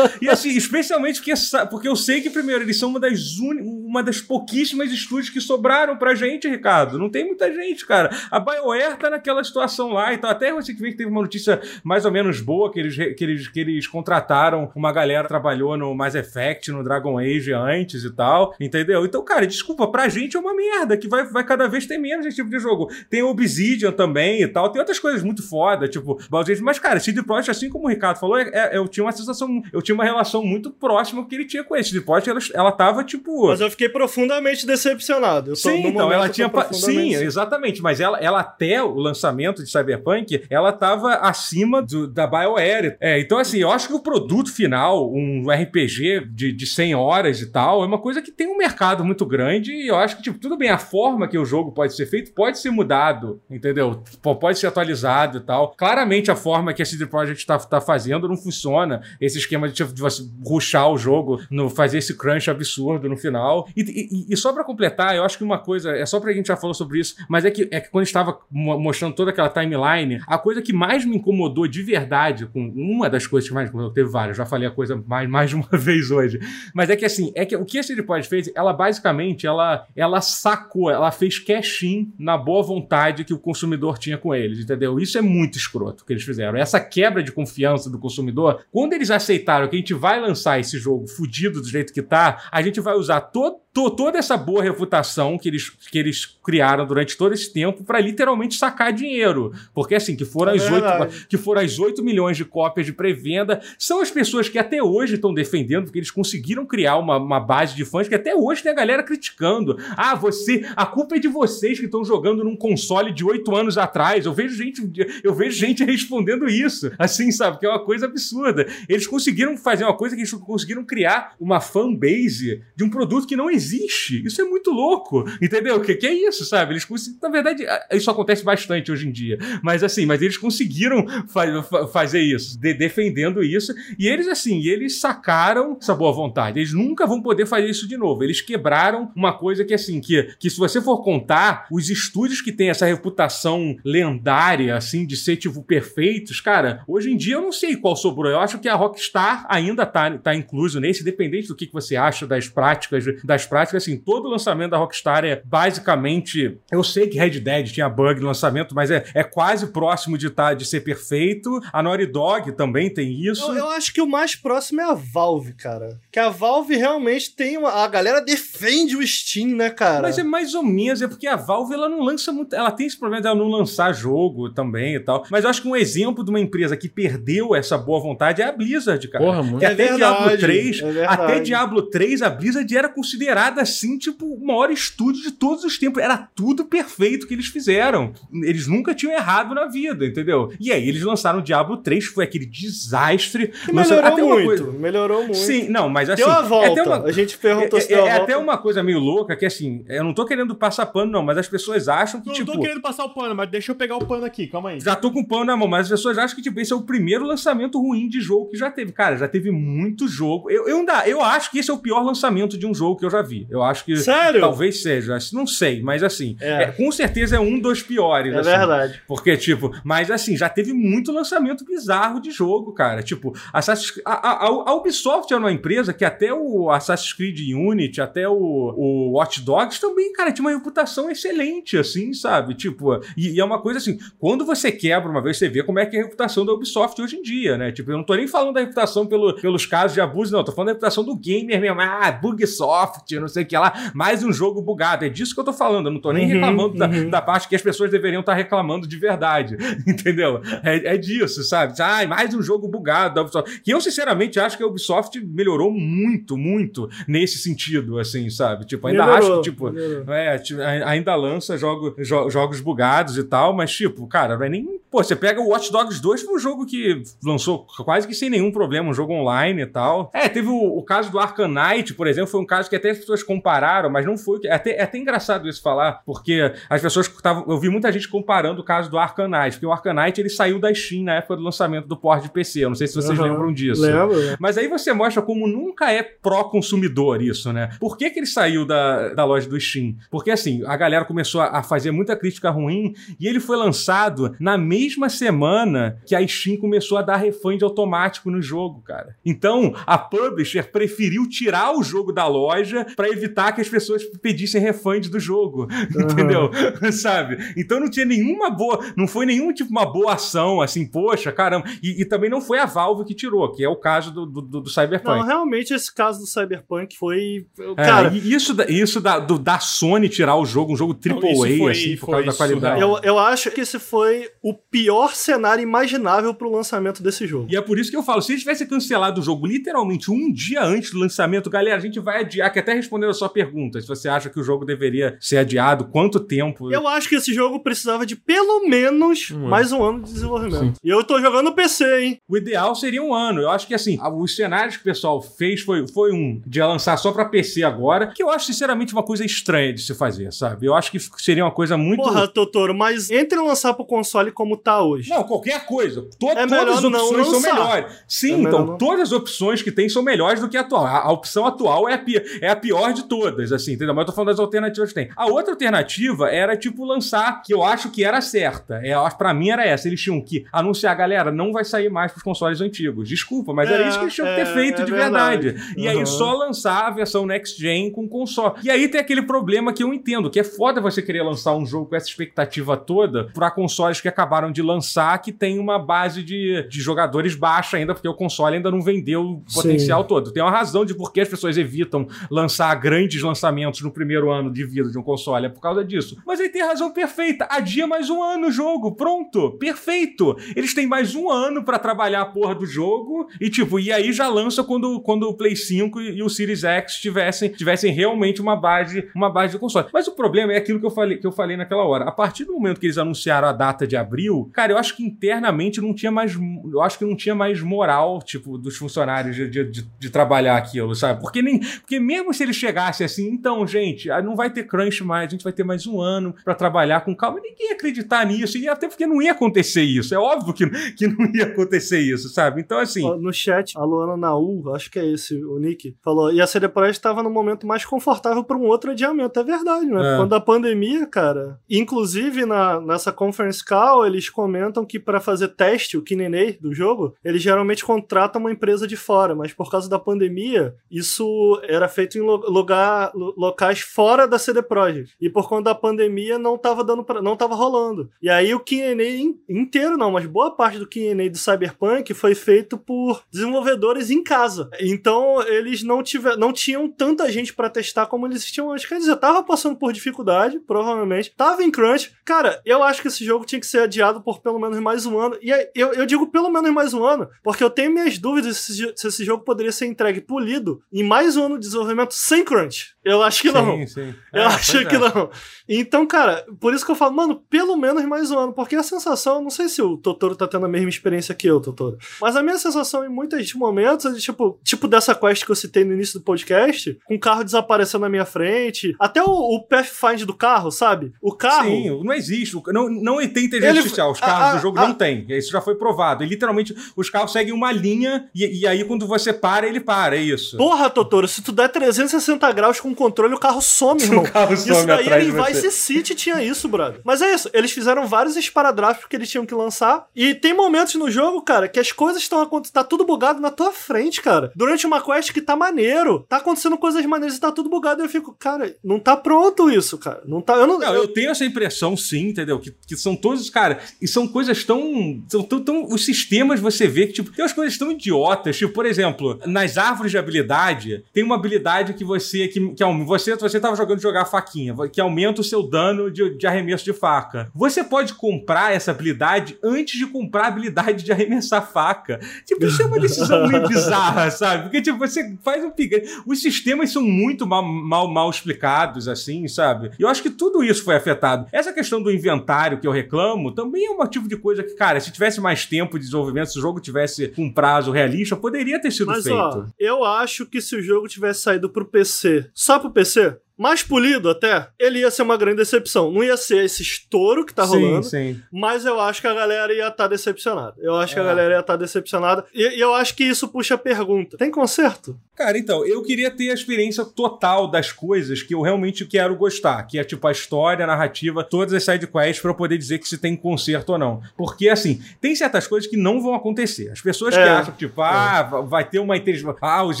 e, assim, especialmente porque, porque eu sei que, primeiro, eles são uma das, un... uma das pouquíssimas estúdios que sobraram pra gente, Ricardo. Não tem muita gente, cara. A BioWare tá naquela situação lá, então até você que vê que teve uma notícia mais ou menos boa, que eles, que eles, que eles contrataram uma galera que trabalhou no Mass Effect, no Dragon Age antes e tal, entendeu? Então, cara, desculpa, pra gente é uma merda, que vai, vai cada vez ter menos esse tipo de jogo. Tem Obsidian também e tal, tem outras coisas muito foda, tipo, Baldur's mas, cara, CD Projekt, assim como o Ricardo falou, é, é, eu tinha uma sensação, eu tinha uma relação muito próxima que ele tinha com esse. CD Projekt, ela, ela tava, tipo... Mas eu fiquei profundamente decepcionado. Eu sim, então, ela tinha... Sim, exatamente, mas ela, ela até o lançamento de Cyberpunk, ela tava acima do, da BioWare. É, então, assim, eu acho que o produto final, um RPG de, de 100 horas e tal, é uma coisa que tem um mercado muito grande e eu acho que, tipo, tudo bem, a forma que o jogo pode ser feito pode ser mudado, entendeu? Pode ser atualizado e tal. Claramente, a forma que a CD Projekt tá, tá fazendo não funciona. Esse esquema de, de você ruxar o jogo, no, fazer esse crunch absurdo no final. E, e, e só para completar, eu acho que uma coisa, é só pra gente já falou sobre isso, mas é que, é que quando estava mostrando toda aquela timeline, a coisa que mais me incomodou de verdade, com uma das coisas que mais me incomodou, teve várias, já falei a coisa mais, mais de uma vez hoje, mas é que assim, é que o que a CD Projekt fez, ela basicamente, ela, ela sacou, ela fez cash-in na boa vontade que o consumidor tinha com eles, entendeu? Isso é muito escroto que eles fizeram. Essa quebra de confiança do consumidor, quando eles aceitaram que a gente vai lançar esse jogo fudido do jeito que tá, a gente vai usar todo toda essa boa reputação que eles, que eles criaram durante todo esse tempo para literalmente sacar dinheiro. Porque assim, que foram, é as 8, que foram as 8 milhões de cópias de pré-venda, são as pessoas que até hoje estão defendendo, porque eles conseguiram criar uma, uma base de fãs que até hoje tem a galera criticando. Ah, você, a culpa é de vocês que estão jogando num console de 8 anos atrás. Eu vejo gente, eu vejo gente respondendo isso. Assim, sabe? Que é uma coisa absurda. Eles conseguiram fazer uma coisa que eles conseguiram criar uma fanbase de um produto que não existe. Isso é muito louco. Entendeu? Que, que é isso, sabe? Eles conseguiram. Na verdade, isso acontece bastante hoje em dia. Mas assim, mas eles conseguiram fa fazer isso, de defendendo isso. E eles, assim, eles sacaram essa boa vontade. Eles nunca vão poder fazer isso de novo. Eles quebraram uma coisa que, assim, que, que se você for contar, os estúdios que têm essa reputação lendária, assim, de ser, tipo, perfeitos, cara, hoje em dia eu não sei qual sobrou. Eu acho que a Rockstar ainda tá, tá incluso nesse, independente do que, que você acha das práticas, das práticas prática, assim, todo lançamento da Rockstar é basicamente. Eu sei que Red Dead tinha bug no lançamento, mas é, é quase próximo de, tá, de ser perfeito. A Naughty Dog também tem isso. Eu, eu acho que o mais próximo é a Valve, cara. Que a Valve realmente tem uma. A galera defende o Steam, né, cara? Mas é mais ou menos, é porque a Valve ela não lança muito. Ela tem esse problema de ela não lançar jogo também e tal. Mas eu acho que um exemplo de uma empresa que perdeu essa boa vontade é a Blizzard, cara. Porra, muito. Que até é Diablo 3, é até Diablo 3, a Blizzard era considerada assim, tipo, o maior estúdio de todos os tempos. Era tudo perfeito que eles fizeram. Eles nunca tinham errado na vida, entendeu? E aí eles lançaram o Diablo 3, que foi aquele desastre. melhorou até muito, coisa... melhorou muito. Sim, não, mas assim... Deu a volta. É uma... A gente perguntou é, se deu é, é até uma coisa meio louca, que assim, eu não tô querendo passar pano não, mas as pessoas acham que, não, tipo... Não tô querendo passar o pano, mas deixa eu pegar o pano aqui, calma aí. Já tô com o pano na mão, mas as pessoas acham que, tipo, esse é o primeiro lançamento ruim de jogo que já teve. Cara, já teve muito jogo. Eu, eu, ainda, eu acho que esse é o pior lançamento de um jogo que eu já vi. Eu acho que... Sério? Talvez seja, não sei, mas assim, é. É, com certeza é um dos piores. É assim, verdade. Porque, tipo, mas assim, já teve muito lançamento bizarro de jogo, cara. Tipo, Assassin's, a, a, a Ubisoft é uma empresa que até o Assassin's Creed Unity, até o, o Watch Dogs também, cara, tinha uma reputação excelente, assim, sabe? Tipo, e, e, é uma coisa assim, quando você quebra uma vez, você vê como é que é a reputação da Ubisoft hoje em dia, né? Tipo, eu não tô nem falando da reputação pelo, pelos casos de abuso, não, tô falando da reputação do gamer mesmo. Ah, Bugsoft, não sei o que lá, mais um jogo bugado. É disso que eu tô falando. Eu não tô nem uhum, reclamando uhum. Da, da, parte que as pessoas deveriam estar tá reclamando de verdade. Entendeu? É, é disso, sabe? Ah, mais um jogo bugado da Ubisoft. Que eu, sinceramente, acho que a Ubisoft melhorou muito, muito nesse sentido, assim, sabe? Tipo, ainda melhorou, acho que, tipo, é, ainda lança jogo, jo, jogos bugados e tal, mas, tipo, cara, não é nem Pô, você pega o Watch Dogs 2, foi um jogo que lançou quase que sem nenhum problema, um jogo online e tal. É, teve o, o caso do Arcanite, por exemplo, foi um caso que até as pessoas compararam, mas não foi. É até, é até engraçado isso falar, porque as pessoas estavam. Eu vi muita gente comparando o caso do Arcanite, porque o Arcanite ele saiu da Steam na época do lançamento do port de PC. Eu não sei se vocês uhum. lembram disso. Lembro. Mas aí você mostra como nunca é pró-consumidor isso, né? Por que, que ele saiu da, da loja do Steam? Porque assim, a galera começou a fazer muita crítica ruim e ele foi lançado na mesma semana que a Steam começou a dar refund automático no jogo, cara. Então, a publisher preferiu tirar o jogo da loja para evitar que as pessoas pedissem refund do jogo, uhum. entendeu? Sabe? Então não tinha nenhuma boa, não foi nenhum tipo uma boa ação, assim, poxa, caramba. E, e também não foi a Valve que tirou, que é o caso do, do, do Cyberpunk. Não, realmente esse caso do Cyberpunk foi. É, cara, é, isso, isso da, do, da Sony tirar o jogo, um jogo AAA, assim, por causa da qualidade. Eu, eu acho que esse foi o pior cenário imaginável pro lançamento desse jogo. E é por isso que eu falo, se eles tivessem cancelado o jogo literalmente um dia antes do lançamento, galera, a gente vai adiar, que até respondendo a sua pergunta, se você acha que o jogo deveria ser adiado, quanto tempo? Eu acho que esse jogo precisava de pelo menos um mais um ano de desenvolvimento. Sim. E eu tô jogando PC, hein? O ideal seria um ano. Eu acho que assim, os cenários que o pessoal fez foi, foi um de lançar só pra PC agora, que eu acho sinceramente uma coisa estranha de se fazer, sabe? Eu acho que seria uma coisa muito. Porra, Totoro, mas entre lançar pro console como tá hoje. Não, qualquer coisa. To é todas as opções são melhores. Sim, é então, todas as opções que tem são melhores do que a atual. A, a opção atual é a, pior, é a pior de todas, assim, entendeu? Mas eu tô falando das alternativas que tem. A outra alternativa era, tipo, lançar, que eu acho que era certa. É, para mim era essa. Eles tinham que anunciar, galera, não vai sair mais pros consoles antigos. Desculpa, mas é, era isso que eles tinham que ter é, feito é de verdade. verdade. E uhum. aí só lançar a versão next gen com console. E aí tem aquele problema que eu entendo, que é foda você querer lançar um jogo com essa expectativa toda para consoles que acabaram de lançar, que tem uma base de, de jogadores baixa ainda, porque o console ainda não vendeu o potencial Sim. todo. Tem uma razão de por que as pessoas evitam lançar grandes lançamentos no primeiro ano de vida de um console, é por causa disso. Mas aí tem razão perfeita. Adia mais um ano o jogo, pronto, perfeito. Eles têm mais um ano para trabalhar a porra do jogo e tipo, e aí já lança quando, quando o Play 5 e o Series X tivessem, tivessem realmente uma base, uma base de console. Mas o problema é aquilo que eu falei, que eu falei naquela hora. A partir do momento que eles anunciaram a data de abril, cara, eu acho que internamente não tinha mais, eu acho que não tinha mais moral, tipo, dos funcionários de, de, de, de trabalhar aquilo, sabe? Porque nem, porque mesmo se ele chegasse assim, então, gente, ah, não vai ter crunch mais, a gente vai ter mais um ano para trabalhar com calma. Ninguém ia acreditar nisso, e até porque não ia acontecer isso. É óbvio que, que não ia acontecer isso, sabe? Então, assim. No chat, a Luana Naú, acho que é esse, o Nick, falou, e a CD Projekt estava no momento mais confortável para um outro adiamento. É verdade, né? É. Quando a pandemia, cara, inclusive na, nessa conference call, eles comentam que para fazer teste, o Kinenei do jogo, eles geralmente contratam uma empresa de fora, mas por causa da pandemia, isso era feito em lugar, locais fora da CD Projekt. E por conta da pandemia não tava dando pra, não tava rolando. E aí o Q&A inteiro não, mas boa parte do Q&A do Cyberpunk foi feito por desenvolvedores em casa. Então eles não tiver, não tinham tanta gente para testar como eles tinham antes. Quer dizer, tava passando por dificuldade, provavelmente. Tava em crunch. Cara, eu acho que esse jogo tinha que ser adiado por pelo menos mais um ano. E eu, eu digo pelo menos mais um ano, porque eu tenho minhas dúvidas se, se esse jogo poderia ser entregue polido em mais um ano de desenvolvimento sem crunch. Eu acho que não. Sim, sim. Eu é, acho que é. não. Então, cara, por isso que eu falo, mano, pelo menos mais um ano. Porque a sensação, não sei se o Totoro tá tendo a mesma experiência que eu, Totoro. Mas a minha sensação em muitos momentos é de, tipo, tipo dessa quest que eu citei no início do podcast, com o carro desaparecendo na minha frente. Até o, o Pathfind do carro, sabe? O carro. Sim, não existe. Não, não tem inteligência Ele... artificial. Os carros a, do jogo a, não tem. Isso já foi provado. E literalmente, os carros seguem uma linha e, e aí quando você para, ele para. É isso. Porra, Totoro, se tu der 360 graus com controle, o carro some, irmão. O carro some isso daí em Vice City tinha isso, brother. Mas é isso, eles fizeram vários esparadrafos que eles tinham que lançar. E tem momentos no jogo, cara, que as coisas estão acontecendo. Tá tudo bugado na tua frente, cara. Durante uma quest que tá maneiro. Tá acontecendo coisas maneiras e tá tudo bugado. E eu fico, cara, não tá pronto isso, cara. Não tá. Eu, não, não eu... eu tenho essa impressão, sim, entendeu? Que, que são todos, cara. E são coisas tão. São tão, tão. Os sistemas você vê que, tipo, tem umas coisas tão idiotas. Tipo, por exemplo, nas árvores de habilidade, tem uma habilidade que você. Que, que você você, tava jogando jogar faquinha, que aumenta o seu dano de, de arremesso de faca. Você pode comprar essa habilidade antes de comprar a habilidade de arremessar faca. Tipo, isso é uma decisão meio bizarra, sabe? Porque, tipo, você faz um upgrade. Os sistemas são muito mal, mal, mal explicados, assim, sabe? E eu acho que tudo isso foi afetado. Essa questão do inventário que eu reclamo também é um tipo de coisa que, cara, se tivesse mais tempo de desenvolvimento, se o jogo tivesse um prazo realista, poderia ter sido Mas, feito. ó, eu acho que se o jogo tivesse saído pro PC, só pro PC, mais polido até, ele ia ser uma grande decepção. Não ia ser esse estouro que tá rolando. sim. Mas eu acho que a galera ia estar decepcionada. Eu acho que a É. galera ia estar decepcionada. E, e eu acho que isso puxa a pergunta: tem conserto? Cara, então, eu queria ter a experiência total das coisas que eu realmente quero gostar, que é tipo a história, a narrativa, todas as sidequests pra eu poder dizer que se tem conserto ou não. Porque, assim, tem certas coisas que não vão acontecer. As pessoas que É. acham, tipo, ah, vai ter uma inteligência. Ah, os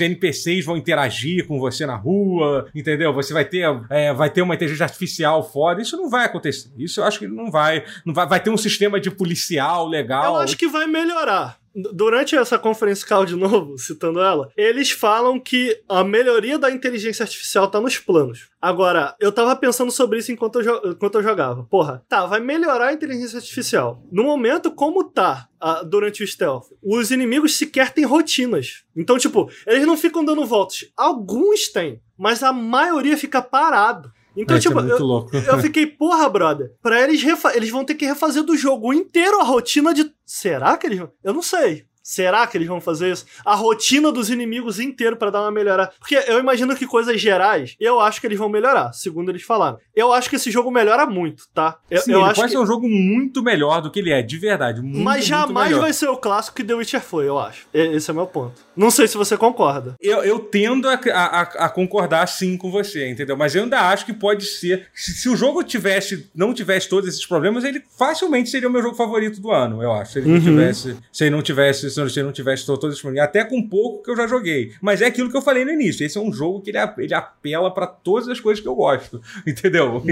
NPCs vão interagir com você na rua, entendeu? Você vai ter, é, vai ter uma inteligência artificial foda. Isso não vai acontecer. Isso eu acho que não vai. Não vai, vai ter um sistema de policial legal. Eu acho que vai melhorar. Durante essa conferência call de novo, citando ela, eles falam que a melhoria da inteligência artificial tá nos planos. Agora, eu tava pensando sobre isso enquanto eu, enquanto eu jogava. Porra, tá, vai melhorar a inteligência artificial. No momento, como tá ah, durante o stealth, os inimigos sequer têm rotinas. Então, tipo, eles não ficam dando voltas. Alguns têm, mas a maioria fica parado. Então, É, isso tipo, é eu, eu fiquei, porra, brother. Pra eles eles vão ter que refazer do jogo inteiro a rotina de. Será que eles vão? Eu não sei. Será que eles vão fazer isso? A rotina dos inimigos inteiro pra dar uma melhorada. Porque eu imagino que coisas gerais, eu acho que eles vão melhorar, segundo eles falaram. Eu acho que esse jogo melhora muito, tá? Eu, Sim, eu ele acho pode que... ser um jogo muito melhor do que ele é, de verdade. Muito, Mas jamais vai ser o clássico que The Witcher foi, eu acho. Esse é o meu ponto. Não sei se você concorda. Eu, eu tendo a, a- a concordar sim com você, entendeu? Mas eu ainda acho que pode ser. Se, se o jogo tivesse, não tivesse todos esses problemas, ele facilmente seria o meu jogo favorito do ano, eu acho. Se ele não Uhum. tivesse. Se ele não tivesse. Se ele não tivesse to- todos problemas. Até com pouco que eu já joguei. Mas é aquilo que eu falei no início. Esse é um jogo que ele, ele apela pra todas as coisas que eu gosto. Entendeu? Uhum.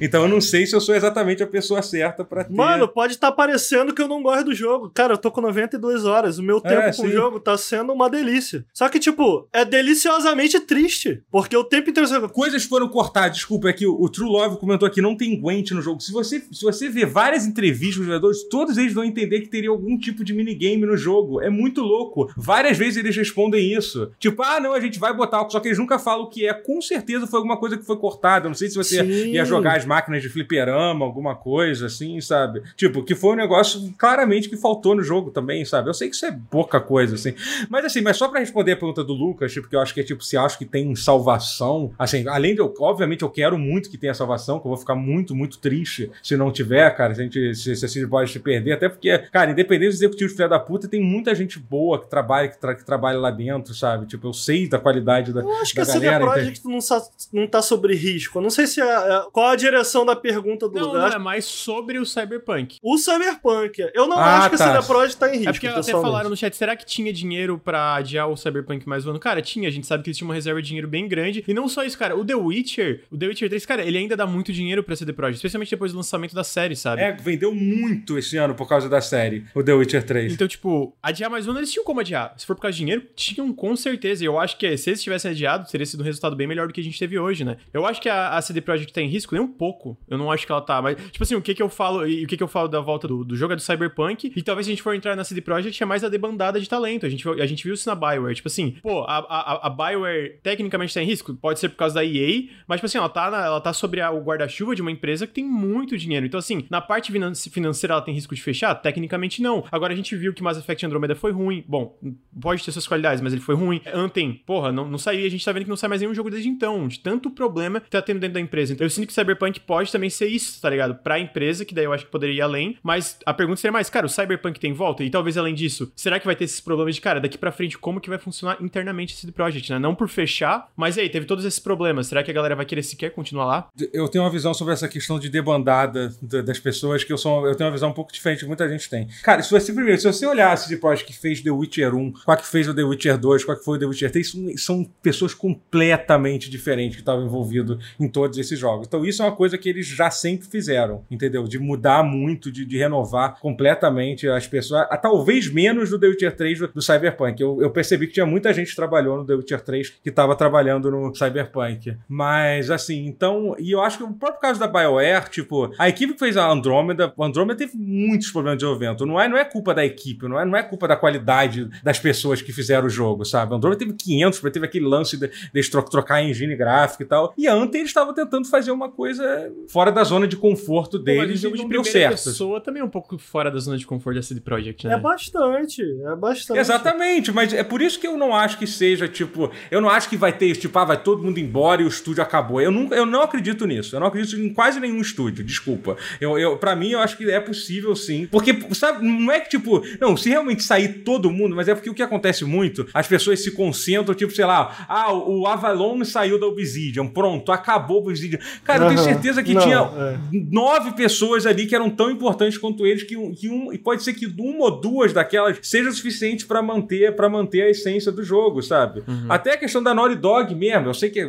Então eu não sei se eu sou exatamente a pessoa certa pra ter. Mano, pode estar parecendo que eu não gosto do jogo. Cara, eu tô com 92 horas. O meu tempo com sim. o jogo tá sendo uma delícia. Só que, tipo, é deliciosamente triste. Porque o tempo inteiro você. Coisas foram cortadas, desculpa, é que o, o True Love comentou aqui, não tem Gwent no jogo. Se você, se você ver várias entrevistas dos jogadores, todos eles vão entender que teria algum tipo de minigame no jogo. É muito louco. Várias vezes eles respondem isso. Tipo, ah, não, a gente vai botar, só que eles nunca falam o que é. Com certeza foi alguma coisa que foi cortada. Eu Não sei se você Sim. ia jogar as máquinas de fliperama, alguma coisa assim, sabe? Tipo, que foi um negócio claramente que faltou no jogo também, sabe? Eu sei que isso é pouca coisa, assim. Mas assim, mas só pra responder a pergunta do Lucas, tipo, que eu acho que é tipo, se acha que tem salvação, assim, além de eu, obviamente eu quero muito que tenha salvação, que eu vou ficar muito, muito triste se não tiver, cara, se a gente, se, se pode se perder, até porque, cara, independente dos executivos filha da puta, tem muita gente boa que trabalha, que, tra- que trabalha lá dentro, sabe? Tipo, eu sei da qualidade da, Eu acho que da a CD Projekt não, sa- não tá sobre risco. Eu não sei se é, é- qual a direção da pergunta do Não, lugar. não, é mais sobre o Cyberpunk. O Cyberpunk. Eu não Ah, acho que a tá. CD Projekt tá em risco. É porque até falaram no chat, será que tinha dinheiro pra adiar o Cyberpunk mais um ano? Cara, tinha, a gente sabe que eles tinham uma reserva de dinheiro bem grande. E não só isso, cara, o The Witcher, o The Witcher 3, cara, ele ainda dá muito dinheiro pra CD Projekt, especialmente depois do lançamento da série, sabe? É, vendeu muito esse ano por causa da série, o The Witcher 3. Então, tipo, adiar mais um eles tinham como adiar. Se for por causa de dinheiro, tinham com certeza. E eu acho que se eles tivessem adiado, teria sido um resultado bem melhor do que a gente teve hoje, né? Eu acho que a, a CD Projekt tá em risco nem um pouco. Eu não acho que ela tá. Mas, tipo assim, o que que eu falo e o que que eu falo da volta do, do jogo é do Cyberpunk. E talvez se a gente for entrar na CD Projekt, é mais a debandada de talento. A gente, a gente viu isso na Bioware. Tipo assim, pô, a, a, a Bioware tecnicamente tá em risco. Pode ser por causa da EA, mas, tipo assim, ela tá, na- ela tá sobre a- o guarda-chuva de uma empresa que tem muito dinheiro. Então, assim, na parte finan- financeira ela tem risco de fechar? Tecnicamente não. Agora a gente viu que Mass Effect Andromeda foi ruim. Bom, pode ter suas qualidades, mas ele foi ruim. Anthem, porra, não, não saiu. e A gente tá vendo que não sai mais nenhum jogo desde então. De tanto problema que tá tendo dentro da empresa. Então eu sinto que Cyberpunk pode também ser isso, tá ligado? Pra empresa, que daí eu acho que poderia ir além. Mas a pergunta seria mais, cara, o Cyberpunk tem volta? E talvez além disso, será que vai ter esses problemas de, cara, daqui pra frente, como que vai funcionar internamente esse project, né? Não por fechar, mas aí, teve todos esses problemas. Será que a galera vai querer sequer continuar lá? Eu tenho uma visão sobre essa questão de debandada da- das pessoas que eu sou. Eu tenho uma visão um pouco diferente que muita gente tem. Cara, se você primeiro, se você project que fez The Witcher 1, qual que fez o The Witcher 2, qual que foi o The Witcher 3, são, pessoas completamente diferentes que estavam envolvidas em todos esses jogos. Então isso é uma coisa que eles já sempre fizeram, entendeu? De mudar muito, de, de renovar completamente as pessoas. Ah, talvez menos do The Witcher 3 do, do Cyberpunk. Eu, eu percebi que tinha muita gente que trabalhou no The Witcher 3 que estava trabalhando no Cyberpunk. Mas, assim, então. E eu acho que o próprio caso da BioWare, tipo, a equipe que fez a Andromeda, o Andromeda teve muitos problemas de desenvolvimento. Não é, não é culpa da equipe, não é, não não é culpa da qualidade das pessoas que fizeram o jogo, sabe? O Andromeda teve 500, teve aquele lance de, de trocar a engine gráfica e tal. E antes eles estavam tentando fazer uma coisa fora da zona de conforto deles Pô, e não deu certo. pessoa também é um pouco fora da zona de conforto da CD Projekt, né? É bastante, é bastante. Exatamente, mas é por isso que eu não acho que seja, tipo, eu não acho que vai ter, tipo, ah, vai todo mundo embora e o estúdio acabou. Eu, nunca, eu não acredito nisso. Eu não acredito em quase nenhum estúdio, desculpa. Eu, eu, pra mim, eu acho que é possível sim. Porque, sabe, não é que, tipo, não, se realmente sair todo mundo, mas é porque o que acontece muito, as pessoas se concentram, tipo, sei lá, ah, o Avalon saiu da Obsidian, pronto, acabou o Obsidian. Cara, uhum. eu tenho certeza que não, tinha é. nove pessoas ali que eram tão importantes quanto eles, que, que um, e pode ser que uma ou duas daquelas seja suficiente para manter para manter a essência do jogo, sabe? Uhum. Até a questão da Naughty Dog mesmo, eu sei que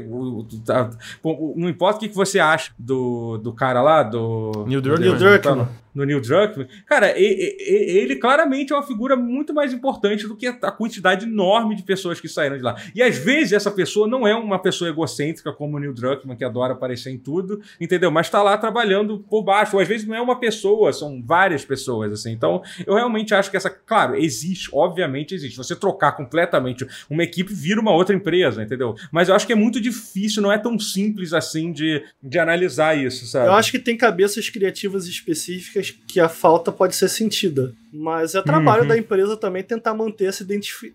não importa o que você acha do, do cara lá, do... Neil Druckmann no Neil Druckmann, cara, ele claramente é uma figura muito mais importante do que a quantidade enorme de pessoas que saíram de lá. E às vezes essa pessoa não é uma pessoa egocêntrica como o Neil Druckmann, que adora aparecer em tudo, entendeu? Mas tá lá trabalhando por baixo. Ou às vezes não é uma pessoa, são várias pessoas, assim. Então, eu realmente acho que essa, claro, existe, obviamente existe. Você trocar completamente uma equipe vira uma outra empresa, entendeu? Mas eu acho que é muito difícil, não é tão simples assim de, de analisar isso, sabe? Eu acho que tem cabeças criativas específicas que a falta pode ser sentida. Mas é trabalho uhum. da empresa também tentar manter essa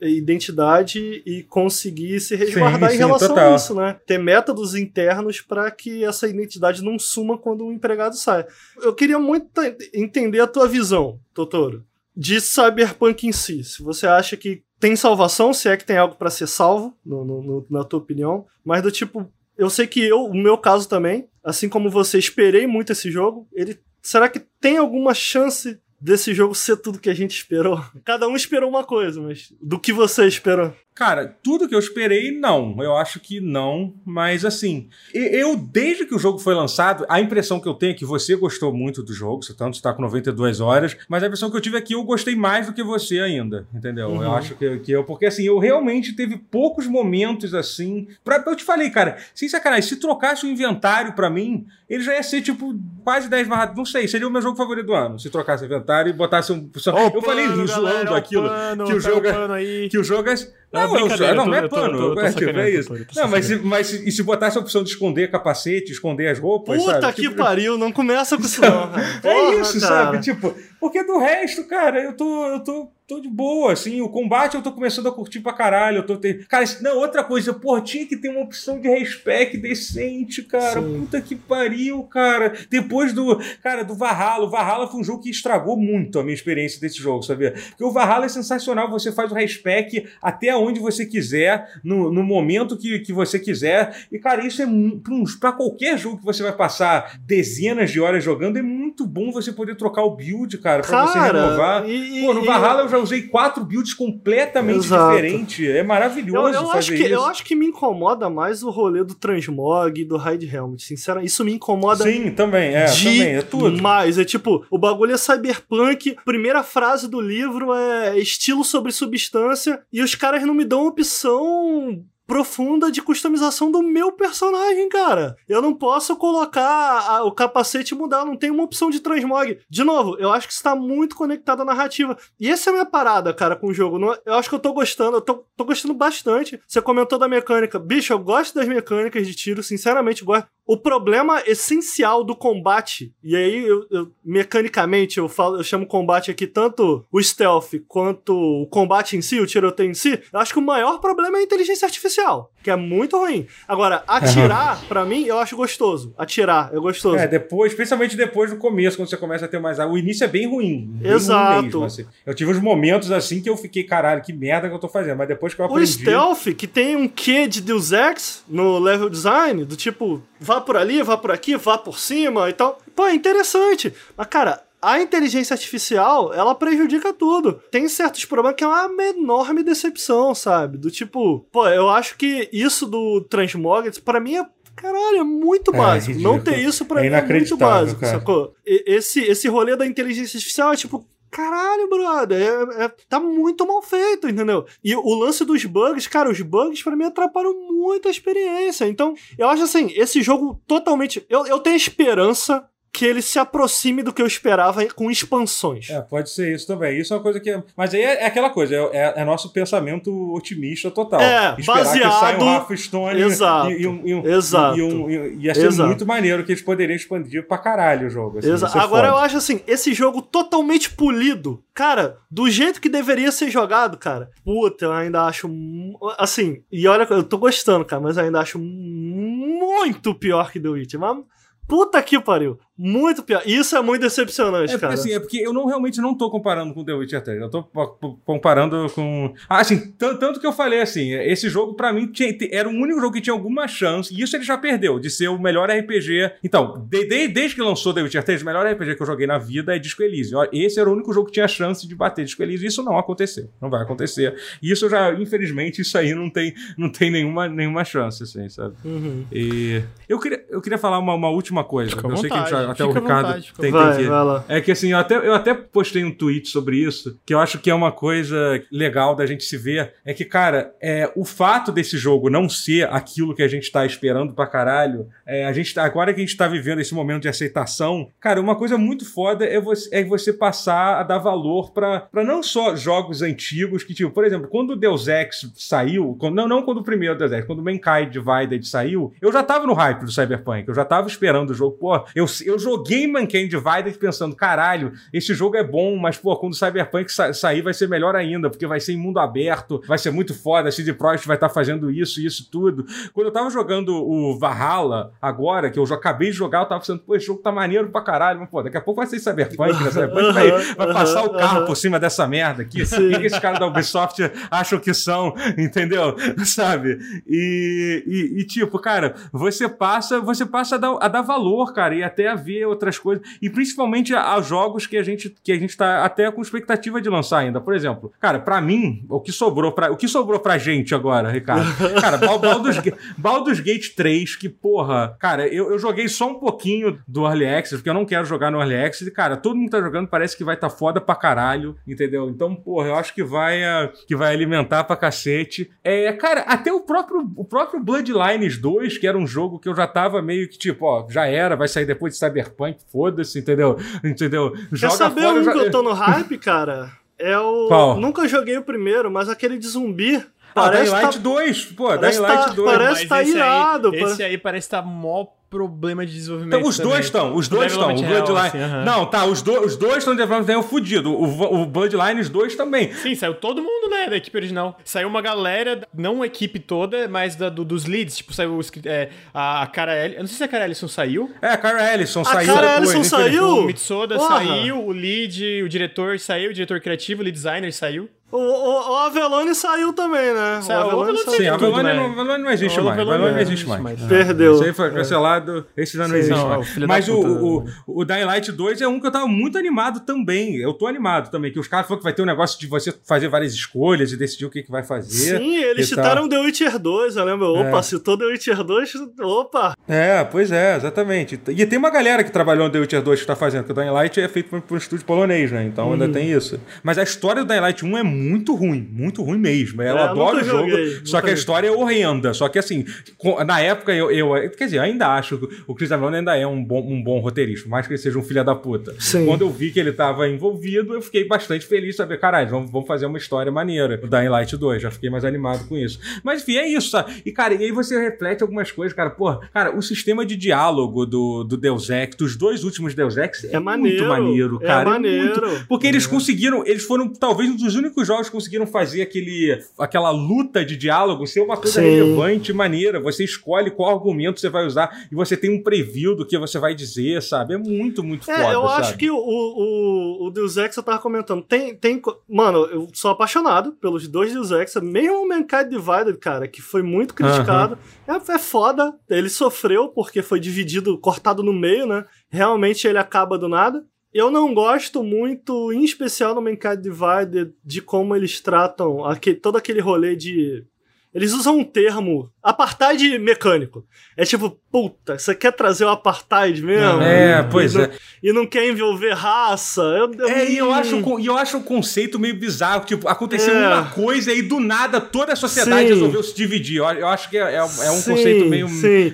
identidade e conseguir se resguardar sim, em relação total. a isso, né? Ter métodos internos para que essa identidade não suma quando o empregado sai. Eu queria muito entender a tua visão, Totoro, de Cyberpunk em si. Se você acha que tem salvação, se é que tem algo para ser salvo, no, no, na tua opinião, mas do tipo, eu sei que eu, o meu caso também, assim como você, esperei muito esse jogo. Ele será que tem alguma chance desse jogo ser tudo que a gente esperou? Cada um esperou uma coisa, mas do que você esperou? Cara, tudo que eu esperei, não. Eu acho que não, mas assim, eu, desde que o jogo foi lançado, a impressão que eu tenho é que você gostou muito do jogo, você tanto está com 92 horas, mas a impressão que eu tive é que eu gostei mais do que você ainda, entendeu? Uhum. Eu acho que, que eu, porque assim, eu realmente teve poucos momentos assim. Pra, eu te falei, cara, sem sacanagem, se trocasse o inventário para mim, ele já ia ser tipo quase 10 barras, não sei, seria o meu jogo favorito do ano, se trocasse o inventário e botasse um. Só, eu pano, falei zoando galera, aquilo, pano, que o jogo, é, que o jogo é não, não, eu, não, não é pano. Tô, tô, tô é, isso. não, mas, mas e se botasse a opção de esconder capacete, esconder as roupas, Puta sabe? que tipo... pariu, não começa com isso não. é isso, cara. sabe? Tipo, porque do resto, cara, eu tô, eu tô tô de boa, assim. O combate eu tô começando a curtir pra caralho. Eu tô te... Cara, não, outra coisa, pô, tinha que ter uma opção de respect decente, cara. Sim. Puta que pariu, cara. Depois do. Cara, do Valhalla. O Valhalla foi um jogo que estragou muito a minha experiência desse jogo, sabia? Porque o Valhalla é sensacional. Você faz o respect até onde você quiser, no, no momento que, que você quiser. E, cara, isso é pra qualquer jogo que você vai passar dezenas de horas jogando, é muito bom você poder trocar o build, cara, pra cara, você renovar. E, Pô, no Valhalla eu já usei quatro builds completamente diferentes. É maravilhoso. Eu, eu acho que, isso. eu acho que me incomoda mais o rolê do Transmog e do Raid Helmet. Sinceramente, isso me incomoda. Sim, também, é. Também, é tudo. Mas é tipo, o bagulho é cyberpunk. Primeira frase do livro é estilo sobre substância. E os caras não me dão opção profunda de customização do meu personagem, cara. Eu não posso colocar a, o capacete e mudar, não tem uma opção de transmog. De novo, eu acho que está muito conectado à narrativa. E essa é a minha parada, cara, com o jogo. Eu acho que eu tô gostando, eu tô, tô gostando bastante. Você comentou da mecânica. Bicho, eu gosto das mecânicas de tiro, sinceramente gosto. O problema essencial do combate, e aí eu, eu, mecanicamente eu falo, eu chamo combate aqui tanto o stealth quanto o combate em si, o tiroteio em si, eu acho que o maior problema é a inteligência artificial, que é muito ruim. Agora, atirar, uhum. para mim, eu acho gostoso. Atirar é gostoso. É, depois, principalmente depois do começo, quando você começa a ter mais. O início é bem ruim. Bem Exato. Ruim mesmo, assim. Eu tive uns momentos assim que eu fiquei, caralho, que merda que eu tô fazendo. Mas depois que eu aprendi. O stealth, que tem um quê de Deus Ex no level design, do tipo, vá por ali, vá por aqui, vá por cima e tal. Pô, é interessante. Mas, cara, a inteligência artificial, ela prejudica tudo. Tem certos problemas que é uma enorme decepção, sabe? Do tipo, pô, eu acho que isso do Transmogrids, para mim, é Caralho, é muito é, básico. É, não ter isso pra é mim é muito básico, cara. sacou? Esse, esse rolê da inteligência artificial é tipo, caralho, brother, é, é, tá muito mal feito, entendeu? E o lance dos bugs, cara, os bugs para mim atrapalham muito a experiência. Então, eu acho assim, esse jogo totalmente. Eu, eu tenho esperança que ele se aproxime do que eu esperava com expansões. É, pode ser isso também. Isso é uma coisa que. Mas aí é, é aquela coisa, é, é, nosso pensamento otimista total. É, Esperar baseado... que saia um Rafa Stone Exato. e, e, um, e, um, Exato. e, um, e ia ser Exato. muito maneiro que eles poderiam expandir pra caralho o jogo. Assim, Exa- ia ser Agora eu foda. acho assim, esse jogo totalmente polido, cara, do jeito que deveria ser jogado, cara. Puta, eu ainda acho assim, e olha, eu tô gostando, cara, mas eu ainda acho muito pior que The Witcher. Mas puta que pariu, muito pior. Isso é muito decepcionante, É porque, cara. assim, é porque eu não, realmente não tô comparando com The Witcher 3. Eu tô comparando com. Ah, assim, tan- tanto que eu falei assim, esse jogo pra mim tinha- era o único jogo que tinha alguma chance, e isso ele já perdeu, de ser o melhor RPG. Então, de- de- desde que lançou The Witcher 3, o melhor RPG que eu joguei na vida é Disco Elysium. Esse era o único jogo que tinha chance de bater Disco Elysium. Isso não aconteceu. Não vai acontecer. E isso já, infelizmente, isso aí não tem, não tem nenhuma, nenhuma chance, assim, sabe? Uhum. E eu queria, eu queria falar uma, uma última coisa. Fica eu sei que a gente, vontade, até o fica à Ricardo vontade, tem, tem Vai, que. vai lá. É que assim, eu até, eu até postei um tweet sobre isso, que eu acho que é uma coisa legal da gente se ver. É que, cara, é, o fato desse jogo não ser aquilo que a gente tá esperando pra caralho, é, a gente, tá- agora que a gente tá vivendo esse momento de aceitação, cara, uma coisa muito foda é você, é você passar a dar valor pra, pra não só jogos antigos, que, tipo, por exemplo, quando o Deus Ex saiu, quando- não, não quando o primeiro Deus Ex, quando o Mankind Divided saiu, eu já tava no hype do Cyberpunk, eu já tava esperando o jogo, pô, eu, eu joguei Mankind Divided pensando, caralho, esse jogo é bom, mas, pô, quando o Cyberpunk sa- sair vai ser melhor ainda, porque vai ser em mundo aberto, vai ser muito foda, a CD Projekt vai estar fazendo isso e isso tudo. Quando eu tava jogando o Valhalla, agora, que eu já acabei de jogar, eu tava pensando, pô, esse jogo tá maneiro pra caralho, mas, pô, daqui a pouco vai ser Cyberpunk, né? Cyberpunk vai, vai passar o carro por cima dessa merda aqui. O que esses caras da Ubisoft acham que são, entendeu? Sabe? E, e, e, tipo, cara, você passa, você passa a dar, a dar valor, cara, e até a ver outras coisas. E principalmente a, a jogos que a gente que a gente tá até com expectativa de lançar ainda. Por exemplo, cara, pra mim, o que sobrou pra, o que sobrou pra gente agora, Ricardo? Cara, Bal- Baldur's, Baldur's Gate 3, que porra, cara, eu, eu joguei só um pouquinho do Early Access, porque eu não quero jogar no Early Access, e, cara, todo mundo tá jogando, parece que vai tá foda pra caralho, entendeu? Então, porra, eu acho que vai, ah, que vai alimentar pra cacete. É, cara, até o próprio, o próprio Bloodlines 2, que era um jogo que eu já tava meio que tipo, ó, já era, vai sair depois de Cyberpunk, foda-se, entendeu? Entendeu? Quer saber um já- que eu tô no hype, cara? É o. Qual? Nunca joguei o primeiro, mas aquele de zumbi. Ah, parece Dying tá- Light 2, pô, parece Dying Light tá- 2. parece- Mas tá esse irado, Aí, pô. esse aí parece estar mó problema de desenvolvimento. Então, os dois também. estão, os Do dois estão. O Bloodline. assim, aham. Não, tá, os, do, os dois estão em development é o fudido. O, o Bloodlines 2 também. Sim, saiu todo mundo, né, da equipe original. Saiu uma galera, não a equipe toda, mas da- do- dos leads. Tipo, saiu é, a Cara Ellison. Eu não sei se a Cara Ellison saiu. É, a Cara Ellison A saiu Cara depois. Ellison saiu? O Mitsoda Porra. saiu, o lead, o diretor saiu, o diretor criativo, o lead designer saiu. O, o, o Avelone saiu também, né? Saiu, o Avelone Sim, Tudo, a Avalone né? não, Avalone não existe O mais. Avalone não existe mais. mais. É. Perdeu. Esse aí foi cancelado, esse já não Sim. existe Não, mais. o Mas o, o, o Dying Light 2 é um que eu tava muito animado também. Eu tô animado também, que os caras falaram que vai ter um negócio de você fazer várias escolhas e decidir o que, que vai fazer. Sim, eles e tal. citaram The Witcher 2, eu lembro. Opa, É. citou The Witcher 2, opa. É, pois é, exatamente. E tem uma galera que trabalhou no The Witcher 2 que tá fazendo, porque o Dying Light é feito por, por um estúdio polonês, né? Então ainda tem isso. Mas a história do Dying Light 1 é muito ruim, muito ruim mesmo. Eu É, adoro o jogo, joguei, só que a história é horrenda. Só que assim, na época eu, eu- Quer dizer, eu ainda acho que o Chris Avellone ainda é um bom, um bom roteirista, por mais que ele seja um filho da puta. Sim. Quando eu vi que ele tava envolvido, eu fiquei bastante feliz de saber, caralho, vamos, vamos fazer uma história maneira. O Dying Light 2, já fiquei mais animado com isso. Mas enfim, é isso, sabe? E cara, e aí você reflete algumas coisas, cara. Pô, cara, o sistema de diálogo do, do Deus Ex, dos dois últimos Deus Ex, é, É maneiro. muito maneiro, é cara. maneiro. muito- porque eles conseguiram, eles foram talvez um dos únicos jogos conseguiram fazer aquele, aquela luta de diálogo ser uma coisa Sim. relevante e maneira. Você escolhe qual argumento você vai usar e você tem um preview do que você vai dizer, sabe? É muito, muito É, foda, eu sabe? acho que o, o, o Deus Ex eu tava comentando. Tem, tem. Mano, eu sou apaixonado pelos dois Deus Ex. Mesmo o Mankind Divided, cara, que foi muito criticado. É, é foda. Ele sofreu porque foi dividido, cortado no meio, né? Realmente ele acaba do nada. Eu não gosto muito, em especial no Mankind Divided, de como eles tratam aque- todo aquele rolê de Eles usam um termo apartheid mecânico. É tipo, puta, você quer trazer o apartheid mesmo? É, pois e não, é. E não quer envolver raça. Eu, eu, É, e eu acho, e eu acho o conceito meio bizarro. Tipo, aconteceu É. uma coisa e do nada toda a sociedade Sim. resolveu se dividir. Eu, eu acho que é, é- é um Sim, conceito meio,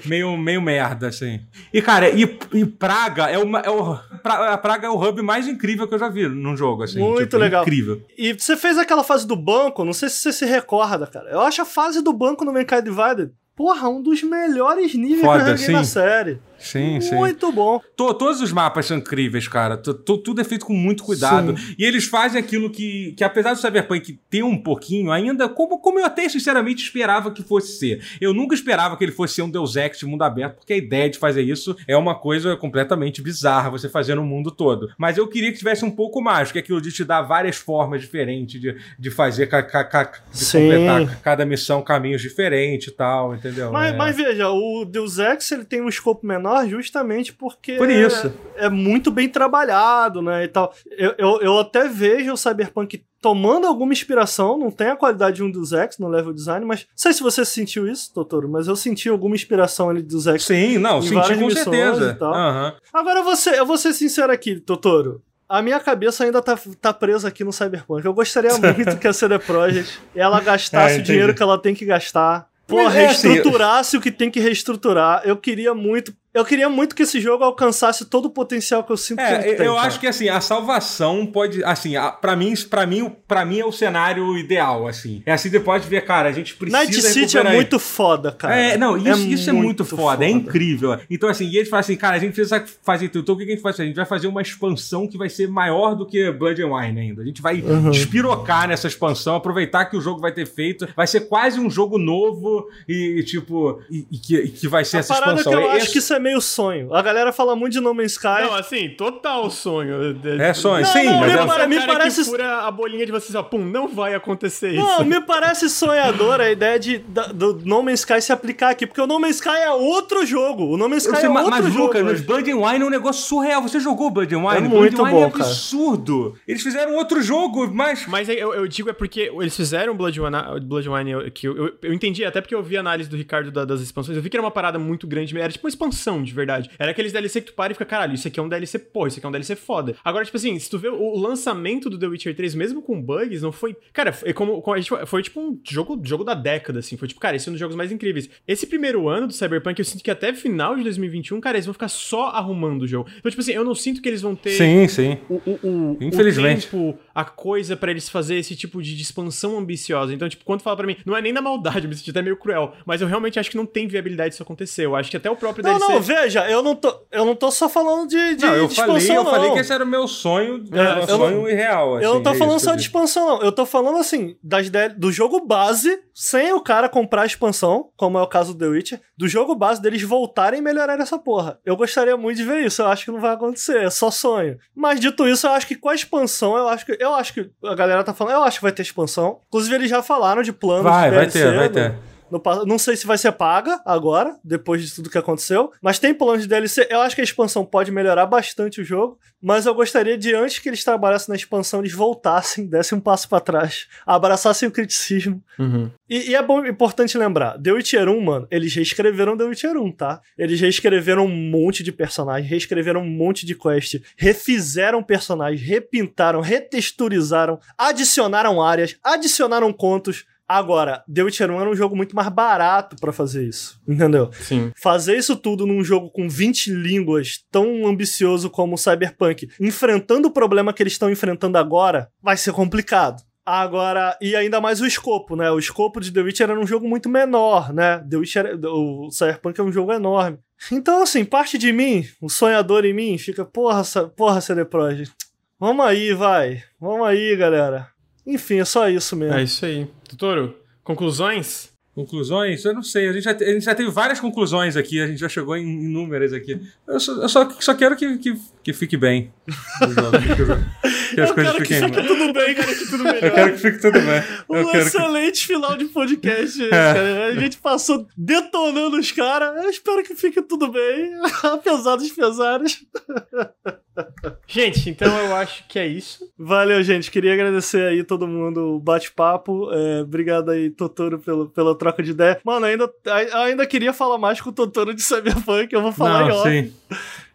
meio, meio merda, assim. E, cara, e, e Praga é, uma, é o. Pra- a Praga é o hub mais incrível que eu já vi num jogo, assim. Muito Tipo, legal. Incrível. E você fez aquela fase do banco, não sei se você se recorda, cara. Eu acho a fase do banco no Mankind Divided, porra, um dos melhores níveis Foda, na série. Sim, sim. Muito bom. To- todos os mapas são incríveis, cara. Tu- tu- tudo é feito com muito cuidado. E eles fazem aquilo que, que apesar do Cyberpunk ter um pouquinho, ainda, como, como eu até sinceramente esperava que fosse ser. Eu nunca esperava que ele fosse ser um Deus Ex de mundo aberto, porque a ideia de fazer isso é uma coisa completamente bizarra, você fazer no mundo todo. Mas eu queria que tivesse um pouco mais, que aquilo de te dar várias formas diferentes de, de fazer, ca- ca- ca- de Sim. completar cada missão caminhos diferentes e tal, entendeu? Mas, É. mas veja, o Deus Ex ele tem um escopo menor justamente porque Por isso. É, é muito bem trabalhado, né, e tal. Eu, eu, eu até vejo o Cyberpunk tomando alguma inspiração, não tem a qualidade de um Deus Ex no level design, mas não sei se você sentiu isso, Totoro, mas eu senti alguma inspiração ali do Deus Ex. Sim, não, senti com certeza. Aham. Agora você, eu vou ser sincero aqui, Totoro. A minha cabeça ainda tá, tá presa aqui no Cyberpunk. Eu gostaria muito que a CD Projekt ela gastasse É, o dinheiro que ela tem que gastar. Pô, é assim, reestruturasse o que tem que reestruturar. Eu queria muito. Eu queria muito que esse jogo alcançasse todo o potencial que eu sinto que É, ele tem. eu cara. acho que assim, a salvação pode, assim, a- pra mim, para mim, para mim é o cenário ideal, assim. É assim, você pode ver, cara, a gente precisa Night City é muito foda, cara. É, não, isso, isso é muito foda, é incrível. Então, assim, e eles falam assim, cara, a gente precisa fazer tudo. Então, o que a gente fazer? A gente vai fazer uma expansão que vai ser maior do que Blood and Wine ainda. A gente vai Uhum. despirocar nessa expansão, aproveitar que o jogo vai ter feito. Vai ser quase um jogo novo e, tipo, e, e que, e que vai ser A essa parada expansão. que eu É- acho que isso é meio sonho. A galera fala muito de No Man's Sky. Não, assim, total sonho. É sonho, Não, sim, não, mas me é- me parece- que fura a bolinha de vocês, ó, pum, não vai acontecer isso. Não, me parece sonhadora a ideia de, da- do No Man's Sky se aplicar aqui, porque o No Man's Sky é outro jogo. O No Man's Sky sei, é mas, outro mas, jogo. Lucas, mas Blood and Wine é um negócio surreal. Você jogou Blood and Wine? É Blood muito and Wine é bom, cara. absurdo. Eles fizeram outro jogo, mas... Mas eu, eu digo é porque eles fizeram Blood Wine, Blood Wine eu- que eu, eu, eu entendi, até porque eu vi a análise do Ricardo da- das expansões, eu vi que era uma parada muito grande, era tipo uma expansão de verdade. Era aqueles DLC que tu para e fica, caralho, isso aqui é um DLC, pô, isso aqui é um DLC foda. Agora, tipo assim, se tu vê o, lançamento do The Witcher 3, mesmo com bugs, não foi. Cara, foi, como, como a gente- foi tipo um jogo, jogo da década, assim. Foi tipo, cara, esse é um dos jogos mais incríveis. Esse primeiro ano do Cyberpunk, eu sinto que até final de 2021, cara, eles vão ficar só arrumando o jogo. Então, tipo assim, eu não sinto que eles vão ter Sim, sim. o, o, o, Infelizmente. o tempo, a coisa pra eles fazer esse tipo de, expansão ambiciosa. Então, tipo, quando fala pra mim, não é nem na maldade, eu me senti até meio cruel, mas eu realmente acho que não tem viabilidade disso acontecer. Eu acho que até o próprio Não, DLC. não, veja, eu não tô, eu não tô só falando de, de, Não, eu de falei, expansão, eu falei não. que esse era o meu sonho, É, era um eu sonho irreal. Assim, eu não tô é falando isso só de eu expansão, não. Eu tô falando, assim, das ideias do jogo base, sem o cara comprar a expansão, como é o caso do The Witcher, do jogo base deles voltarem e melhorarem essa porra. Eu gostaria muito de ver isso, eu acho que não vai acontecer, é só sonho. Mas dito isso, eu acho que com a expansão, eu acho que eu acho que a galera tá falando, eu acho que vai ter expansão. Inclusive eles já falaram de planos Vai, de vai DLC ter, vai no- ter. No não sei se vai ser paga agora, depois de tudo que aconteceu, mas tem planos de DLC. Eu acho que a expansão pode melhorar bastante o jogo, mas eu gostaria de, antes que eles trabalhassem na expansão, eles voltassem, dessem um passo pra trás, abraçassem o criticismo. Uhum. E, e é bom, importante lembrar, The Witcher 1, mano, eles reescreveram The Witcher 1, tá? Eles reescreveram um monte de personagens, reescreveram um monte de quest, refizeram personagens, repintaram, retexturizaram, adicionaram áreas, adicionaram contos. Agora, The Witcher 1 era um jogo muito mais barato pra fazer isso, entendeu? Sim. Fazer isso tudo num jogo com 20 línguas, tão ambicioso como o Cyberpunk, enfrentando o problema que eles estão enfrentando agora, vai ser complicado. Agora, e ainda mais o escopo, né? O escopo de The Witcher era um jogo muito menor, né? The Witcher, o Cyberpunk é um jogo enorme. Então, assim, parte de mim, o sonhador em mim, fica, porra, porra, CD Projekt. Vamos aí, vai. Vamos aí, galera. Enfim, é só isso mesmo. É isso aí. Totoro, conclusões? Conclusões? Eu não sei. A gente, já, a gente já teve várias conclusões aqui, a gente já chegou em inúmeras aqui. Eu só, eu só, só quero que, que, que fique bem. Que, que as Eu coisas quero que fiquem fique tudo bem, cara, que tudo melhor. Eu quero que fique tudo bem. Eu Um quero que... excelente final de podcast, esse, cara. A gente passou detonando os caras. Eu espero que fique tudo bem, apesar dos pesares. Gente, então eu acho que é isso. Valeu, gente. Queria agradecer aí todo mundo o bate-papo. É, obrigado aí, Totoro, pelo, pela troca de ideia. Mano, ainda, ainda queria falar mais com o Totoro de Cyberpunk. Eu vou falar Não, em off. sim.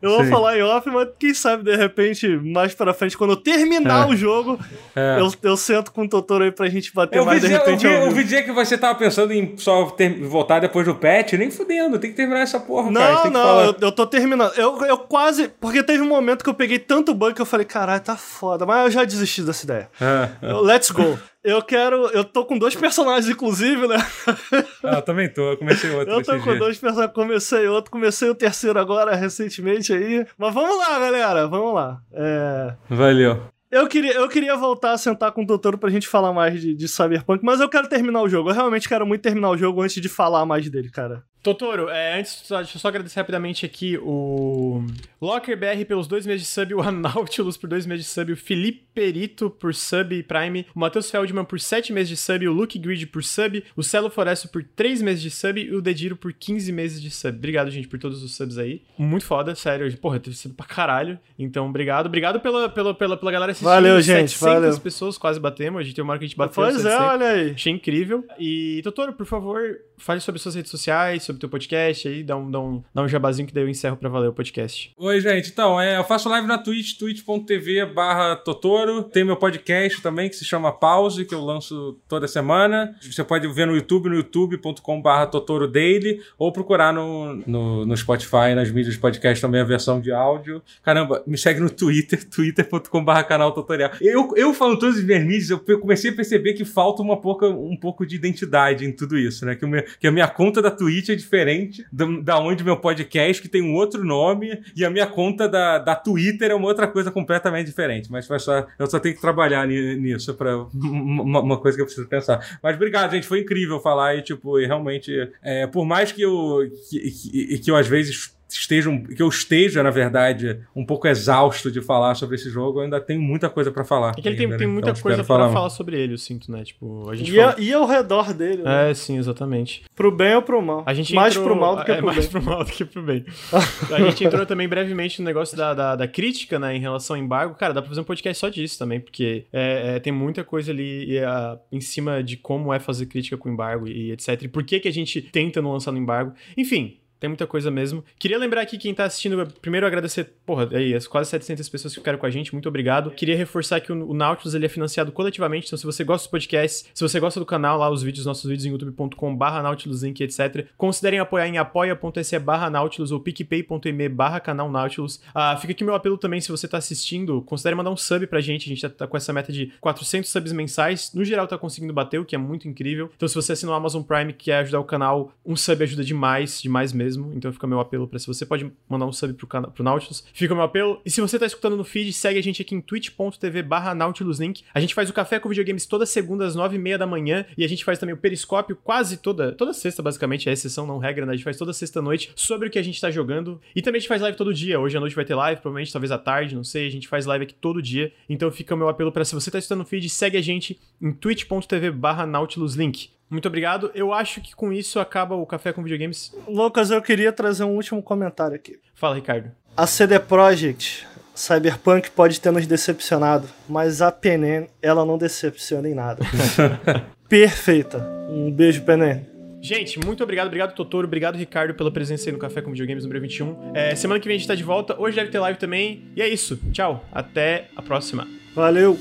Eu vou Sim. falar em off, mas quem sabe de repente, mais pra frente, quando eu terminar É. o jogo, É. eu, eu sento com o Totoro aí pra gente bater Eu vi, mais de eu, repente. vi, eu vi dizer que você tava pensando em só ter- voltar depois do patch, nem fudendo, tem que terminar essa porra, cara. Não, que não, falar. eu, eu tô terminando. Eu, eu quase. Porque teve um momento que eu peguei tanto bug que eu falei, caralho, tá foda. Mas eu já desisti dessa ideia. É, é. Eu- Let's go. Eu quero. Eu tô com dois personagens, inclusive, né? Ah, eu também tô, eu comecei outro Eu tô com dias. dois personagens. Comecei outro, comecei o terceiro agora recentemente aí. Mas vamos lá, galera. Vamos lá. É. Valeu. Eu queria, eu queria voltar a sentar com o Totoro pra gente falar mais de, de Cyberpunk, mas eu quero terminar o jogo. Eu realmente quero muito terminar o jogo antes de falar mais dele, cara. Totoro, é, antes, só, deixa eu só agradecer rapidamente aqui o Locker BR pelos dois meses de sub, o Anautilus por dois meses de sub, o Felipe Perito por sub e Prime, o Matheus Feldman por sete meses de sub, o Luke Grid por sub, o Celo Floresto por três meses de sub e o Dediro por 15 meses de sub. Obrigado, gente, por todos os subs aí. Muito foda, sério. Porra, teve sub pra caralho. Então, obrigado. Obrigado pela, pela, pela, pela galera assistindo. Valeu, gente, 700 valeu. pessoas quase batemos. A gente tem uma hora que a gente bateu pois é, 700. olha aí. Achei incrível. E, Totoro, por favor, fale sobre suas redes sociais, sobre teu podcast aí, dá um, dá um, dá um jabazinho que daí eu encerro pra valer o podcast. Oi, gente. Então, é, eu faço live na Twitch, twitch.tv barra Totoro. Tem meu podcast também, que se chama Pause, que eu lanço toda semana. Você pode ver no YouTube, no youtube.com barra Totoro Daily, ou procurar no, no, no Spotify, nas mídias de podcast também a versão de áudio. Caramba, me segue no Twitter, twitter.com barra canal tutorial. Eu, eu falando todos os mídias, eu comecei a perceber que falta uma pouca, um pouco de identidade em tudo isso, né? Que, o meu- que a minha conta da Twitch é diferente da, da onde meu podcast, que tem um outro nome, e a minha conta da, da Twitter é uma outra coisa completamente diferente. Mas foi só, eu só tenho que trabalhar ni- nisso para uma, uma coisa que eu preciso pensar. Mas obrigado, gente. Foi incrível falar e, tipo, e realmente, é, por mais que eu, que, que, que eu às vezes esteja, um- que eu esteja, na verdade, um pouco exausto de falar sobre esse jogo, eu ainda tenho muita coisa pra falar. É que ele tem, ainda, tem né? muita Então, coisa pra falar. falar sobre ele, eu sinto, né? Tipo, a gente E, fala... a- e ao redor dele, né? É, sim, exatamente. Pro bem ou pro mal. A gente mais entrou- pro mal do que é, pro mais bem. pro mal do que pro bem. a gente entrou também brevemente no negócio da, da, da crítica, né, em relação ao embargo. Cara, dá pra fazer um podcast só disso também, porque é, é, tem muita coisa ali e, ah, em cima de como é fazer crítica com embargo e etc. E por que, que a gente tenta não lançar no embargo. Enfim. Tem muita coisa mesmo. Queria lembrar aqui quem tá assistindo, primeiro agradecer, porra, aí, as quase 700 pessoas que ficaram com a gente, muito obrigado. Queria reforçar que o, Nautilus ele é financiado coletivamente, então se você gosta dos podcasts, se você gosta do canal, lá os vídeos, nossos vídeos em youtube.com barra nautiluslink, etc. Considerem apoiar em apoia.se barra nautilus ou picpay.me barra canal nautilus. Ah, fica aqui meu apelo também, se você tá assistindo, considere mandar um sub pra gente, a gente tá, tá com essa meta de 400 subs mensais, no geral tá conseguindo bater, o que é muito incrível. Então se você assina o Amazon Prime e quer ajudar o canal, um sub ajuda demais, demais mesmo, então fica meu apelo pra se você pode mandar um sub pro, cana- pro Nautilus, fica meu apelo. E se você tá escutando no feed, segue a gente aqui em twitch.tv barra nautiluslink. A gente faz o Café com Videogames toda segunda às nove e meia da manhã e a gente faz também o Periscópio quase toda, toda sexta basicamente, é exceção, não regra, né? A gente faz toda sexta noite sobre o que a gente tá jogando. E também a gente faz live todo dia. Hoje à noite vai ter live, provavelmente, talvez à tarde, não sei. A gente faz live aqui todo dia. Então fica o meu apelo pra se você tá escutando no feed, segue a gente em twitch.tv barra nautiluslink. Muito obrigado. Eu acho que com isso acaba o Café com Videogames. Lucas, eu queria trazer um último comentário aqui. Fala, Ricardo. A CD Projekt Cyberpunk pode ter nos decepcionado, mas a Penen, ela não decepciona em nada. Perfeita. Um beijo, Penen. Gente, muito obrigado. Obrigado, Totoro. Obrigado, Ricardo, pela presença aí no Café com Videogames número 21. É, semana que vem a gente tá de volta. Hoje deve ter live também. E é isso. Tchau. Até a próxima. Valeu.